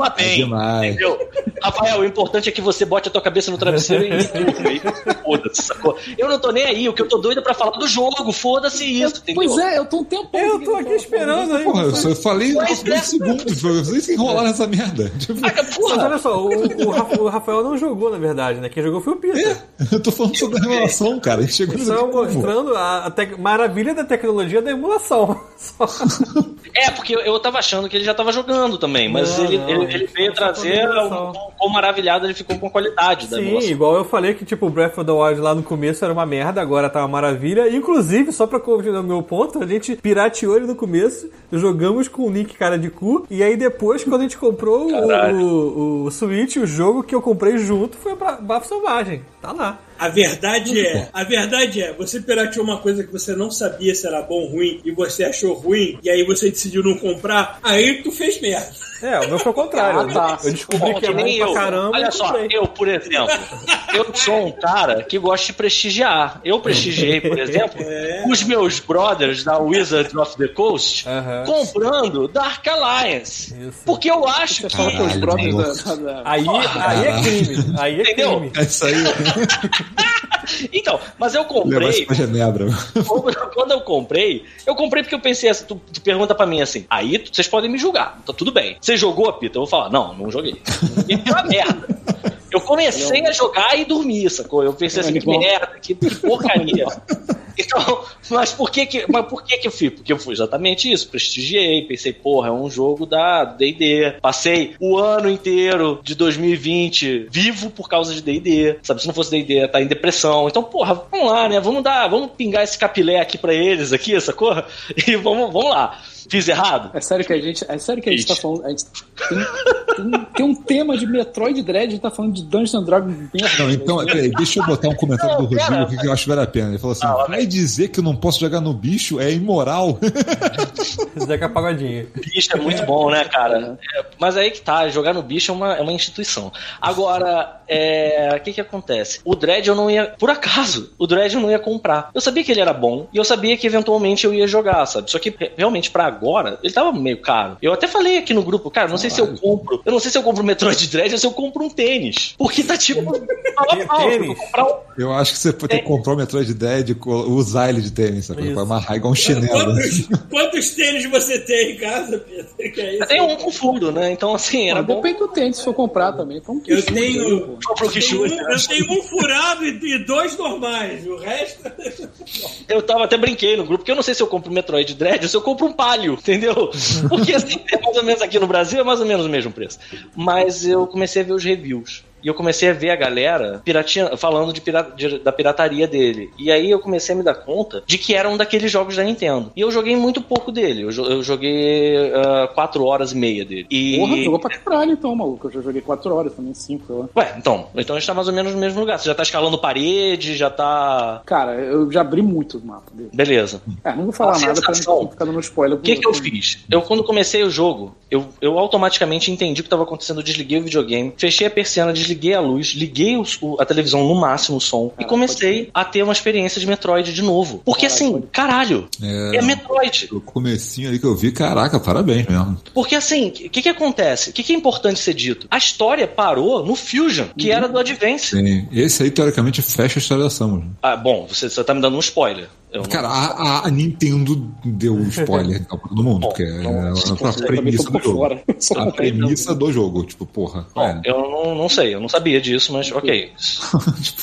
uma durma É bem. demais. Entendeu? Rafael, o importante é que você bote a tua cabeça no travesseiro e <laughs> durma. Foda-se, sacou? Eu não tô nem aí, o que eu tô doido é pra falar do jogo, foda-se isso, entendeu? Pois é, eu tô um tempo. Eu tô aqui esperando aí. Porra, eu só falei Mas uns dois é. segundos. Foi vocês que enrolaram essa merda. Tipo, Saca, Mas porra, olha só, o, o Rafa- o Rafael não jogou, na verdade, né? Quem jogou foi o Peter. eu tô falando sobre a revelação, cara. A gente chegou como? mostrando a, a tec- maravilha da tecnologia da emulação. Só. É, porque eu, eu tava achando que ele já tava jogando também, mas Não, ele, não, ele, ele ele veio trazer com quão maravilhado ele ficou com a qualidade da Sim, igual eu falei que, tipo, o Breath of the Wild lá no começo era uma merda, agora tá uma maravilha. Inclusive, só pra continuar o meu ponto, a gente pirateou ele no começo, jogamos com o Nick cara de cu, e aí depois, quando a gente comprou o, o, o Switch, o jogo que eu comprei junto foi pra Bafo Selvagem. Tá lá. A verdade é, a verdade é, você pirateou uma coisa que você não sabia se era bom ou ruim e você achou ruim e aí você decidiu não comprar, aí tu fez merda. É, o meu foi o contrário. Ah, tá. Eu descobri Bom, que é que nem bom eu. pra caramba Olha só, eu, por exemplo, eu sou um cara que gosta de prestigiar. Eu prestigiei, por <laughs> exemplo, os meus brothers da Wizards of the Coast Aham. comprando Dark Alliance. Isso. Porque eu acho Você que. com os Caralho, brothers da- da- Aí, aí é crime. Aí é Entendeu? crime. É isso aí. <laughs> Então, mas eu comprei. pra Genebra. <laughs> Quando eu comprei, eu comprei porque eu pensei assim, tu, tu pergunta pra mim assim, aí tu- vocês podem me julgar, tá tudo bem. Você jogou, Pita? Eu vou falar, não, não joguei. E é uma merda. Eu comecei a jogar e dormi, sacou? Eu pensei assim, que merda, que, que porcaria. <laughs> Então, mas por que que, mas por que que eu fui? Porque eu fui exatamente isso, prestigiei, pensei, porra, é um jogo da D&D. Passei o ano inteiro de 2020 vivo por causa de D&D. Sabe, se não fosse D&D, tá em depressão. Então, porra, vamos lá, né? Vamos dar, vamos pingar esse capilé aqui pra eles aqui, sacou? <laughs> E vamos, vamos lá. Fiz errado? É sério que a gente, é sério que a gente tá Ixi. falando. A gente tem, tem, tem um tema de Metroid Dread, a gente tá falando de Dungeons and Dragons. Não, então, peraí, deixa eu botar um comentário Não, do Rodrigo aqui que eu acho que vale a pena. Ele falou assim: Ah, vai dizer que eu não posso jogar no bicho é imoral. <laughs> Zeca Pagodinho. Bicho é muito bom, né, cara? É, mas aí que tá, jogar no bicho é uma, é uma instituição. Agora, é, o que que acontece? O Dread eu não ia, por acaso, o Dread eu não ia comprar. Eu sabia que ele era bom e eu sabia que eventualmente eu ia jogar, sabe? Só que re- realmente pra agora, ele tava meio caro. Eu até falei aqui no grupo, cara, não sei se eu compro, eu não sei se eu compro o Metroid Dread ou se eu compro um tênis. Porque tá tipo, <laughs> pau, eu um Eu acho que você pode ter que comprar o Metroid Dead e usar ele de tênis, sabe? Vai amarrar igual um chinelo. Quantos, quantos tênis você tem em casa, Pedro? Que é isso? Eu tenho um com furo, né? Então, assim, era Mas bom. depende do tênis, se for comprar também. Foi um Eu quichute aí, tenho, pô. Eu tenho, um, né? eu tenho um furado e, e dois normais. O resto. Eu tava até brinquei no grupo, porque eu não sei se eu compro Metroid Dread ou se eu compro um Palio, entendeu? Porque assim, é mais ou menos aqui no Brasil, é mais ou menos o mesmo preço. Mas eu comecei a ver os reviews. E eu comecei a ver a galera piratinha, falando de pira- de- da pirataria dele. E aí eu comecei a me dar conta de que era um daqueles jogos da Nintendo. E eu joguei muito pouco dele. Eu, eu joguei 4 horas e meia dele. E... Porra, jogou pra caralho então, maluco. Eu já joguei 4 horas também, 5 lá. Ué, então. Então a gente tá mais ou menos no mesmo lugar. Você já tá escalando parede, já tá. Cara, eu já abri muito o mapa dele. Beleza. É, não vou falar A nada pra sensação- não ficar dando spoiler. O que, que eu fiz? Eu, quando comecei o jogo, eu, eu automaticamente entendi o que estava acontecendo. Eu desliguei o videogame, fechei a persiana, desliguei a luz, liguei os- o- a televisão no máximo, o som, e comecei a ter uma experiência de Metroid de novo. Porque Caraca, assim, caralho, É, é Metroid. O comecinho ali que eu vi, caraca, parabéns mesmo. Porque assim, o que, que acontece? O que, que é importante ser dito? A história parou no Fusion, que era do Advance. Sim. Esse aí, teoricamente, fecha a história da Samus. Ah, bom, você, você tá me dando um spoiler. Eu não- Cara, a, a- a Nintendo deu spoiler <laughs> pra todo mundo, Bom, porque é não, a, não a também <laughs> <laughs> premissa do jogo. A premissa do jogo, tipo, porra. Bom, é. eu não, não sei, eu não sabia disso, mas ok.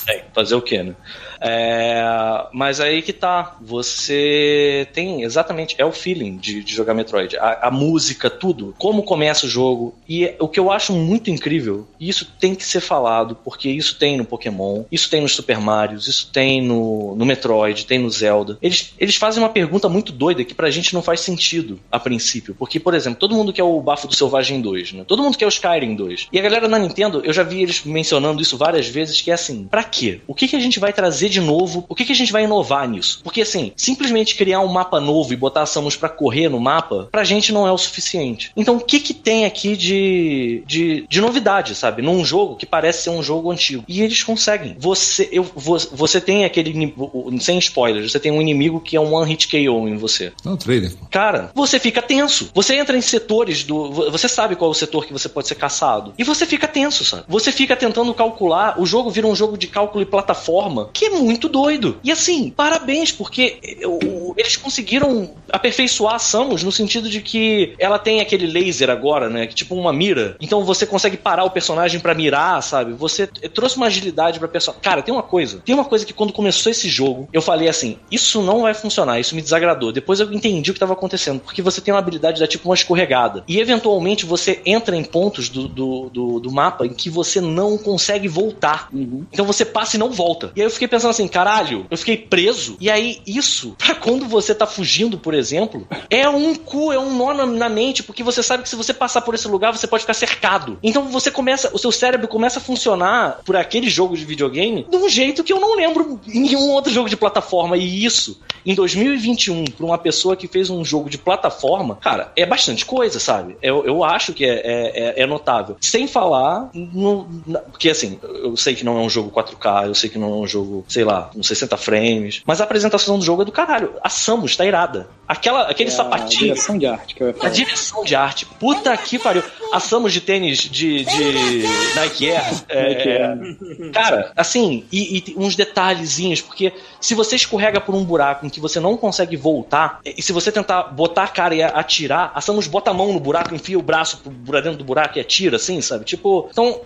É, fazer o quê, né? É, mas aí que tá. Você tem exatamente. É o feeling de, de jogar Metroid. A, a música, tudo. Como começa o jogo. E o que eu acho muito incrível, e isso tem que ser falado, porque isso tem no Pokémon, isso tem nos Super Marios, isso tem no, no Metroid, tem no Zelda. Eles, eles fazem uma pergunta muito doida que pra gente não faz sentido a princípio. Porque, por exemplo, todo mundo quer o Bafo do Selvagem 2, né? Todo mundo quer o Skyrim 2. E a galera na Nintendo, eu já vi eles mencionando isso várias vezes, que é assim, pra quê? O que, que a gente vai trazer de novo? O que, que a gente vai inovar nisso? Porque assim, simplesmente criar um mapa novo e botar a Samus pra correr no mapa, pra gente não é o suficiente. Então o que que tem aqui de, de, de novidade, sabe? Num jogo que parece ser um jogo antigo. E eles conseguem. Você, eu, vo- você tem aquele, sem spoilers, você tem um inimigo que é um one hit KO em você. Não, trailer. pô. Cara, você fica tenso. Você entra em setores do. vo- Você sabe qual é o setor que você pode ser caçado. E você fica tenso, sabe? Você fica tentando calcular. O jogo vira um jogo de cálculo e plataforma que é muito doido. E assim, parabéns, porque eu- eles conseguiram aperfeiçoar a Samus no sentido de que ela tem aquele laser agora, né? Que tipo uma mira. Então você consegue parar o personagem pra mirar, sabe? Você trouxe uma agilidade pra personagem. Cara, tem uma coisa. Tem uma coisa que quando começou esse jogo, eu falei assim: isso não vai funcionar, isso me desagradou. Depois eu entendi o que tava acontecendo. Porque você tem uma habilidade de dar tipo uma escorregada. E eventualmente você entra em pontos do, do, do, do mapa em que você não consegue voltar. Então você passa e não volta. E aí eu fiquei pensando assim, caralho, eu fiquei preso. E aí isso, pra quando você tá fugindo, por exemplo, é um cu, é um nó na, na mente, porque você sabe que se você passar por esse lugar, você pode ficar cercado. Então você começa, o seu cérebro começa a funcionar por aquele jogo de videogame de um jeito que eu não lembro em nenhum outro jogo de plataforma. E isso, em 2021, pra uma pessoa que fez um jogo de plataforma, cara, é bastante coisa, sabe? Eu, eu acho que é, é, é- é notável. Sem falar no. na- porque assim, eu sei que não é um jogo 4K, eu sei que não é um jogo, sei lá, com 60 frames, mas a apresentação do jogo é do caralho. A Samus tá irada. Aquela, aquele É a sapatinho. direção de arte que eu ia A falar. direção de arte, puta que pariu. A Samus de tênis de, de Nike Air. é, Nike Air. Cara, assim, e, e uns detalhezinhos, porque se você escorrega por um buraco em que você não consegue voltar, e se você tentar botar a cara e atirar, a Samus bota a mão no buraco, enfia o braço por por dentro do buraco e atira, assim, sabe? Tipo, então,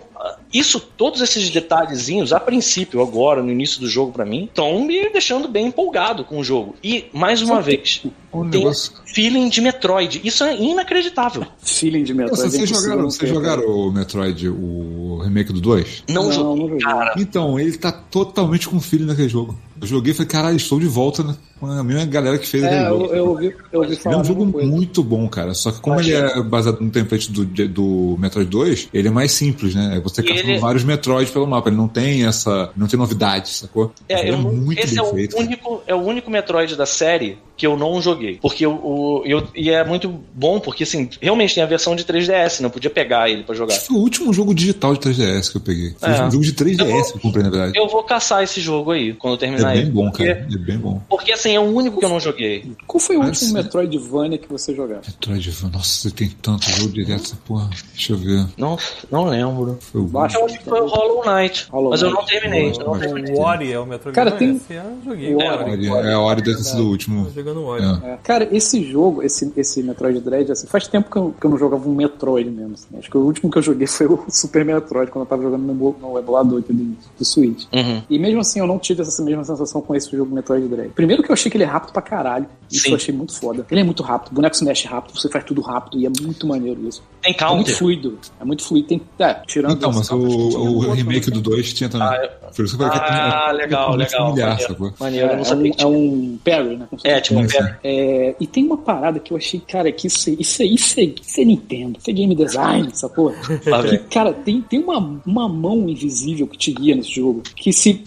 isso, todos esses detalhezinhos, a princípio, agora, no início do jogo, pra mim, estão me deixando bem empolgado com o jogo. E, mais uma vez, Um tem negócio. feeling de Metroid. Isso é inacreditável. Feeling de Metroid. Vocês é jogaram, vocês ter, jogaram o Metroid, o remake do 2? Não, Não, joguei, cara. Então, ele tá totalmente com feeling naquele jogo. Eu joguei e falei, caralho, estou de volta né, com a mesma galera que fez aquele É, jogo. eu, eu ouvi, eu ouvi Ele é um jogo muito bom, cara. Só que como ele é baseado no template do, do Metroid 2, ele é mais simples, né? Você E caçando ele- vários Metroids pelo mapa. Ele não tem essa. Não tem novidade, sacou? É, ele eu é muito esse bem é o, único, é o único Metroid da série que eu não joguei. Porque o, o- eu, e é muito bom, porque assim, realmente tem a versão de 3DS, não podia pegar ele pra jogar. Foi o último jogo digital de 3DS que eu peguei. Foi É. um jogo de 3DS que eu comprei, na verdade. Eu vou caçar esse jogo aí, quando eu terminar É bem ele. bom, porque, cara. É bem bom. Porque assim, é o único que eu não joguei. Qual foi o Mas- último Metroidvania que você jogou? Metroidvania. Nossa, tem tanto jogo direto essa porra. Deixa eu ver. Não, não lembro. Foi o Baixo. Eu acho que foi o Hollow Knight. Hollow mas eu não terminei. eu não Hollow terminei. O Ori é o Metroid. Cara, tem- Esse eu joguei. O o Ori. Ori. É a hora deve ter sido o último. Jogando o. É. É. Cara, esse jogo, esse, esse Metroid Dread, assim, faz tempo que eu, que eu não jogava um Metroid mesmo. assim. Acho que o último que eu joguei <laughs> foi o Super Metroid, quando eu tava jogando no, no emulador aqui do, do Switch. Uhum. E mesmo assim, eu não tive essa mesma sensação com esse jogo Metroid Dread. Primeiro que eu achei que ele é rápido pra caralho. Isso Sim. eu achei muito foda. Ele é muito rápido, o boneco se mexe rápido, você faz tudo rápido e é muito maneiro isso. Tem É muito fluido. É muito fluido. Tem, é, tirando Então, mas o, o outro remake do 2 tinha também. Ah, eu que Ah, é legal, legal. familiar, maneiro. eu não É, sabia um, que é um parry, né? É, tipo pé. É, e tem uma parada que eu achei, cara, que isso, isso, aí- isso, aí- isso é Nintendo, isso é game design, sacou? Lá que, vem. cara, tem, tem uma, uma mão invisível que te guia nesse jogo. Que se.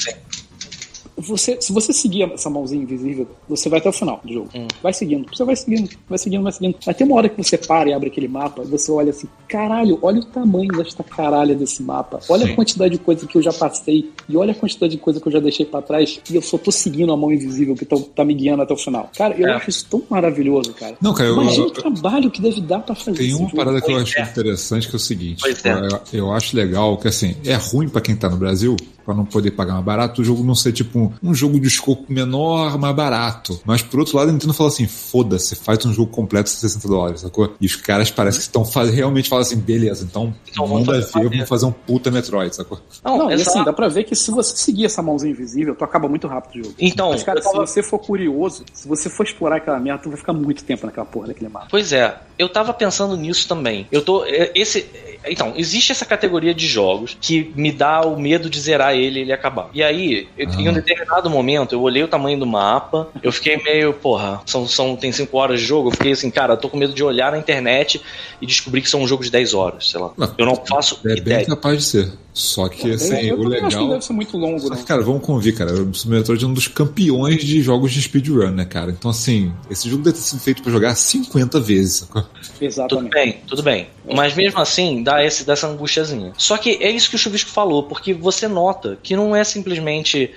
Você, se você seguir essa mãozinha invisível, você vai até o final do jogo. Hum. Vai seguindo, você vai seguindo, vai seguindo, vai seguindo. Vai ter uma hora que você para e abre aquele mapa e você olha assim: caralho, olha o tamanho desta caralha desse mapa. Olha Sim. a quantidade de coisa que eu já passei e olha a quantidade de coisa que eu já deixei pra trás e eu só tô seguindo a mão invisível que tá, tá me guiando até o final. Cara, eu É. acho isso tão maravilhoso, cara. Não, cara, eu, Imagina eu- o trabalho que deve dar pra fazer Tem uma jogo. parada que eu acho é. interessante que é o seguinte: é. eu, eu acho legal que assim, é ruim pra quem tá no Brasil, pra não poder pagar mais barato, o jogo não ser tipo um, um jogo de escopo menor, mais barato. Mas por outro lado, a Nintendo fala assim: foda-se, faz um jogo completo por 60 dólares, sacou? E os caras parecem que estão realmente falam assim: beleza, então, Então vamos manda fazer- ver, vamos fazer um puta Metroid, sacou? Não, Não, e assim, dá pra ver que se você seguir essa mãozinha invisível, tu acaba muito rápido o jogo. Então, Mas, cara, tava- se você for curioso, se você for explorar aquela merda, tu vai ficar muito tempo naquela porra daquele mapa. Pois é, eu tava pensando nisso também. Eu tô. é, Esse. Então, existe essa categoria de jogos que me dá o medo de zerar ele e ele acabar. E aí, eu- em um determinado momento, eu olhei o tamanho do mapa, eu fiquei meio, porra, são, são, tem 5 horas de jogo, eu fiquei assim, cara, eu tô com medo de olhar na internet e descobrir que são um jogo de 10 horas, sei lá. Eu não faço É bem ideia. capaz de ser. Só que assim, eu o também acho que não legal. deve ser muito longo, não. que, cara, vamos convir, cara. O Metroid é um dos campeões de jogos de speedrun, né, cara? Então, assim, esse jogo deve ter sido feito pra jogar 50 vezes, sacou? Tudo Exatamente. bem, tudo bem. Mas mesmo assim, dá, esse, dá essa angustiazinha. Só que é isso que o Chuvisco falou, porque você nota que não é simplesmente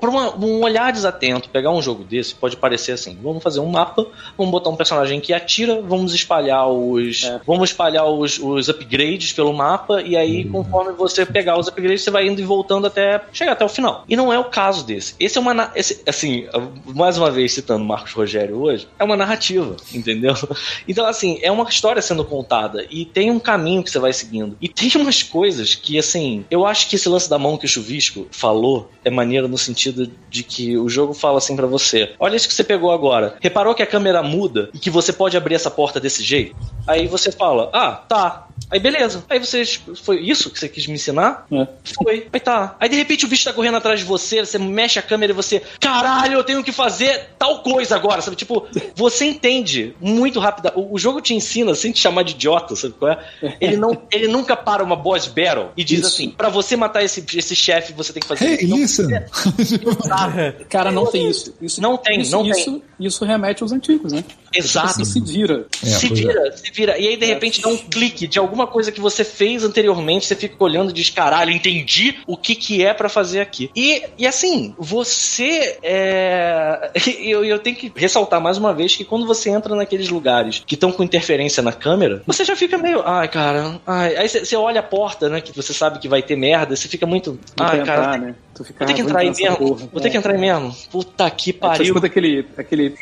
para um olhar desatento, pegar um jogo desse pode parecer assim: vamos fazer um mapa, vamos botar um personagem que atira, vamos espalhar os, é. vamos espalhar os, os, upgrades pelo mapa e aí uhum. conforme você pegar os upgrades você vai indo e voltando até chegar até o final. E não é o caso desse. Esse é uma esse, assim, mais uma vez citando Marcos Rogério hoje, é uma narrativa, entendeu? <laughs> Então assim, é uma história sendo contada e tem um caminho que você vai seguindo. E tem umas coisas que assim, eu acho que esse lance da mão que o Chuvisco falou é maneiro no sentido de que o jogo fala assim para você: olha isso que você pegou agora. Reparou que a câmera muda e que você pode abrir essa porta desse jeito? Aí você fala: ah, tá. Aí beleza. Aí você. Foi isso que você quis me ensinar? É. Foi. Aí tá. Aí de repente o bicho tá correndo atrás de você, você mexe a câmera e você. Caralho, eu tenho que fazer tal coisa agora, sabe? Tipo, <laughs> você entende muito rápido. O, o jogo te ensina sem te chamar de idiota, sabe qual é? Ele, não, <laughs> ele nunca para uma boss battle e diz isso. assim: para você matar esse, esse chefe, você tem que fazer hey, isso. <laughs> Cara, não tem isso. isso não tem, isso, não isso, tem. Isso remete aos antigos, né? Exato. Tipo se vira. É, se vira, é. se vira. E aí, de é. repente, dá um clique de alguma coisa que você fez anteriormente, você fica olhando e diz, caralho, entendi o que que é para fazer aqui. E, e assim, você é... <laughs> Eu, eu tenho que ressaltar mais uma vez que quando você entra naqueles lugares que estão com interferência na câmera, você já fica meio, ai, cara, ai. aí você olha a porta, né, que você sabe que vai ter merda, você fica muito, ai, cara, entrar, né? Tu fica, vou ter que entrar aí mesmo, porra. vou ter que entrar aí mesmo. Puta que pariu. É, você escuta aquele, aquele...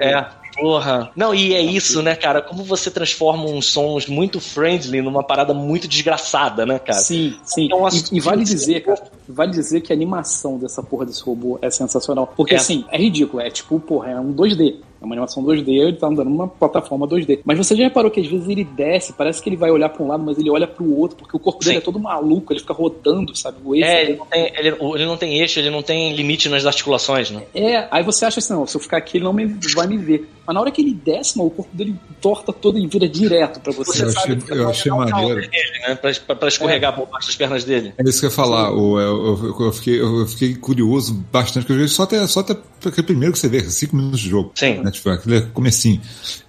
É, Porra. Não, e é isso, né, cara? Como você transforma uns sons muito friendly numa parada muito desgraçada, né, cara? Sim, sim. Então, e, e, vale dizer, cara, vale dizer que a animação dessa porra desse robô é sensacional. Porque, é. assim, é ridículo. É tipo, porra, é um 2D. É uma animação 2D, ele tá andando numa plataforma 2D. Mas você já reparou que às vezes ele desce, parece que ele vai olhar para um lado, mas ele olha para o outro, porque o corpo Sim. dele é todo maluco, ele fica rodando, sabe? O eixo é, ele não, tem, ele, ele não tem eixo, ele não tem limite nas articulações, né? É, aí você acha assim, não, se eu ficar aqui ele não me, vai me ver. Mas na hora que ele desce, mano, o corpo dele torta todo e vira direto pra você. Eu sabe? achei, eu achei maneiro. Dele, né? pra, pra escorregar é. por baixo das pernas dele. É isso que eu ia falar. O, eu, eu, eu, fiquei, eu fiquei curioso bastante, porque eu joguei só até, só até aquele primeiro que você vê, cinco minutos de jogo. Sim. Né? Tipo, aquele comecinho.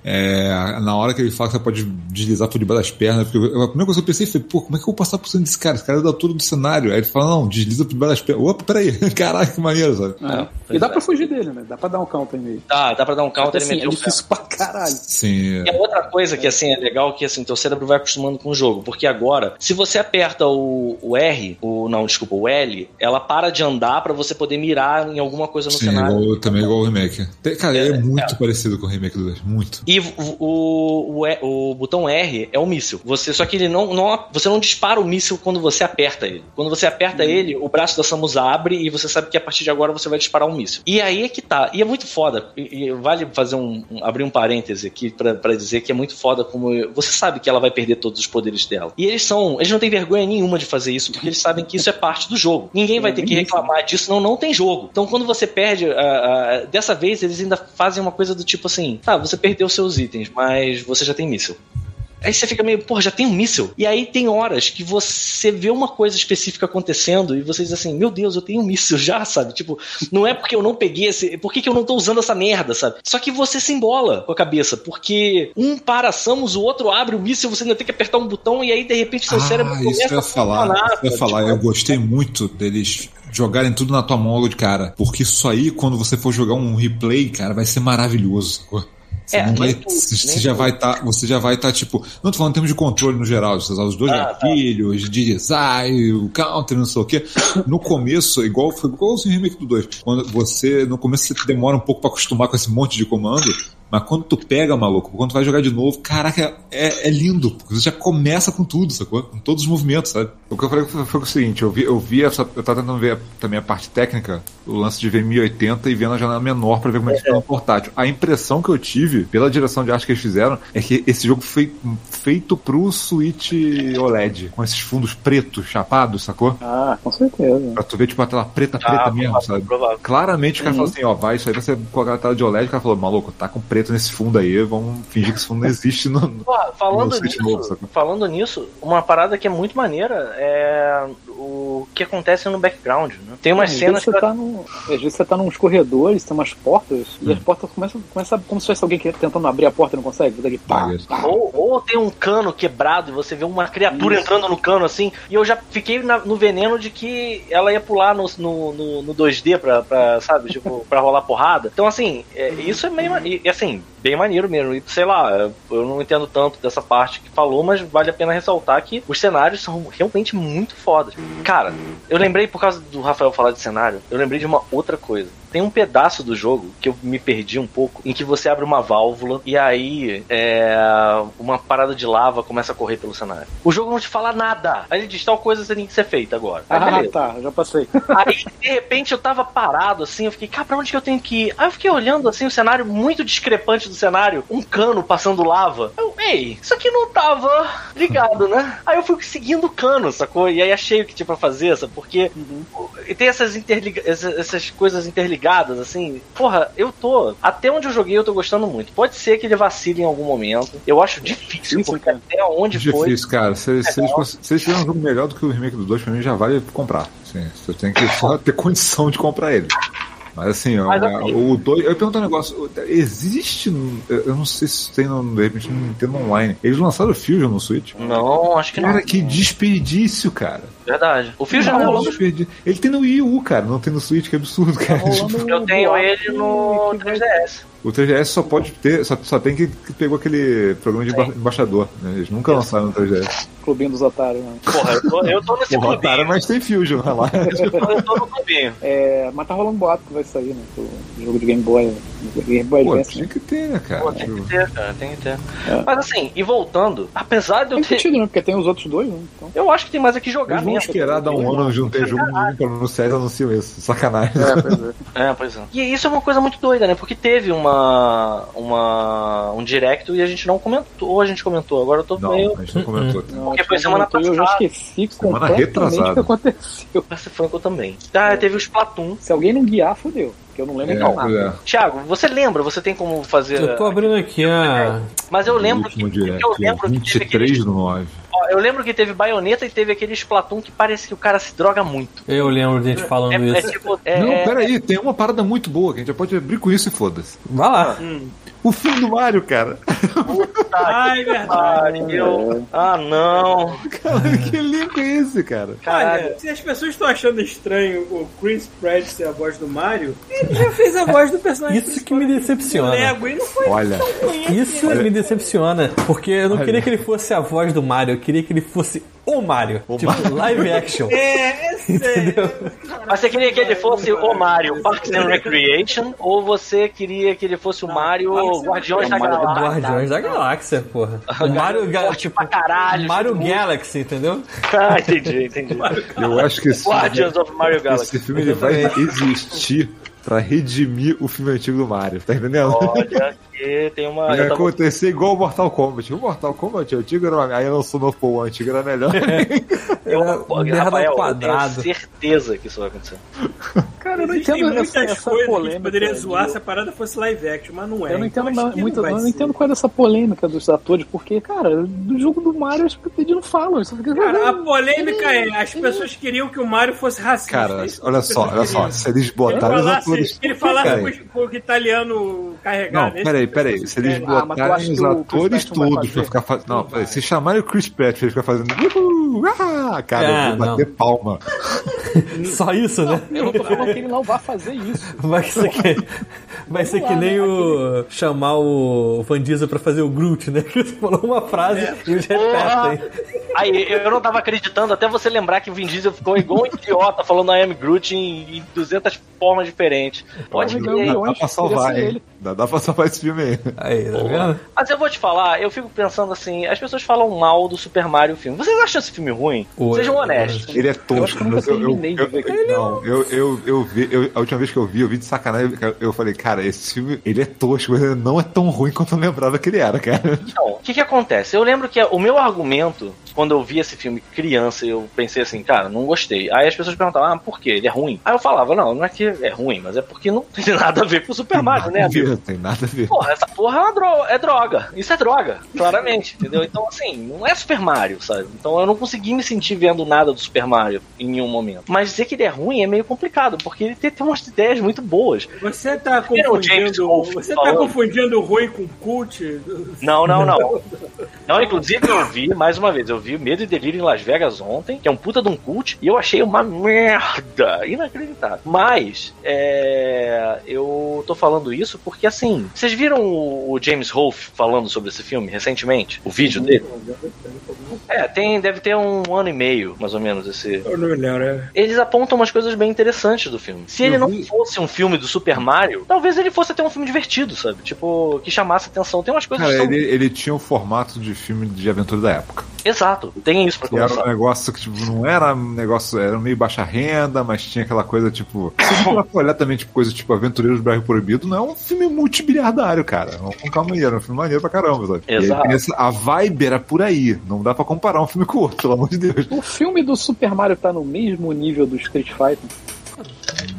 É, na hora que ele fala que você pode deslizar por debaixo das pernas, porque eu, a primeira coisa que eu pensei foi, pô, como é que eu vou passar por cima desse cara? Esse cara é da altura do cenário. Aí ele fala, não, desliza por debaixo das pernas. Opa, peraí, <laughs> caralho, que maneiro, sabe? É. E dá pra fugir dele, né? Dá pra dar um counter nele. Dá, dá pra dar um counter assim, É difícil pra caralho. Sim. E a outra coisa que, assim, é legal que, assim, teu cérebro vai acostumando com o jogo, porque agora, se você aperta o, o R, o, não, desculpa, o L, ela para de andar pra você poder mirar em alguma coisa no Sim, cenário. Igual, também igual o remake. Cara, é, é muito é. parecido com o remake do 2, muito. E o, o, o, botão R é o míssil. Você, só que ele não, não, você não dispara o míssil quando você aperta ele. Quando você aperta hum. ele, o braço da Samus abre e você sabe que a partir de agora você vai disparar um míssil. E aí é que tá. E é muito foda. E, e vale fazer um, um, abrir um parêntese aqui para dizer que é muito foda como você sabe que ela vai perder todos os poderes dela. E eles são, eles não têm vergonha nenhuma de fazer isso, porque eles sabem que isso é parte do jogo. Ninguém vai ter que reclamar disso, não, não tem jogo. Então quando você perde, uh, uh, dessa vez eles ainda fazem uma coisa do tipo assim, tá, você perdeu seus itens, mas você já tem míssil. Aí você fica meio, porra, já tem um míssil. E aí tem horas que você vê uma coisa específica acontecendo e você diz assim, meu Deus, eu tenho um míssil já, <laughs> sabe? Tipo, não é porque eu não peguei esse. Por que, que eu não tô usando essa merda, sabe? Só que você se embola com a cabeça, porque um para Samus, o outro abre o míssil, você ainda tem que apertar um botão e aí de repente seu ah, cérebro começa isso eu ia a falar. Isso eu ia falar, tipo, eu gostei muito deles jogarem tudo na tua mão logo de cara. Porque isso aí, quando você for jogar um replay, cara, vai ser maravilhoso. Você, é, tudo, você já vai estar, tá, você já vai estar tá, tipo, não tô falando em termos de controle no geral, usar os dois ah, gatilhos, tá. de design, o counter, não sei o quê. No começo, igual foi igual o remake do 2, quando você no começo você demora um pouco para acostumar com esse monte de comando, mas quando tu pega, maluco, quando tu vai jogar de novo, caraca, é, é lindo. Porque você já começa com tudo, sacou? Com todos os movimentos, sabe? O que eu falei foi, foi o seguinte, eu vi, eu vi essa. Eu tava tentando ver também a parte técnica, o lance de ver 1080 e vendo a janela menor para ver como é que fica no portátil. A impressão que eu tive, pela direção de arte que eles fizeram, é que esse jogo foi feito pro Switch OLED, com esses fundos pretos, chapados, sacou? Ah, com certeza. Pra tu ver, tipo, a tela preta, preta ah, mesmo, sabe? Provável. Claramente o cara uhum. falou assim, ó, vai, isso aí vai ser com a tela de OLED, o cara falou, maluco, tá com preto preto nesse fundo aí, vamos fingir que esse fundo não existe no. Pô, falando, no nisso, novo, falando nisso, uma parada que é muito maneira é o que acontece no background, né? Tem umas Às cenas você que... tá num, às vezes você tá nos corredores, tem umas portas, e as portas começam, começam como se fosse alguém que- tentando abrir a porta e não consegue. Você aqui, pá, Isso. pá. Ou, ou tem um cano quebrado e você vê uma criatura entrando no cano assim. E eu já fiquei na- no veneno de que ela ia pular no, no, no- no 2D pra, pra, sabe, tipo, <laughs> pra rolar porrada. Então, assim, é, isso é meio. E, e, assim, bem maneiro mesmo. E sei lá, eu não entendo tanto dessa parte que falou, mas vale a pena ressaltar que os cenários são realmente muito fodas. Cara, eu lembrei, por causa do Rafael falar de cenário, eu lembrei de uma outra coisa. Tem um pedaço do jogo que eu me perdi um pouco, em que você abre uma válvula e aí é, uma parada de lava começa a correr pelo cenário. O jogo não te fala nada. Aí ele diz tal coisa tem que ser feita agora. Aí, Ah, beleza. tá, já passei. <laughs> Aí, de repente, eu tava parado assim, eu fiquei, cara, pra onde que eu tenho que ir? Aí eu fiquei olhando assim o cenário muito discrepante do cenário, um cano passando lava. Eu, ei, isso aqui não tava ligado, né? Aí eu fui seguindo o cano, sacou? E aí achei o que tinha pra fazer, sabe? Porque e tem essas, interliga essas, essas coisas interligadas, assim. Porra, eu tô. Até onde eu joguei, eu tô gostando muito. Pode ser que ele vacile em algum momento. Eu acho difícil, porque cara. até onde foi. Difícil, cara. Se, se, eles, se eles tiverem um jogo melhor do que o remake do 2, pra mim já vale comprar. Sim, você tem que só <laughs> ter condição de comprar ele. Mas assim, ó, Mas, assim- o 2. Eu pergunto um negócio: existe. Eu não sei se tem no, de repente no Nintendo Online. Eles lançaram o Fusion no Switch? Não, acho que não. Cara, que desperdício, cara. Verdade. O Fio já Não, rolou. desperdício. Ele tem no Wii U, cara, não tem no Switch, que absurdo, cara. rolando Eu tenho ele no que vai- 3DS. O 3DS só pode ter, só, só tem que, que pegou aquele programa de emba- embaixador, né? Eles nunca lançaram no 3DS. Clubinho dos otários, né? Porra, eu tô, eu tô nesse Porra, clubinho. cara, mas tem Fusion, olha lá. Eu tô no clubinho. É, mas tá rolando boato que vai sair, né? O jogo de Game Boy. Game Boy Pô, Advance. tinha né? que ter, né, cara? Pô, tem que ter, cara, tem que ter. Mas assim, e voltando, apesar de eu Tem ter. sentido, né? Porque tem os outros dois, né? Então... Eu acho que tem mais aqui jogar Eles vão mesmo. esperar dar um ano de não ter jogo nenhum pra anunciar e anunciam isso. Sacanagem. É, pois é. É, pois é. E isso é uma coisa muito doida, né? Porque teve uma. Uma um direct e a gente não comentou. Ou a gente comentou, agora eu tô Não, meio. a gente não comentou. <laughs> Não, Porque foi que semana comentou e Eu já passada. esqueci Semana completamente o retrasada. que aconteceu. Ser franco, também. Ah, teve o Splatoon. Se alguém não guiar, fodeu. Eu não lembro É, nada. é. Thiago, você lembra? Você tem como fazer. Eu tô abrindo aqui a. Mas eu lembro que. último direct, eu lembro que teve aquele 23 do 9. Ó, eu lembro que teve baioneta e teve aquele Splatoon que parece que o cara se droga muito. Eu lembro de gente falando É, é isso. tipo. É, Não, é- peraí, tem uma parada muito boa que a gente já pode abrir com isso e foda-se. Vai lá. O filme do Mario, cara. Ai, verdade. Ah, não. Cara, que elenco é esse, cara? Caralho. Olha, se as pessoas estão achando estranho o Chris Pratt ser a voz do Mario, ele já fez a voz do personagem Isso que me decepciona. Lego e não foi Olha, tão ruim. Isso me decepciona, porque eu não Olha. queria que ele fosse a voz do Mario, eu queria que ele fosse o Mario. tipo, live action. <laughs> É, é sério. Mas você queria que ele fosse o Mario Parks and Recreation ou você queria que ele fosse o Mario Guardiões da. Galáxia? Guardiões da Galáxia, porra. O Mario, Ga- tipo, pra caralho, Mario tipo- Galaxy, entendeu? Ah, entendi, entendi. eu acho que esse filme, Guardians of Mario Galaxy. esse filme ele vai existir pra redimir o filme antigo do Mario, tá entendendo? Olha que tem uma. Ia tava- acontecer igual o Mortal Kombat. O Mortal Kombat, o antigo era uma... Aí lançou no pô, o antigo era melhor. <laughs> eu- Era Rafael, quadrado. Eu tenho certeza que isso vai acontecer. <laughs> Cara, eu não Existem entendo muitas essa, essa coisas que a polêmica. gente poderia de- zoar se a parada fosse live action, mas não é. Eu não entendo, Então, não, que muito, não ser. entendo qual é dessa polêmica dos atores, porque, cara, do jogo do Mario eles não falam. Ficam Cara, a polêmica é, as pessoas queriam que o Mario fosse racista. Cara, que olha só, olha só. Se eles Ele botaram os falasse, atores. ele Peraí. com, o- com o italiano carregado. Não, Esse peraí, que as peraí. pessoas Se eles. Ah, botarem os o atores não todos pra ficar fazendo. Não, peraí, se chamarem o Chris Pratt pra ele ficar fazendo. Uhul, ah, cara, Ah, eu vou bater palma. <laughs> Só isso, né? Eu não tô falando que ele não vai fazer isso. <laughs> Vai ser que, vai ser que nem o. chamar o Van Diesel pra fazer o Groot, né? <laughs> Que você falou uma frase e eles Porra! repetem. Aí, eu não tava acreditando até você lembrar que o Vin Diesel ficou igual um idiota falando I am Groot em, em 200 formas diferentes. Pode Mas crer. não, Dá, pra salvar, ele. Dá, dá pra salvar esse filme aí. Aí, tá vendo? Mas eu vou te falar, eu fico pensando assim, as pessoas falam mal do Super Mario filme. Vocês acham esse filme ruim? Oi. Sejam honestos. Ele é Eu acho tosco, que eu eu, eu, terminei de eu- não, eu, eu, eu vi, eu- a última vez que eu vi, eu vi de sacanagem, eu falei, cara, esse filme, ele é tosco, mas ele não é tão ruim quanto eu lembrava que ele era, cara. Então, o que que acontece? Eu lembro que o meu argumento quando eu vi esse filme criança, eu pensei assim, cara, não gostei. Aí as pessoas perguntavam, ah, por quê? Ele é ruim? Aí eu falava, não, não é que é ruim, mas é porque não <laughs> tem nada a ver com o Super Mario, né, amigo? Não tem nada a ver. Porra, essa porra é, uma dro- é droga. Isso é droga, claramente, entendeu? Então, assim, não é Super Mario, sabe? Então eu não consegui me sentir vendo nada do Super Mario em nenhum momento. Mas dizer que ele é ruim é meio complicado, porque ele tem, tem umas ideias muito boas. Você tá o confundindo. Wolfe Você tá falando. confundindo o ruim com cult? Não, não, não. Não, inclusive eu vi, mais uma vez, eu vi Medo e Delírio em Las Vegas ontem, que é um puta de um cult, e eu achei uma merda. Inacreditável. Mas, é. Eu tô falando isso porque, assim, vocês viram o James Rolfe falando sobre esse filme recentemente? O vídeo dele? É, tem, deve ter um ano e meio, mais ou menos, esse, Eu não me lembro. é. eles apontam umas coisas bem interessantes do filme. Se ele não fosse um filme do Super Mario, talvez ele fosse até um filme divertido, sabe? Tipo, que chamasse atenção. Tem umas coisas Cara, são... ele, ele tinha o formato de filme de aventura da época. Exato, tem isso pra Que era um começar. negócio que, tipo, não era um negócio, era meio baixa renda, mas tinha aquela coisa, tipo. Se você for olhar também, tipo, coisa tipo Aventureiros do Bairro Proibido, não é um filme multibiliardário, cara. Não, com calma aí, era um filme maneiro pra caramba, sabe? Aí Exato. essa- a vibe era por aí. Não dá pra comparar um filme com o outro, pelo amor de Deus. O filme do Super Mario tá no mesmo nível do Street Fighter.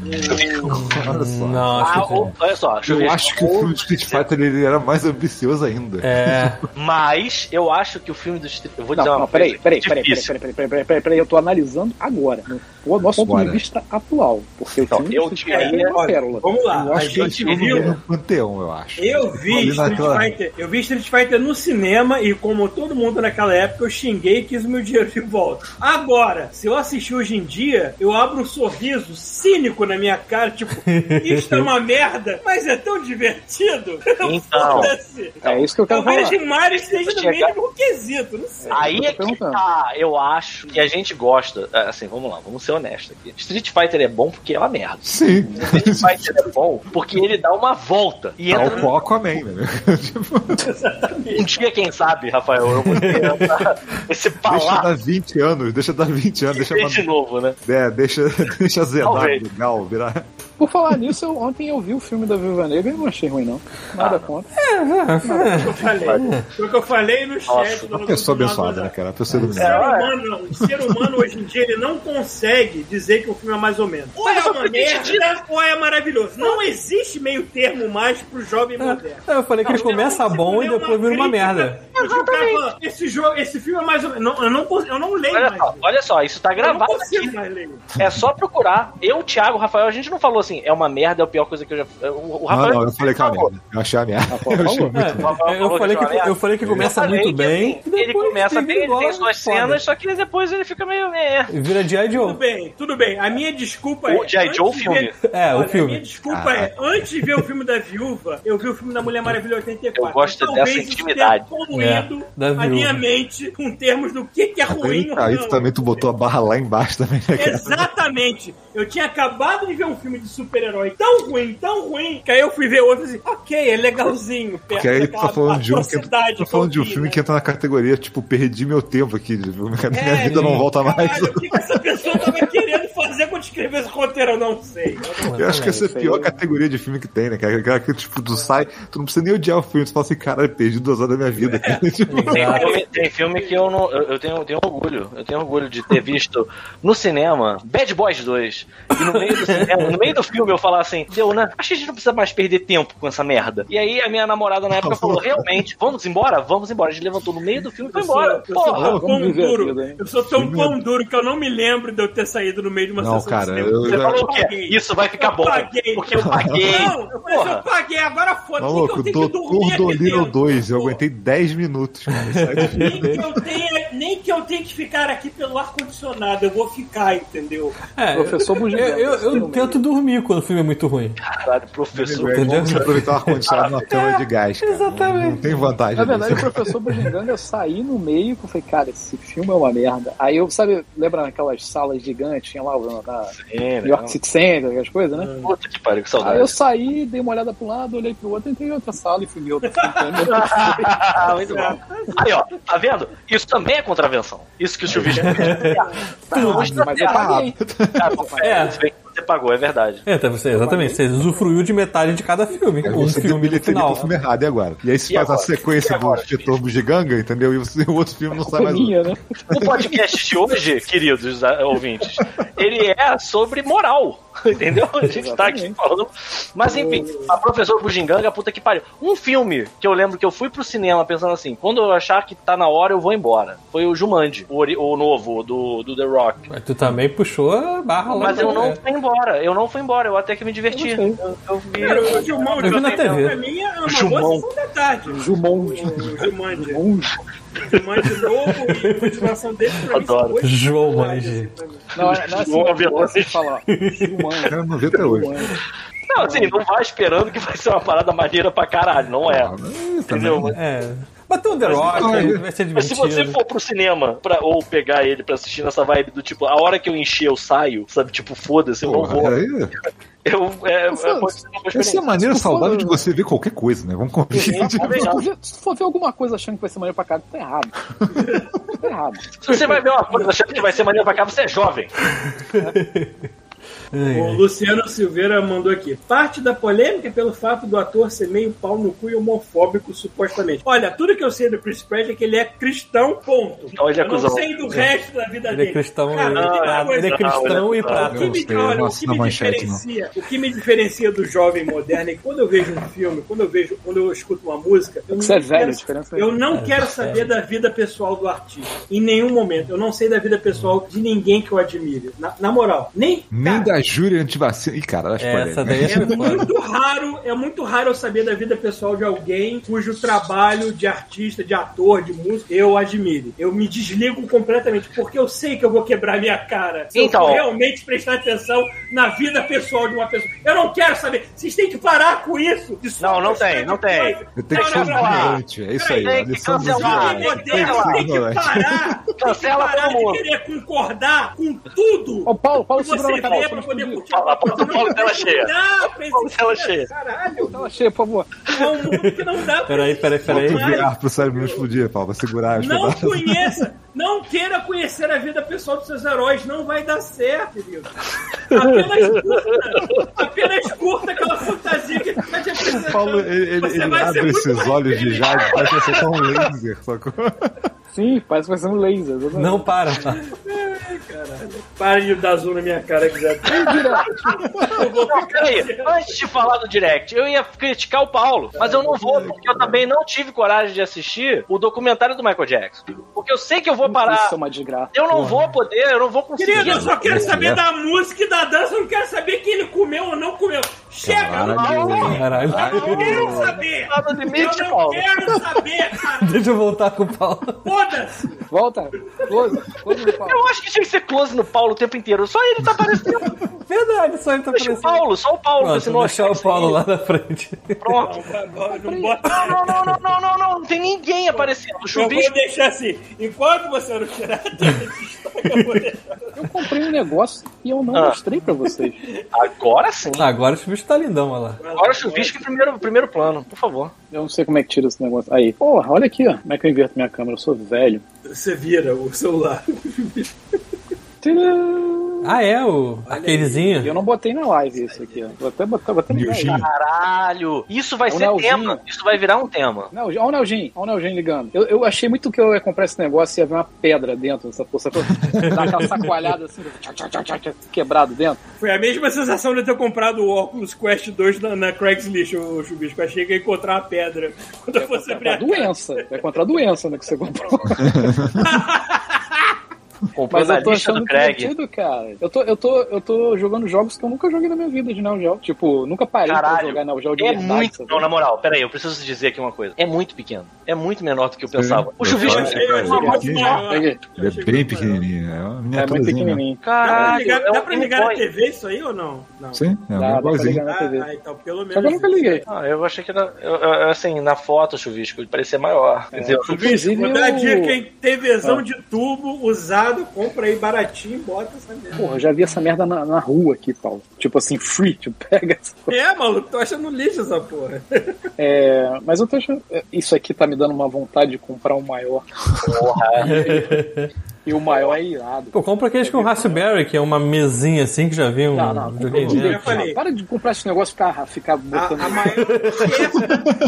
Olha só. Não, Ah, que o- olha só, deixa eu, Eu acho que o filme do Street Fighter ele era mais ambicioso ainda. É. <laughs> Mas eu acho que o filme do Street. Eu vou Não, dizer uma não, peraí, coisa peraí, peraí, peraí, difícil. peraí, peraí, peraí, peraí, peraí, eu tô analisando agora, no no nosso ponto de Agora. vista atual. Porque Então, o filme eu do Street Fighter é uma pérola. Vamos lá. Eu A acho que ele gente no viu. mesmo panteão, eu acho. Eu vi Street naquela- Fighter, eu vi Street Fighter no cinema e como todo mundo naquela época eu xinguei e quis o meu dinheiro de volta. Agora, se eu assistir hoje em dia, eu abro um sorriso cínico na minha cara, tipo, isso é uma <laughs> merda, mas é tão divertido. Então. É isso que eu quero Talvez falar. em Mario esteja no mínimo quesito, não sei. Aí é que tá, eu acho que a gente gosta. é, Assim, vamos lá, vamos ser honestos aqui. Street Fighter é bom porque é uma merda. Sim. Street Fighter é bom porque ele dá uma volta e Tal entra no qual Aquaman, né? Um dia, quem sabe, Rafael, eu vou ter esse Deixa palácio dar 20 anos, deixa dar 20 anos, deixa, de novo, né? é, deixa, <laughs> deixa zerar Talvez. Legal, virar. Por falar nisso, eu- ontem eu vi o filme da Viúva Negra e não achei ruim, não. Nada Ah, contra. eu falei. Foi o que eu falei no chat. Do- Uma pessoa do- do- abençoada, né, cara? Uma pessoa O iluminada. ser, humano, o ser humano hoje em dia ele não consegue dizer que o filme é mais ou menos. Ou é uma merda ou é maravilhoso. Não existe meio termo mais pro jovem moderno. Eu falei que ele começa bom e depois vira uma merda. Exatamente. Esse jogo, esse filme é mais ou menos. Não, eu, não, eu não leio Olha mais. só, olha só, isso tá eu não gravado aqui. mais ler. É só procurar. Eu, Thiago, o Rafael, a gente não falou assim, é uma merda, é a pior coisa que eu já. O, o Não, Rafael. não, eu falei que é uma merda. Eu achei a merda. Rafael Eu achei muito É. Rafael eu, falei que eu falei que merda. começa Eu falei muito que, bem. assim, ele começa bem, ele tem suas cenas, só que depois ele fica meio. É. Vira G.I. Tudo Joe. bem, tudo bem. A minha desculpa é. O G.I. Joe, o filme. É, o filme. A minha desculpa é, antes de ver o filme da viúva, eu vi o filme da Mulher Maravilha 84. Eu gosto Talvez dessa intimidade. poluído É, da a minha mente com termos do que, que é ruim Aí, aí também tu botou a barra lá embaixo também, né? Exatamente. Eu tinha acabado de ver um filme de super-herói tão ruim, tão ruim, que aí eu fui ver outro e assim, ok, é legalzinho. Perto Porque aí tu tá falando de um que, tá falando de um filme né? que entra na categoria, tipo, perdi meu tempo aqui. <laughs> Minha É, vida não volta mais. Caralho, o que, que essa pessoa tava querendo fazer quando escreveu esse roteiro? Eu não sei. Eu acho que essa é a Isso aí. pior categoria de filme que tem, né, cara? Aquela que, tipo, tu sai, tu não precisa nem odiar o filme, tu fala assim, caralho, perdi duas horas da minha vida. aqui. <laughs> Tipo, Tem filme, tem filme que eu não. Eu, eu tenho, eu tenho orgulho. Eu tenho orgulho de ter visto no cinema Bad Boys 2. E no meio do cinema, no meio do filme eu falar assim, deu, né? Acho que a gente não precisa mais perder tempo com essa merda. E aí a minha namorada na época falou, realmente, vamos embora? Vamos embora. A gente levantou no meio do filme e foi Eu sou, embora. eu sou Porra! tão pão duro. Eu sou tão pão duro que eu não me lembro de eu ter saído no meio de uma Não, sessão cara, de cinema. eu Você já- falou o quê? paguei. Isso vai ficar Eu bom. paguei. Porque eu paguei. Não, eu falei Porra. eu paguei, agora foda-se. nem que Maluco, eu tenho que dormir Doutor dentro. 2, eu aguentei 10 minutos, cara. Nem que, eu tenha, nem que eu tenha que ficar aqui pelo ar-condicionado, eu vou ficar, entendeu? É, Professor eu, Bugiganga, eu, eu tentando dormir quando o filme é muito ruim. Caralho, professor. É aproveitar o ar-condicionado na câmara de gás, cara. Exatamente. Não tem vantagem Na verdade, o professor Bujinganga, eu saí no meio que eu falei, cara, esse filme é uma merda. Aí eu, sabe, lembra naquelas salas gigantes, tinha lá na, na New né? York City Center, aquelas coisas, né? Puta que pariu, que Aí saudade. eu saí, dei uma olhada pra um lado, olhei pro outro, entrei em outra sala e fui ver outro <laughs> muito bom. Aí, ó, tá vendo? Isso também é contravenção. Isso que o chuvisco <laughs> fez. Tá, Mas eu paguei. Cara, É. você pagou, é verdade. É, então você, exatamente. Você usufruiu de metade de cada filme. Aí Um filme no final. filme errado, e agora? E aí se E faz a agora? sequência E agora? do Inspetor Bugiganga, entendeu? E o, o outro filme não sai mais. Minha, né? O podcast de hoje, queridos ah, ouvintes, ele é sobre moral. <laughs> Entendeu? A gente tá aqui Exatamente. falando. Mas enfim, a professora Bujinganga, puta que pariu. Um filme que eu lembro que eu fui pro cinema pensando assim: quando eu achar que tá na hora, eu vou embora. Foi o Jumanji, o, o novo, do, do The Rock. Mas tu também puxou a barra lá. Mas eu não fui embora, eu não fui embora, eu até que me diverti. Eu Eu, eu vi. Cara, o Gilmão, Eu vi na TV. pra mim é uma Gilmão. boa sessão da tarde. Jumonde. O Jumanji. Jumonde. Jumanji novo e a continuação dele pra mim Adoro. boas João sessões da Manji. assim, mim. Não, não é assim, João não, Avelange. você fala. Jumonde. <laughs> Eu não vi até hoje. Não, assim, não vai esperando que vai ser uma parada maneira pra caralho, não é. Ah, Entendeu? É. Mas tem o The Rock, vai ser mas se divertido. você for pro cinema pra, ou pegar ele pra assistir nessa vibe do tipo, a hora que eu encher eu saio, sabe? Tipo, foda-se, eu não vou. Eu, é, Essa- é, uma boa essa é a maneira saudável de você ver qualquer coisa, né? Vamos combinar. <laughs> Se tu tu for ver alguma coisa achando que vai ser maneiro pra cá, tá errado. tá errado. Se você vai ver uma coisa achando que vai ser maneiro pra cá, você é jovem. <laughs> O Luciano Silveira mandou aqui. Parte da polêmica é pelo fato do ator ser meio pau no cu e homofóbico, supostamente. Olha, tudo que eu sei do Chris Pratt é que ele é cristão, ponto. Então ele é eu não sei do resto da vida Ele dele. é cristão Cara, e Ele é cristão e Não, prato. O que, me, olha, não o que me diferencia, o que me diferencia do jovem moderno é que quando eu vejo um filme, quando eu vejo, quando eu escuto uma música, eu Você não é velho, quero- é- eu não quero saber da vida pessoal do artista. Em nenhum momento. Eu não sei da vida pessoal de ninguém que eu admire. Na, na moral, nem Nem cara, da Júlia antivacina. Ih, cara, acho É, essa daí é é muito raro, é muito raro eu saber da vida pessoal de alguém cujo trabalho de artista, de ator, de músico, eu admire. Eu me desligo completamente, porque eu sei que eu vou quebrar minha cara se Então. eu realmente prestar atenção na vida pessoal de uma pessoa. Eu não quero saber. Vocês têm que parar com isso. só Não, não tem, não tem. Eu tenho que ser ignorante. É isso aí. Tem que cancelar, tem que parar. Tem que Cancela todo mundo. querer concordar com tudo. Ó, Paulo, Paulo, segura na canal. Poder curtir. Fala, Paulo, Paulo, tela cheia. Não, Paulo, tela cheia. Caralho, Tela cheia, por favor. é um mundo que não dá pra Peraí, peraí, peraí. VR pro cérebro não explodir, Paulo. Vai segurar as Não pedaços. conheça, não queira conhecer a vida pessoal dos seus heróis, não vai dar certo, querido. Apenas curta, apenas curta aquela fantasia que ele tá te apresentando. Paulo, ele, ele- ele abre esses olhos de jade, parece que você tá um laser, sacou? Sim, parece que vai ser um laser. exatamente. Não para. <laughs> Para de dar zoom na minha cara que já Eu vou Não, peraí, antes de falar do Direct, eu ia criticar o Paulo, mas eu não vou, porque eu também não tive coragem de assistir o documentário do Michael Jackson. Porque eu sei que eu vou parar. Isso é uma desgraça. Eu não vou poder, eu não vou conseguir. Querido, eu só quero saber é. da música e da dança, eu não quero saber que ele comeu ou não comeu. Chega, eu não Caralho. quero saber. Caralho. Eu não quero saber. Eu não Paulo. quero saber, cara. <laughs> Deixa eu voltar com o Paulo. Foda-se. Volta. Close. Close no Paulo. Eu acho que tinha que ser close no Paulo o tempo inteiro. Só ele tá aparecendo. <laughs> Verdade, só ele tá Deixa o aparecendo. Paulo, só o Paulo. Pronto, vou deixar o Paulo lá na frente. <laughs> Pronto. Não. Não, não, não, não, não, não, não. Não tem ninguém aparecendo. O Eu chuvisco. vou deixar assim. Enquanto você não tirar eu. Eu comprei um negócio e eu não Ah. mostrei pra vocês. Agora sim. Ah, agora o bicho tá lindão, olha lá. Agora o chuvisco em primeiro, primeiro plano, por favor. Eu não sei como é que tira esse negócio. Aí. Porra, olha aqui, ó. Como é que eu inverto minha câmera? Eu sou velho. Você vira o celular. <laughs> Tcharam! Ah, é, o aquelezinho. Eu não botei na live isso aqui, ó. Vou até botar, Nilginho. live. Caralho. Isso vai É um ser Nelzinho. tema. Isso vai virar um tema. Não, olha o Nelginho, olha o Nelginho ligando. Eu, eu achei muito que eu ia comprar esse negócio e ia ver uma pedra dentro dessa porra. <laughs> Dar aquela sacoalhada assim, quebrado dentro. Foi a mesma sensação de eu ter comprado o Oculus Quest 2 na, na Craigslist, o Chubisco. Achei que ia encontrar uma pedra <laughs> quando eu fosse É abrir contra a a doença. É contra a doença, né, que você comprou. <laughs> Comprou Mas na eu tô lista achando divertido, cara. Eu tô, eu, tô, eu tô jogando jogos que eu nunca joguei na minha vida de Neo Geo. Tipo, nunca parei pra Caralho, jogar Neo Geo de é verdade. muito. sabe? Não, na moral, peraí, eu preciso dizer aqui uma coisa. É muito pequeno. É muito menor do que eu pensava. O Eu chuvisco. Eu. Ele é bem pequenininho. É uma É muito pequenininho. Dá pra Caralho, ligar, é dá pra ligar na. TV isso aí ou não? Não. Sim, é Dá, dá pra igualzinho. ligar na Ah, TV. ah, então pelo menos. Só que eu nunca liguei. Ah, eu achei que era. eu- eu- assim, na foto, o chuvisco, ele parecia maior. Quer dizer, Inclusive, dica, hein? TVzão de tubo compra aí baratinho e bota essa merda. Porra, eu já vi essa merda na, na rua aqui, Paulo. Tipo assim, free, tipo, pega essa É, maluco, tô achando lixo essa porra. É, mas eu tô achando. Isso aqui tá me dando uma vontade de comprar um maior. porra. <laughs> E o maior é irado. Pô, compra aqueles com Raspberry, que é uma mesinha assim que já vem um Não, não, dentro. já falei. Para de comprar esse negócio e ficar, ficar A, botando. a maior <laughs>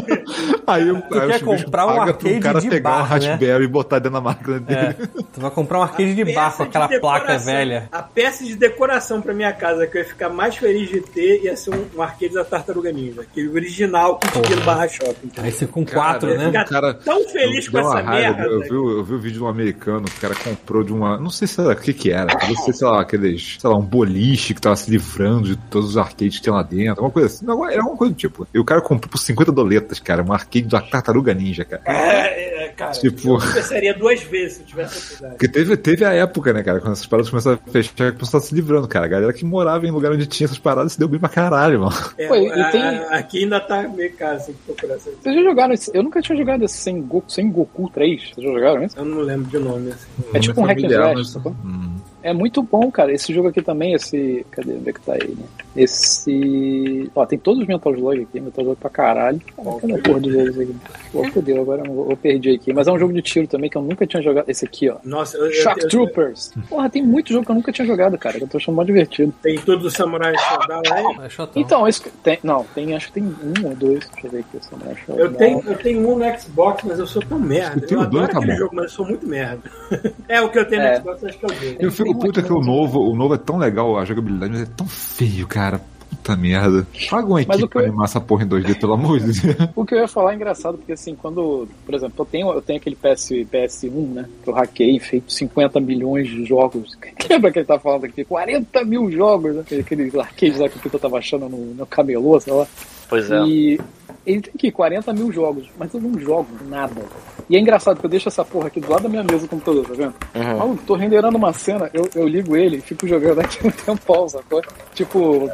Aí, o- Tu aí quer comprar um arcade pro cara de pegar bar, um né? Raspberry e botar dentro da máquina dele. É, tu vai comprar um arcade de bar com aquela de placa velha. A peça de decoração pra minha casa que eu ia ficar mais feliz de ter ia ser um, um arcade da Tartaruga Ninja. Aquele original que tinha no Barra Shopping. entendeu? Aí você com quatro, eu ia né? ficar cara- tão feliz Eu- com essa raiva, merda. Eu vi, o- eu vi o vídeo de um americano que o cara comprou de uma. Não sei se era o que que era. Ser, sei lá, aqueles. Sei lá, um boliche que tava se livrando de todos os arcades que tinha lá dentro. Alguma coisa assim. Não, era uma coisa do tipo. E o cara comprou por 50 doletas, cara. Um arcade da Tartaruga Ninja, cara. É, é, cara, Tipo- eu pensaria duas vezes se eu tivesse a oportunidade. Porque teve, teve a época, né, cara, quando essas paradas começaram a fechar, pessoal tava se livrando, cara. A galera que morava em lugar onde tinha essas paradas se deu bem pra caralho, mano. É, Pô, e a- tem- a- Aqui ainda tá meio caro assim, procurar essa. Vocês já jogaram esse? Eu nunca tinha jogado esse sem Goku, sem Goku 3. Vocês já jogaram isso? Eu não lembro de nome. Assim. É tipo um hack and slash, sacou? Hum. É muito bom, cara. Esse jogo aqui também, esse. Cadê? Onde é que tá aí, né? Esse. Ó, tem todos os Metal Slug aqui, Metal Slug pra caralho. Caraca, cadê a porra dos jogos aqui? Pô, fodeu, agora eu, eu perdi aqui. Mas é um jogo de tiro também que eu nunca tinha jogado. Esse aqui, ó. Nossa, eu, eu, Shock eu- Troopers. Porra, tem muito jogo que eu nunca tinha jogado, cara. Que eu tô achando mó divertido. Tem todo o Samurai Shodown aí. É chatão. Então, esse. Tem, não, tem, acho que tem um ou dois. Deixa eu ver aqui. Samurai Eu Shodown. tenho, eu tenho um no Xbox, mas eu sou tão merda. Eu Eu, tenho adoro dois, tá aquele jogo, mas eu sou muito merda. <laughs> é, o que eu tenho É. no Xbox, acho que é o dele. Eu fico puto que o novo, o novo é tão legal, a jogabilidade, mas é tão feio, cara. Puta merda. Paga uma equipe o pra eu- animar essa porra em 2D, pelo amor de Deus. <laughs> O que eu ia falar é engraçado, porque assim, quando, por exemplo, eu tenho, eu tenho aquele PS, PS1, né, que eu hackei, feito 50 milhões de jogos. <laughs> Lembra que ele tá falando aqui? 40 mil jogos, né? Aqueles arcades lá que o tava achando no, no camelô, sei lá. Pois é. E ele tem aqui 40 mil jogos, mas eu não jogo nada. E é engraçado que eu deixo essa porra aqui do lado da minha mesa do computador, tá vendo? Uhum. Maluco, tô renderando uma cena, eu, eu ligo ele e fico jogando aqui um tempão, sacou? Tipo,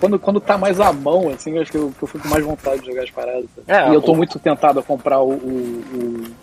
quando, quando tá mais à mão, assim, eu acho que eu, que eu fico com mais vontade de jogar as paradas. sabe? É, e eu tô o- muito tentado a comprar o, o,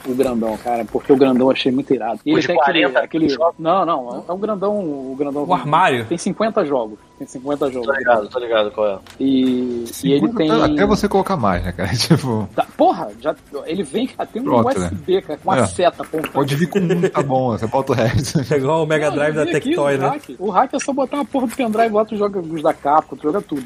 o, o grandão, cara, porque o grandão eu achei muito irado. E O ele de tem aquele, 40 aquele. jogos? Não, não, é um grandão. O grandão O armário. Tem 50 jogos. Tem 50 jogos. Tô ligado, tô ligado qual é. E, e ele tem. Até você colocar mais, né, cara? <laughs> Tipo, Tá, porra, já, ele vem, cara, tem um Pronto, né? USB, cara, com uma É. seta apontando. pode vir com um, tá bom, você bota o resto. <laughs> É igual o Mega Não, Drive da Tectoy, o né? hack. O hack é só botar uma porra do pendrive lá, tu joga os da Capcom, tu joga tudo.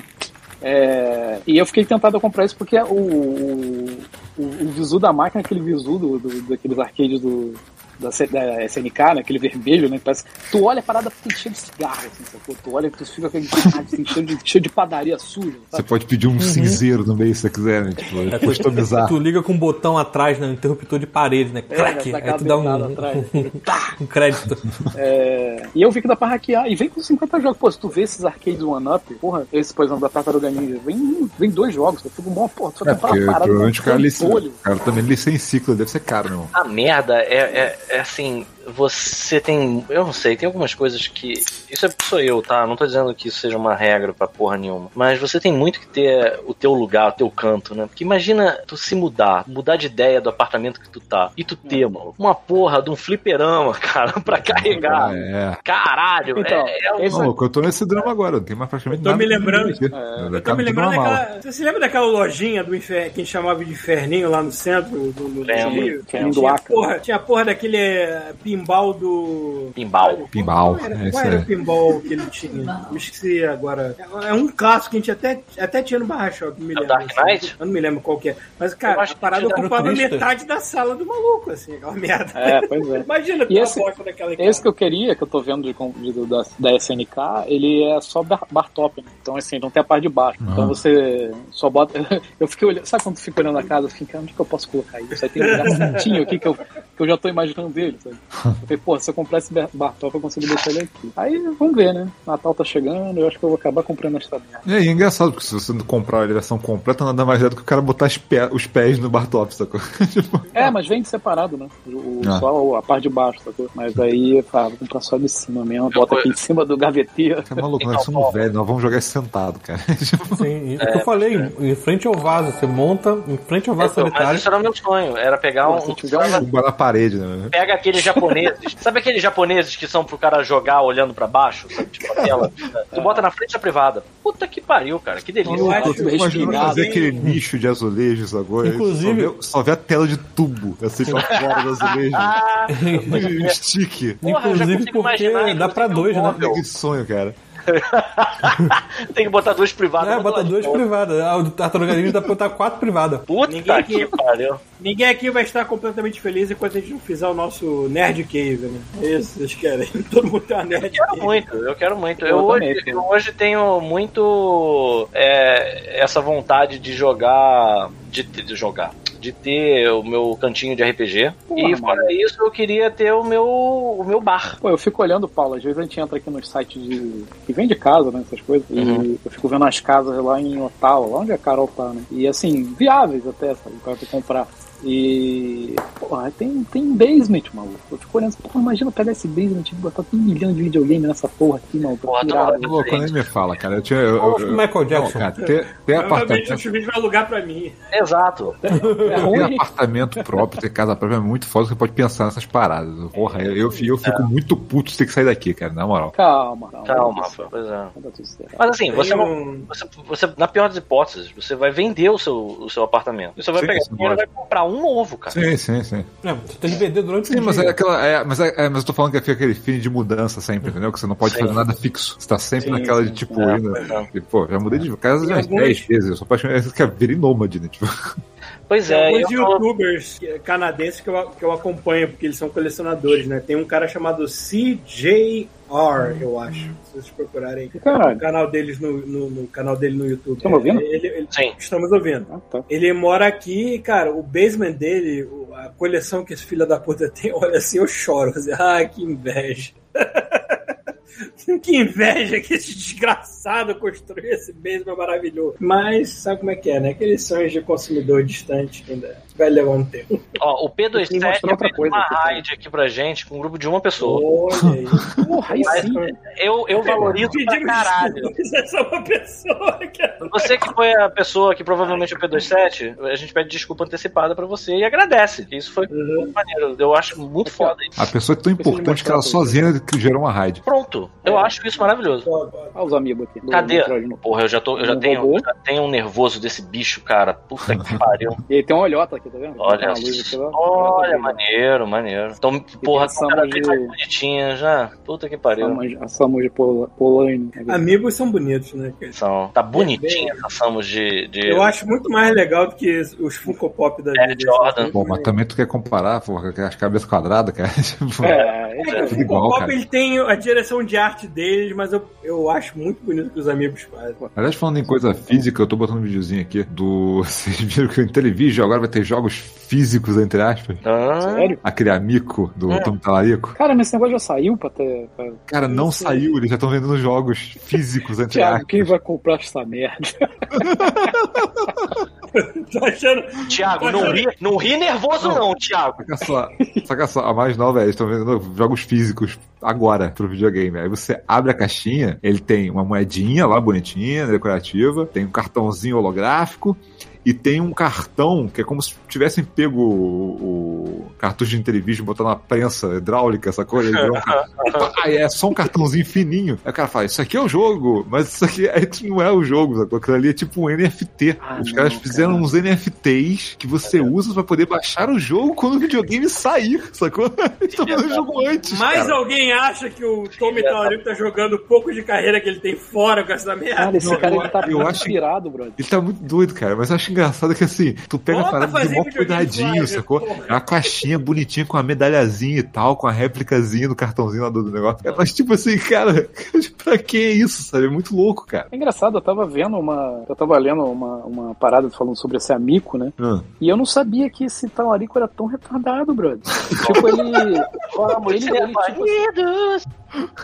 É, e eu fiquei tentado a comprar isso porque o, o, o, o visu da máquina, aquele visu do, do- daqueles arcades do, da, da SNK, né, aquele vermelho, né? que Parece, tu olha a parada tem cheio de cigarro, assim, sacou? Tu olha e tu fica com aquele assim, cheio, de, cheio de padaria suja. Você Sabe? pode pedir um cinzeiro no meio se você quiser, né? Tipo, É, customizar. Tu liga com um botão atrás, né? Um interruptor de parede, né? É, Crack! dá Aí tu dá dentada um, atrás. <laughs> um crédito. É, e eu vi que dá pra hackear. E vem com 50 jogos. Pô, se tu vê esses arcades one-up, porra, esse, por exemplo, da Tartaruga Ninja, vem, vem dois jogos. Eu fico bom, porra, tu vai É, comprar uma parada. provavelmente o cara, lic... cara também licencia, deve ser caro, meu. A merda é, é, é assim, você tem. Eu não sei, tem algumas coisas que. Isso é sou eu, tá? Não tô dizendo que isso seja uma regra pra porra nenhuma. Mas você tem muito que ter o teu lugar, o teu canto, né? Porque imagina tu se mudar, mudar de ideia do apartamento que tu tá. E tu ter, mano, uma porra de um fliperama, <laughs> cara, pra carregar. É. Caralho, Então, é, é um- Maluco, eu tô nesse drama agora, não tem mais praticamente Tô nada. me lembrando- aqui. Eu tô me lembrando daquela. Você se lembra daquela lojinha do infer... que a gente chamava de Inferninho lá no centro do, do, do. Rio? Tinha, porra, tinha a porra daquele pinball do. Pinball. Pinball, Qual era, é qual era o pinball que ele tinha? Eu esqueci agora. É um clássico que a gente até, até tinha no Barra Shop, me É lembro. Dark Knight? Eu não me lembro qual que é. Mas, cara, a que parada ocupava metade da sala do maluco, assim, aquela <laughs> merda. É, pois é. Imagina E tu esse- bosta daquela Esse que eu queria, que eu tô vendo de, com- de- da, da SNK, ele é só bar, bar top, né? Então, assim, não tem a parte de baixo. Então você só bota. <laughs> Eu fiquei olhando. Sabe quando tu fica olhando a casa? Eu fiquei, cara, onde que eu posso colocar isso? Aí tem um lugar certinho aqui que eu, que eu já tô imaginando dele, sabe? Eu falei, pô, se eu comprar esse bar bar top, eu consigo deixar ele aqui. Aí vamos ver, né? Natal tá chegando, eu acho que eu vou acabar comprando essa merda. É, e é engraçado, porque se você não comprar a versão completa, nada mais é do que o cara botar os, pé- os pés no Bartop, sacou? <laughs> tipo, É, mas vem separado, né? O, Ah. Só a parte de baixo, sacou? Mas aí, ah, vou comprar só de cima mesmo, bota aqui em cima do gaveteiro. é maluco, nós somos velhos, nós vamos jogar isso sentado, cara. <laughs> Tipo, Sim, e o que eu falei, em frente ao vaso, você monta em frente ao vaso Então, mas solitário. isso era o meu sonho, era pegar um. Se tiver um na parede, né? Pega aquele japonês japoneses. Sabe aqueles japoneses que são pro cara jogar olhando pra baixo? Sabe? Tipo a tela. Tu bota na frente da privada. Puta que pariu, cara. Que delícia. Eu acho respingado, fazer hein? aquele nicho de azulejos agora. Inclusive- Só vê, só vê a tela de tubo, assim, pra fora do azulejo. Ah, <laughs> stick. Porra, eu Inclusive porque imaginar, dá pra dois, né? Que sonho, cara. <laughs> Tem que botar duas privadas. É, bota duas privadas. A do Tartaruga Ninja dá pra botar quatro privadas. Puta Ninguém que aqui- pariu. Ninguém aqui vai estar completamente feliz enquanto a gente não fizer o nosso Nerd Cave, né? É isso que vocês querem. <laughs> Todo mundo tem uma Nerd Eu quero Cave. muito, eu quero muito. Eu Eu, hoje, eu hoje tenho muito é, essa vontade de jogar. De, de jogar. De ter o meu cantinho de RPG. Porra, e fora mano. isso, eu queria ter o meu, o meu bar. Pô, eu fico olhando, Paulo, às vezes a gente entra aqui nos sites de. que vende casa, né? Essas coisas. Uhum. E eu fico vendo as casas lá em Ottawa, lá onde a Carol tá, né? E assim, viáveis até, sabe? Pra tu comprar. E. Porra, tem, tem basement, maluco. Eu fico olhando, porra, imagina pegar esse basement e botar um milhão de videogame nessa porra aqui, maluco. Porra, tá Irado. maluco. Louco, nem me fala, cara. Eu tinha. Eu, eu, eu, Michael Jackson. Não, cara, ter, ter Provavelmente o apartamento, Chuvisco vai alugar pra mim. Exato. <laughs> É ter apartamento próprio, ter casa própria é muito foda, você pode pensar nessas paradas. Porra, eu, eu, eu fico muito puto de ter que sair daqui, cara, na moral. Calma, calma. Calma, pois é. Mas assim, você, Tem não, um- você, você, na pior das hipóteses, você vai vender o seu, o seu apartamento. Você vai Sim, pegar dinheiro e vai comprar um novo, cara. Sim, sim, sim. É, você tem que vender durante Sim, o mas dia. é aquela. É, mas, é, é, mas eu tô falando que fica aquele fim de mudança sempre, entendeu? Que você não pode Sim. fazer nada fixo. Você tá sempre Sim, naquela de tipo, é, ainda. é. que, Pô, já mudei de casa Tem umas alguns- 10 vezes. Eu sou apaixonado. Quer virei nômade, né? Tipo, Pois Tem é, alguns eu youtubers canadenses que eu, que eu acompanho, porque eles são colecionadores, né? Tem um cara chamado CJR, eu acho. Se vocês procurarem Caralho. o canal deles no, no, no canal dele no YouTube. Estamos ouvindo? É, ele- ele- Sim. Estamos ouvindo. Ah, tá. Ele mora aqui, e, cara, o basement dele, a coleção que esse filho da puta tem, <laughs> olha assim, eu choro. Assim, <laughs> ah, que inveja. <laughs> <laughs> que inveja que esse desgraçado construiu esse basement maravilhoso. Mas sabe como é que é, né? Aqueles sonhos de consumidor distante ainda vai levar um tempo. Ó, o Eu queria P27 mostrar outra fez uma tá? raid aqui pra gente com um grupo de uma pessoa. Olha. <laughs> Porra, aí sim. Eu, eu valorizo pra caralho. é uma pessoa <laughs> que... Você que foi a pessoa que provavelmente é o P27, a gente pede desculpa antecipada pra você e agradece. Isso foi muito maneiro. Eu acho muito foda isso. a pessoa é tão importante que ela sozinha que gerou uma raid. Pronto. Eu acho isso maravilhoso. Olha os amigos aqui. Cadê? Porra, eu já, tô, eu já, Um tenho, já tenho um nervoso desse bicho, cara. Puta que pariu. <laughs> E aí tem uma olhota aqui, tá vendo? Olha, aqui, olha, Olha, maneiro, maneiro. Então, porra, cada mão vez de- bonitinha já. Puta que pariu. Samus- A Samus de Pola- Polaine. Amigos são bonitos, né? cara? São, tá bonitinha essa Samus de. de... Eu acho muito mais legal do que os Funko Pop da É, vida. Jordan. Pô, mas também tu quer comparar, porra, as cabeças quadradas, cara. <laughs> Tipo, É, É, é, o tudo Funko igual, Pop cara. ele tem a direção de arte deles, mas eu, eu acho muito bonito que os amigos fazem. Aliás, falando em coisa física, eu tô botando um videozinho aqui do. <laughs> Vocês viram que o Intellivision agora vai ter jogos físicos, entre aspas? Ah, sério? Aquele amigo do É. Tom Talarico. Cara, mas esse negócio já saiu pra ter. Pra... Cara, não Isso. saiu, eles já estão vendendo jogos físicos, entre Thiago, aspas. quem vai comprar essa merda? <laughs> Tô achando. Thiago, não ri, não ri nervoso, não, Thiago. Saca só, saca só, a mais nova é, eles estão vendendo jogos físicos agora pro videogame. Aí você abre a caixinha, ele tem uma moedinha lá bonitinha, decorativa, tem um cartãozinho holográfico e tem um cartão que é como se tivessem pego o, o cartucho de Intellivision botando uma prensa hidráulica, essa coisa. <laughs> Aí é só um cartãozinho fininho. Aí o cara fala, isso aqui é o jogo, mas isso aqui é, <laughs> isso não é o jogo, sacou? Aquilo ali é tipo um NFT. Ah, Os não, caras fizeram cara. uns NFTs que você usa pra poder baixar o jogo quando o videogame sair, sacou? <laughs> Eles estão fazendo o jogo antes. Mais cara. alguém acha que o Tommy Taurico tá jogando o pouco de carreira que ele tem fora com essa merda? Cara, esse Não, cara eu- ele tá eu muito acho- inspirado, brother. Ele tá muito doido, cara, mas eu acho engraçado que assim, tu pega Volta a parada de mó cuidadinho, sacou? porra. É uma caixinha bonitinha com a medalhazinha e tal, com a réplicazinha do cartãozinho lá do, do negócio. Mas tipo assim, cara, <laughs> pra que isso, sabe? É muito louco, cara. É engraçado, eu tava vendo uma. Eu tava lendo uma, uma parada falando sobre esse amigo, né? Ah. E eu não sabia que esse talarico era tão retardado, brother. tipo, ele. <laughs> ele, ele tipo,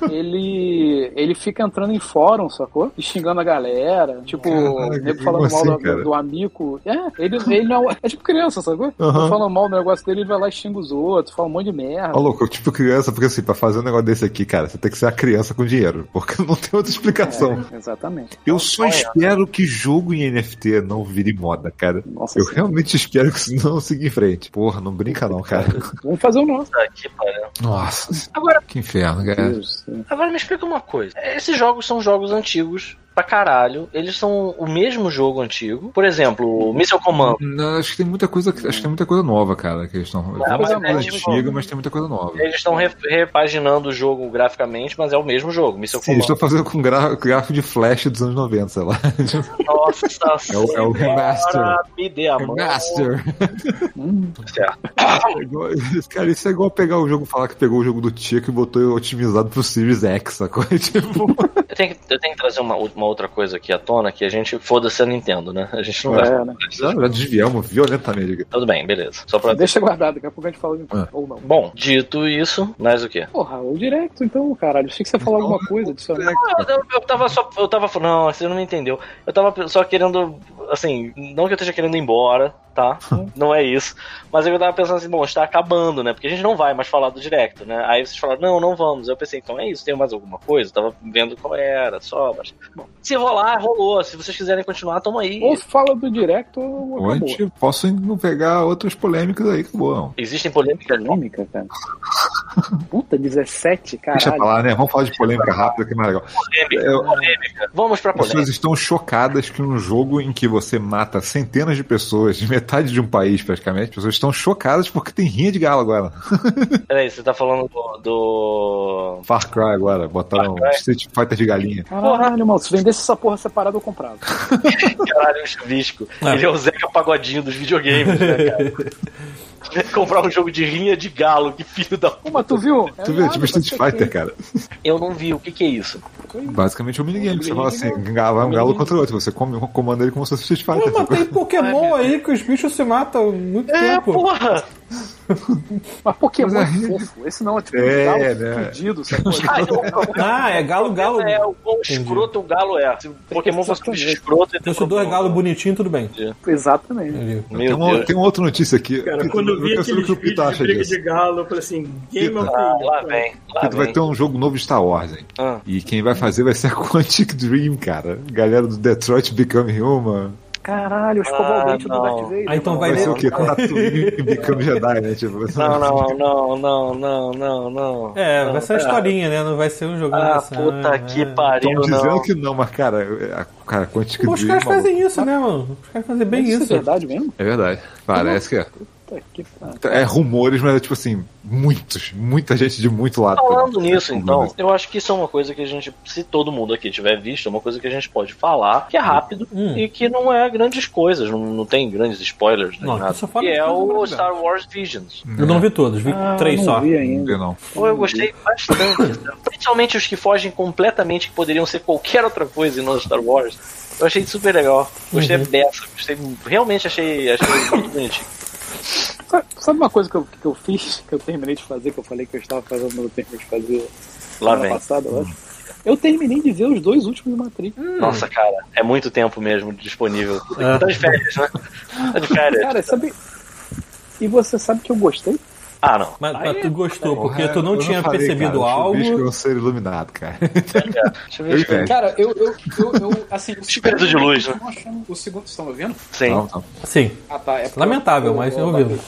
ele, ele fica entrando em fórum, sacou? E xingando a galera. Tipo, Caraca, nego falando como mal assim, do, do amigo. É, ele, ele não. É tipo criança, sacou? Aham. Falando mal do negócio dele, ele vai lá e xinga os outros, fala um monte de merda. Ó, louco, eu tipo criança, porque assim, pra fazer um negócio desse aqui, cara, você tem que ser a criança com dinheiro, porque <laughs> não tem outra explicação. É, exatamente. Eu só espero que jogo em NFT não vire moda, cara. Nossa Eu senhora. realmente espero que isso não siga em frente. Porra, não brinca não, cara. Vamos fazer o nosso. Nossa, Agora, que inferno, cara. Agora me explica uma coisa. Esses jogos são jogos antigos pra caralho. Eles são o mesmo jogo antigo. Por exemplo, o Missile Command. Não, acho que tem muita coisa, acho que tem muita coisa nova, cara, que eles estão. Tem é coisa mesmo antiga, mas tem muita coisa nova. Eles estão re- repaginando o jogo graficamente, mas é o mesmo jogo. Missile Sim, eles Command. estão fazendo com gráfico de flash dos anos 90, sei lá. Nossa, <laughs> É o- é o remaster. Me dê a mão. Master. Certo. É <laughs> Cara, isso é igual pegar o jogo, falar que pegou o jogo do Tico e botou otimizado pro Series X, sacou? <laughs> Tipo, Eu tenho, que, eu tenho que trazer uma, uma outra coisa aqui à tona, que a gente foda-se a Nintendo, né? A gente não vai. É, né? já, já desviamos violentamente. Tudo bem, beleza. Só pra... Deixa guardado, daqui a pouco a gente fala de Ah. ou não. Bom, dito isso, mais o quê? Porra, o direto, então, caralho. Achei que você ia falar alguma coisa adicional. Eu, eu, eu tava só. Eu tava. Não, você não me entendeu. Eu tava só querendo. Assim, não que eu esteja querendo ir embora, tá? <laughs> Não é isso. Mas eu tava pensando assim, bom, está acabando, né? Porque a gente não vai mais falar do direto, né? Aí vocês falaram, não, não vamos. Eu pensei, então é isso, tem mais alguma coisa? Eu tava vendo qual era, só, mas. Bom, se rolar, rolou. Se vocês quiserem continuar, tamo aí. Ou fala do direto ou Ou a acabou. gente posso não pegar outras polêmicas aí, acabou. Não. Existem polêmicas. Polêmica, cara. Puta, 17, Deixa caralho. pra lá, né? Vamos falar de polêmica rápida que é mais legal. Polêmica, Eu- polêmica. Vamos pra As pessoas polêmica. estão chocadas que um jogo em que você mata centenas de pessoas, de metade de um país praticamente, as pessoas estão chocadas porque tem rinha de galo agora. <laughs> Peraí, você tá falando do. do... Far Cry agora, botaram Far Cry. Street Fighter de galinha. Caralho, mano, se vendesse essa porra separada, eu comprava. <laughs> Caralho, o chuvisco. Ah. Ele é o Zeca Pagodinho dos videogames, né, cara? <laughs> <laughs> Comprar um jogo de rinha de galo, que filho da. Pô, mas tu viu? É Tu nada, tipo Street Fighter, cara. Eu não vi, o que que é isso? Basicamente é um minigame. Você fala assim, galo é um galo contra o outro. Você come- comanda ele como se fosse Street Pô, Fighter. mas tem Pokémon <laughs> aí que os bichos se matam muito É, tempo. porra! <laughs> Mas Pokémon Mas é é- fofo. Esse não é tipo É, um galo né? fudido, <laughs> sacou? Ah, Ah, é galo, galo. é o quão escroto o galo é. Se o Pokémon fosse um escroto, Se fosse dois galos bonitinhos, tudo bem. Exatamente. Entendi. Tem uma, tem uma outra notícia aqui. Cara, quando eu vi quero saber aqueles o que o Pita vídeos de galo, eu falei assim, Game of Ah, the lá vem. Lá Pita, vai vem. ter um jogo novo de Star Wars, hein? Ah. E quem vai fazer vai ser a <laughs> Quantic Dream, cara. Galera do Detroit Become Human. Caralho, escovar Ah, o dente do não. Darth Vader. Ah, então vai Vai ser ver- o quê? Tatooine <laughs> Become Jedi, né? Tipo, <laughs> Não, não, <laughs> não, não, não, não, não. É, vai ser uma Não, historinha, né? Não vai ser um jogo Ah, dessa, puta né? que É. pariu, Estão dizendo não. que não, mas cara, a, cara, Pô, Dream. os caras fazem isso, né, mano? Os caras fazem bem Isso isso. é verdade mesmo? É verdade. Parece que é. Puta que pariu. É rumores, mas é tipo assim, muitos, muita gente de muito lado. Falando nisso, É então, eu acho que isso é uma coisa que a gente, se todo mundo aqui tiver visto, é uma coisa que a gente pode falar, que é rápido Hum. e que não é grandes coisas, não, não tem grandes spoilers, nem Não, nada. só fala Que é o. Star Wars Visions. Eu não vi todos, vi Ah, três não só. vi Não ainda. não. Pô, eu gostei bastante. <coughs> Principalmente os que fogem completamente, que poderiam ser qualquer outra coisa e não Star Wars. Eu achei super legal. Gostei Uhum. dessa. Gostei, realmente achei, achei muito bonitinho. Sabe, sabe uma coisa que eu, que eu fiz, <laughs> que eu terminei de fazer, que eu falei que eu estava fazendo, mas eu terminei de fazer Lá semana vem. passada, eu acho? Eu terminei de ver os dois últimos Matrix. Nossa, cara, é muito tempo mesmo disponível. É. Tá de férias, né? Tá de <laughs> férias. Cara, sabe... E você sabe que eu gostei? Ah, não. Mas, mas tu gostou, porque Porra, tu não eu tinha falei, percebido cara, algo. O bicho é um ser iluminado, cara. <laughs> deixa eu ver. Eu. Cara, eu, eu, eu, eu assim, o <laughs> Espírito de luz, né? eu achando- O segundo, vocês estão me ouvindo? Sim. Não, não. Sim. Ah, tá. É porque Lamentável, eu- mas eu- eu ouvindo.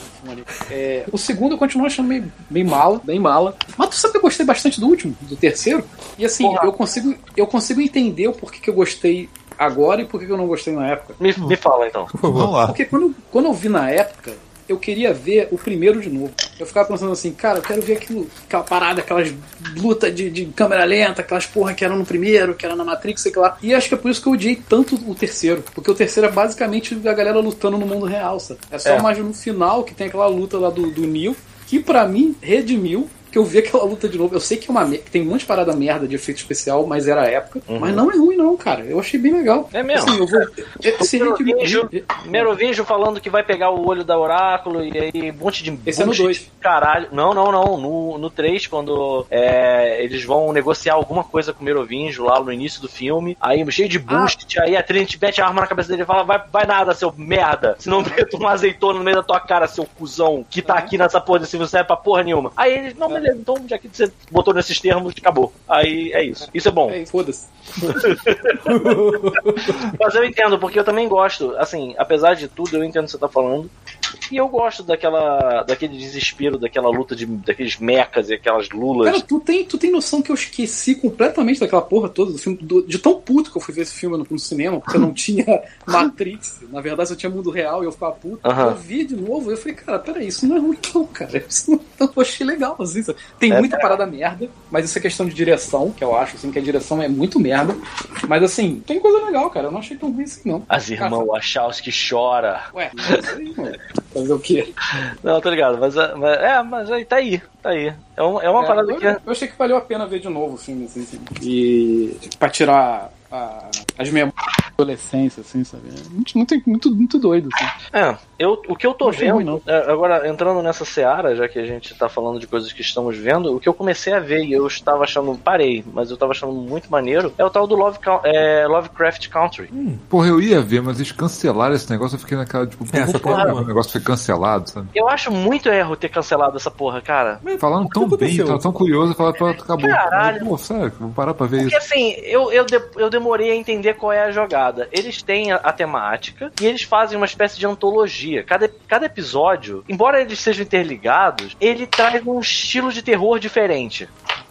É, o segundo eu continuo achando meio, meio mala, bem mala. Mas tu sabe que eu gostei bastante do último, do terceiro? E assim, Porra. eu consigo, eu consigo entender o porquê que eu gostei agora e porquê que eu não gostei na época. Me, me fala então. Por favor. Vamos lá. Porque quando, quando eu vi na época, eu queria ver o primeiro de novo. Eu ficava pensando assim, cara, eu quero ver aquilo, aquela parada, aquelas lutas de, de câmera lenta, aquelas porra que eram no primeiro, que era na Matrix, sei lá. E acho que é por isso que eu odiei tanto o terceiro. Porque o terceiro é basicamente a galera lutando no mundo real, sabe? É só É. mais no final que tem aquela luta lá do, do Neo, que pra mim redimiu. Que eu vi aquela luta de novo. Eu sei que, é uma, que tem um monte de parada merda de efeito especial, mas era a época. Mas não é ruim, não, cara. Eu achei bem legal. Uhum. É mesmo? Assim, eu vou. Esse Merovingio, Merovingio falando que vai pegar o olho da Oráculo e aí um monte de Esse é no bullshit, dois. Caralho. Não, não, não. No, no 3, quando é, eles vão negociar alguma coisa com o Merovingio lá no início do filme, aí cheio de bullshit, aí a Trinity mete a arma na cabeça dele e fala: vai, vai nada, seu merda. Se não meto uma azeitona no meio da tua cara, seu cuzão, que tá aqui nessa porra desse filme, não serve pra porra nenhuma. Aí eles, não, então já que você botou nesses termos, acabou. Aí é isso. Isso é bom. É, foda-se. <laughs> Mas eu entendo, porque eu também gosto, assim, apesar de tudo, eu entendo o que você tá falando. E eu gosto daquela. daquele desespero, daquela luta de. daqueles mechas e aquelas lulas. Cara, tu tem, tu tem noção que eu esqueci completamente daquela porra toda do filme, do- de tão puto que eu fui ver esse filme no, no cinema, porque eu não <laughs> tinha Matrix, na verdade eu tinha Mundo Real e eu ficava puto. Eu vi de novo e eu falei, cara, peraí, isso não é ruim não, cara. Isso não, eu achei legal, assim. Tem É, muita parada merda, mas isso é questão de direção, que eu acho, assim, que a direção é muito merda. Mas assim, tem coisa legal, cara. Eu não achei tão ruim assim, não. As irmãs Wachowski chora. Ué, é isso aí, mano. Fazer o quê? Não, tô ligado, mas, mas- é, mas aí tá aí, tá aí. É, um- é uma É, parada eu, que. é- eu achei que valeu a pena ver de novo o filme, assim, assim. E pra tirar a- as memórias da adolescência, assim, sabe? É muito, muito, muito, muito doido, assim. É, eu, o que eu tô Não vendo, ruim, é, agora entrando nessa seara, já que a gente tá falando de coisas que estamos vendo, o que eu comecei a ver e eu estava achando, parei, mas eu tava achando muito maneiro, é o tal do Love, é, Lovecraft Country. Porra, eu ia ver, mas eles cancelaram esse negócio, eu fiquei naquela, tipo, É, essa por porra o negócio foi cancelado, sabe? Eu acho muito erro ter cancelado essa porra, cara. Falando tão bem, tava tão curioso, falaram, acabou. Caralho. Pô, sério, vou parar pra ver Porque isso. assim, eu, eu, de- eu demorei a entender qual é a jogada. Eles têm a, a temática e eles fazem uma espécie de antologia. Cada, cada episódio, embora eles sejam interligados, ele traz um estilo de terror diferente.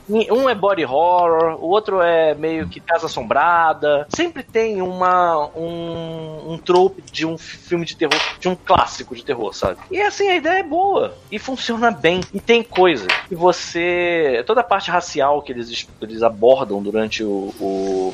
Um é body horror, o outro é meio que casa assombrada. Sempre tem uma um, um trope de um filme de terror, de um clássico de terror, sabe? E assim, a ideia é boa e funciona bem. E tem coisa que você. Toda a parte racial que eles, eles abordam durante o- o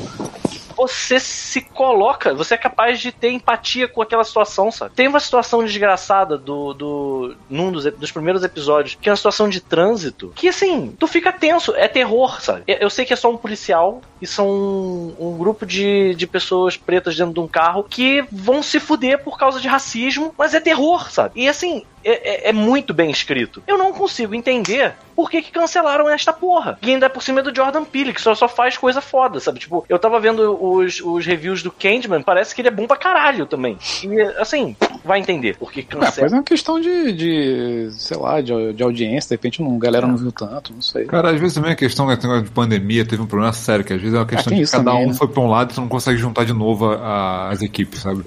você se coloca, você é capaz de ter empatia com aquela situação, sabe? Tem uma situação desgraçada do, do num dos, dos primeiros episódios, que é uma situação de trânsito, que assim, tu fica tenso, é terror, sabe? Eu sei que é só um policial e são um, um grupo de, de pessoas pretas dentro de um carro que vão se fuder por causa de racismo, mas é terror, sabe? E assim, é, é- é muito bem escrito. Eu não consigo entender por que, que cancelaram esta porra. E ainda por cima é do Jordan Peele, que só, só faz coisa foda, sabe? Tipo, eu tava vendo os, os reviews do Candyman, parece que ele é bom pra caralho também. E assim, vai entender por que É, cancela. pois é uma questão de, de sei lá, de, de audiência, de repente a galera não viu tanto, não sei. Cara, às vezes também a questão né, de pandemia teve um problema sério, que às vezes é uma questão tem de cada também, um né? foi pra um lado e tu não consegue juntar de novo a- a- as equipes, sabe?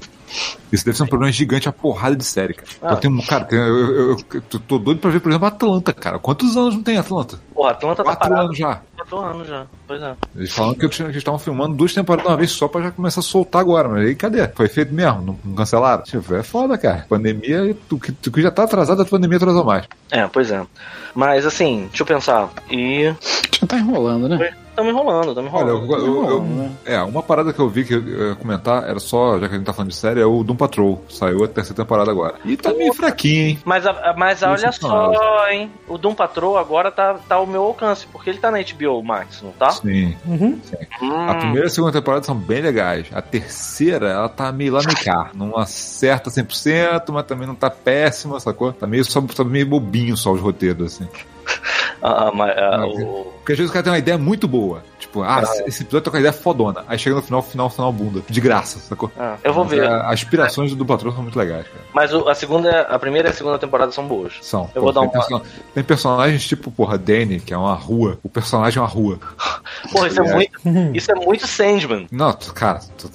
Isso deve ser um problema gigante, a porrada de série, cara. Ah. Eu tenho, cara, tem- eu, eu- eu tô- tô doido pra ver, por exemplo, Atlanta, cara. Quantos anos não tem Atlanta? Porra, Atlanta tá Quatro parado. anos já. Quatro anos já. Pois é. Eles falam que eles estavam filmando duas temporadas de uma vez só pra já começar a soltar agora, mas aí cadê? Foi feito mesmo, não, não cancelaram? Tipo, é foda, cara. Pandemia, tu, que- tu que já tá atrasado, a pandemia atrasou mais. É, pois é. Mas assim, deixa eu pensar. E. Já tá enrolando, né? Tamo enrolando, tamo Olha, enrolando. eu, eu- eu- né? é, uma parada que eu vi que eu ia comentar era só, já que a gente tá falando de série, é o Doom Patrol. Saiu a terceira temporada agora. E tá meio fraquinho, hein? Mas, a- mas olha Isso só, hein? O Doom Patrol agora tá, tá ao meu alcance, porque ele tá na HBO Max, não tá? Sim. Uhum. Hum, A primeira e a segunda temporada são bem legais. A terceira, ela tá meio lá no cá. Não acerta 100%, mas também não tá péssima, sacou? Tá meio, só, tá meio bobinho só os roteiros, assim. <laughs> ah, mas, ah, Ah, o- Porque às vezes o cara tem uma ideia muito boa. Tipo, ah, esse episódio tá com uma ideia fodona. Aí chega no final, final, final bunda. De graça, sacou? ah, eu vou Mas, ver. é, As inspirações do Patrão são muito legais, cara. Mas o- a segunda, a primeira e a segunda temporada são boas. São. Eu vou dar tem, uma- perso- tem personagens tipo, porra, Danny, que é uma rua. O personagem é uma rua. <laughs> Porra, isso é É. muito, isso é muito Sandman. Não, cara, tu-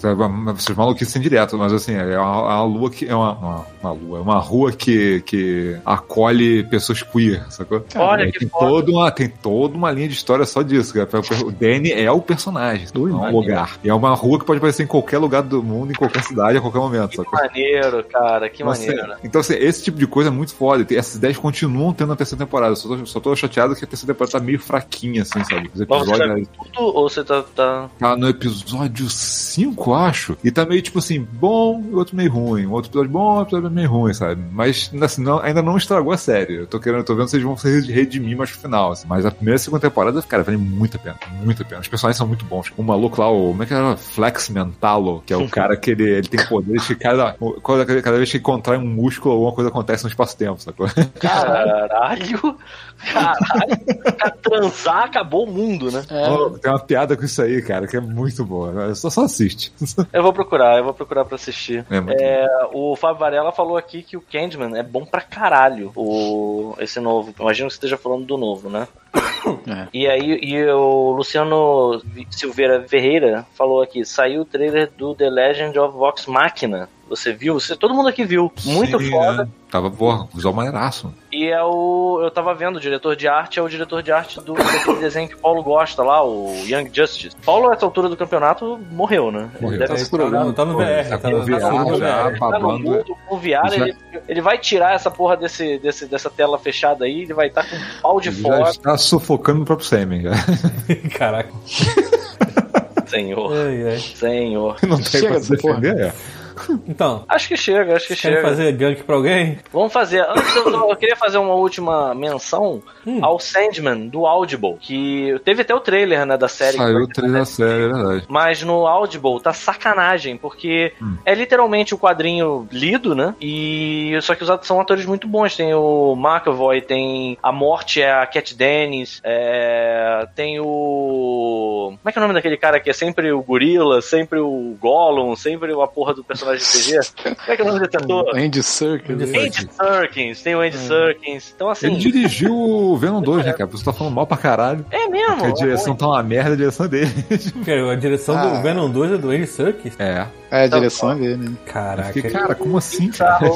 vocês maluquices sem direto, mas assim, é uma, uma lua que. É uma, uma, uma lua, é uma rua que, que acolhe pessoas queer, sacou? Olha Que tem foda. toda uma Tem toda uma linha de história só disso, cara. O Danny é o personagem, não é um lugar. E é uma rua que pode aparecer em qualquer lugar do mundo, em qualquer cidade, a qualquer momento. Que sacou? maneiro, cara, que Então, assim, maneiro. Então, assim, esse tipo de coisa é muito foda. Essas ideias continuam tendo na terceira temporada. Eu só tô, só tô chateado que a terceira temporada tá meio fraquinha, assim, sabe? Os Mas você episódios já viu tudo ou você tá. tá... tá no episódio 5, acho. E tá meio tipo assim, bom e outro meio ruim. Um outro episódio bom, outro episódio meio ruim, sabe? Mas assim, não- ainda não estragou a série. Eu tô querendo, eu tô vendo eles vão se redimir mais pro final. assim. Mas a primeira e a segunda temporada, cara, vale muito a pena. Muito a pena. Os personagens são muito bons. O maluco lá, o. Como é que era? Flex Mentalo, que é o <laughs> cara que ele, ele tem poderes que cada, cada, cada vez que contrai um músculo, alguma coisa acontece no espaço-tempo, sacou? Caralho! Caralho! Pra transar acabou o mundo, né? É, Oh, tem uma piada com isso aí, cara, que é muito boa. Só, só assiste. <laughs> Eu vou procurar, eu vou procurar pra assistir. É É, o Fábio Varela falou aqui que o Candyman é bom pra caralho, o, esse novo. Imagino que você esteja falando do novo, né? <coughs> É. E aí, e o Luciano Silveira Ferreira falou aqui: saiu o trailer do The Legend of Vox Machina. Você viu? Você, todo mundo aqui viu. Muito Sim, foda. né? Tava, porra, visual maneiraço. E é o. Eu tava vendo, o diretor de arte é o diretor de arte do daquele <coughs> desenho que o Paulo gosta lá, o Young Justice. Paulo, a essa altura do campeonato, morreu, né? Ele Morreu. deve Tá no, tá no VR, Tá tá no, VR tá no já, VR. tá o VR, Já- ele, ele vai tirar essa porra desse, desse, dessa tela fechada aí, ele vai estar com um pau de Já fora. está sufocando o próprio sêmen. Já. <laughs> Caraca. Senhor, Ai, ai. senhor. Não tem Chega pra defender, é. Então, Acho que chega, acho que querem chega. fazer gank pra alguém? Vamos fazer. Antes eu, eu queria fazer uma última menção Hum. ao Sandman do Audible, que teve até o trailer né, da série. Saiu o trailer da série, é verdade. Mas no Audible tá sacanagem, porque é literalmente o quadrinho lido, né? E só que os atores são atores muito bons. Tem o McAvoy, tem a Morte é a Cat Dennis, é, tem o como é que é o nome daquele cara que é sempre o gorila, sempre o Gollum, sempre a porra do personagem de TG? Como é que é o nome desse ator? <laughs> Andy Serkis. Andy Andy Serkins, tem o Andy Serkins. Então assim, Ele dirigiu o Venom 2, né, cara? Você tá falando mal pra caralho. é mesmo. Porque a direção tá uma merda, a direção é dele. <laughs> Porque a direção Ah. do Venom 2 é do Andy Serkis? É. É, a direção é dele. né? Caraca. Fiquei, cara, como assim, cara?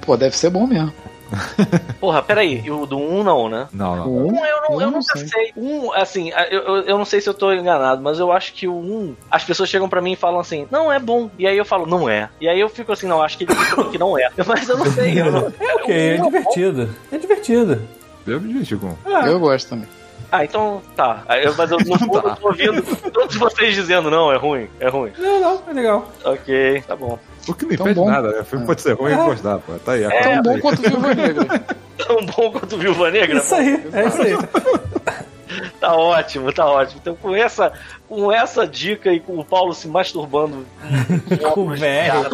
Pô, deve ser bom mesmo. <laughs> Porra, peraí, e o do 1 não, né? Não, não. Um, Um, eu, não, eu eu não nunca sei. sei. Um, assim, eu, eu, eu não sei se eu tô enganado, mas eu acho que o um, as pessoas chegam pra mim e falam assim, não, é bom. E aí eu falo, não é. E aí eu fico assim, não, acho que ele falou que não é. <laughs> Mas eu não sei. Eu não... É <laughs> ok, é divertido. É divertido. Eu me diverti com. Eu gosto também. Ah, então tá. Eu- Mas eu não <laughs> tô, não tô ouvindo todos vocês dizendo, não, é ruim, é ruim. Não, não, é legal. Ok, tá bom. O que não Tão impede bom. nada, né? O filme pode ser ruim e gostar, pô. Tá aí, a Tão bom quanto Viúva Negra. <laughs> Tão bom quanto Viúva Negra? Isso aí, é isso aí. <laughs> Tá ótimo, tá ótimo. Então com essa, com essa dica e com o Paulo se masturbando <laughs> Com VR.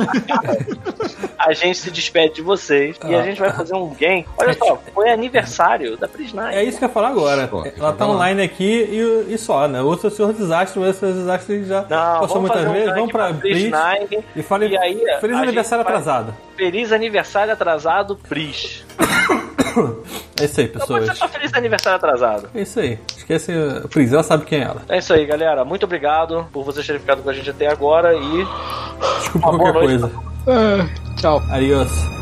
a gente se despede de vocês e a gente vai fazer um game. Olha só, foi aniversário da Prisnai. É isso que eu ia falar agora. Pô, Ela tá online aqui e, e só, né? Outro é o Senhor Desastre, mas o Senhor Desastre já Não, passou muitas fazer um vezes. Vamos pra pra Pris Prisnai. e fale E aí, Feliz aniversário atrasado. Feliz aniversário atrasado, Pris. É isso aí, Não pode ser pessoas. só feliz aniversário atrasado. É isso aí. Esquece a Pris, ela sabe quem é ela. É isso aí, galera. Muito obrigado por vocês terem ficado com a gente até agora e Desculpa Uma boa qualquer noite. coisa. Ah, tchau. Adiós.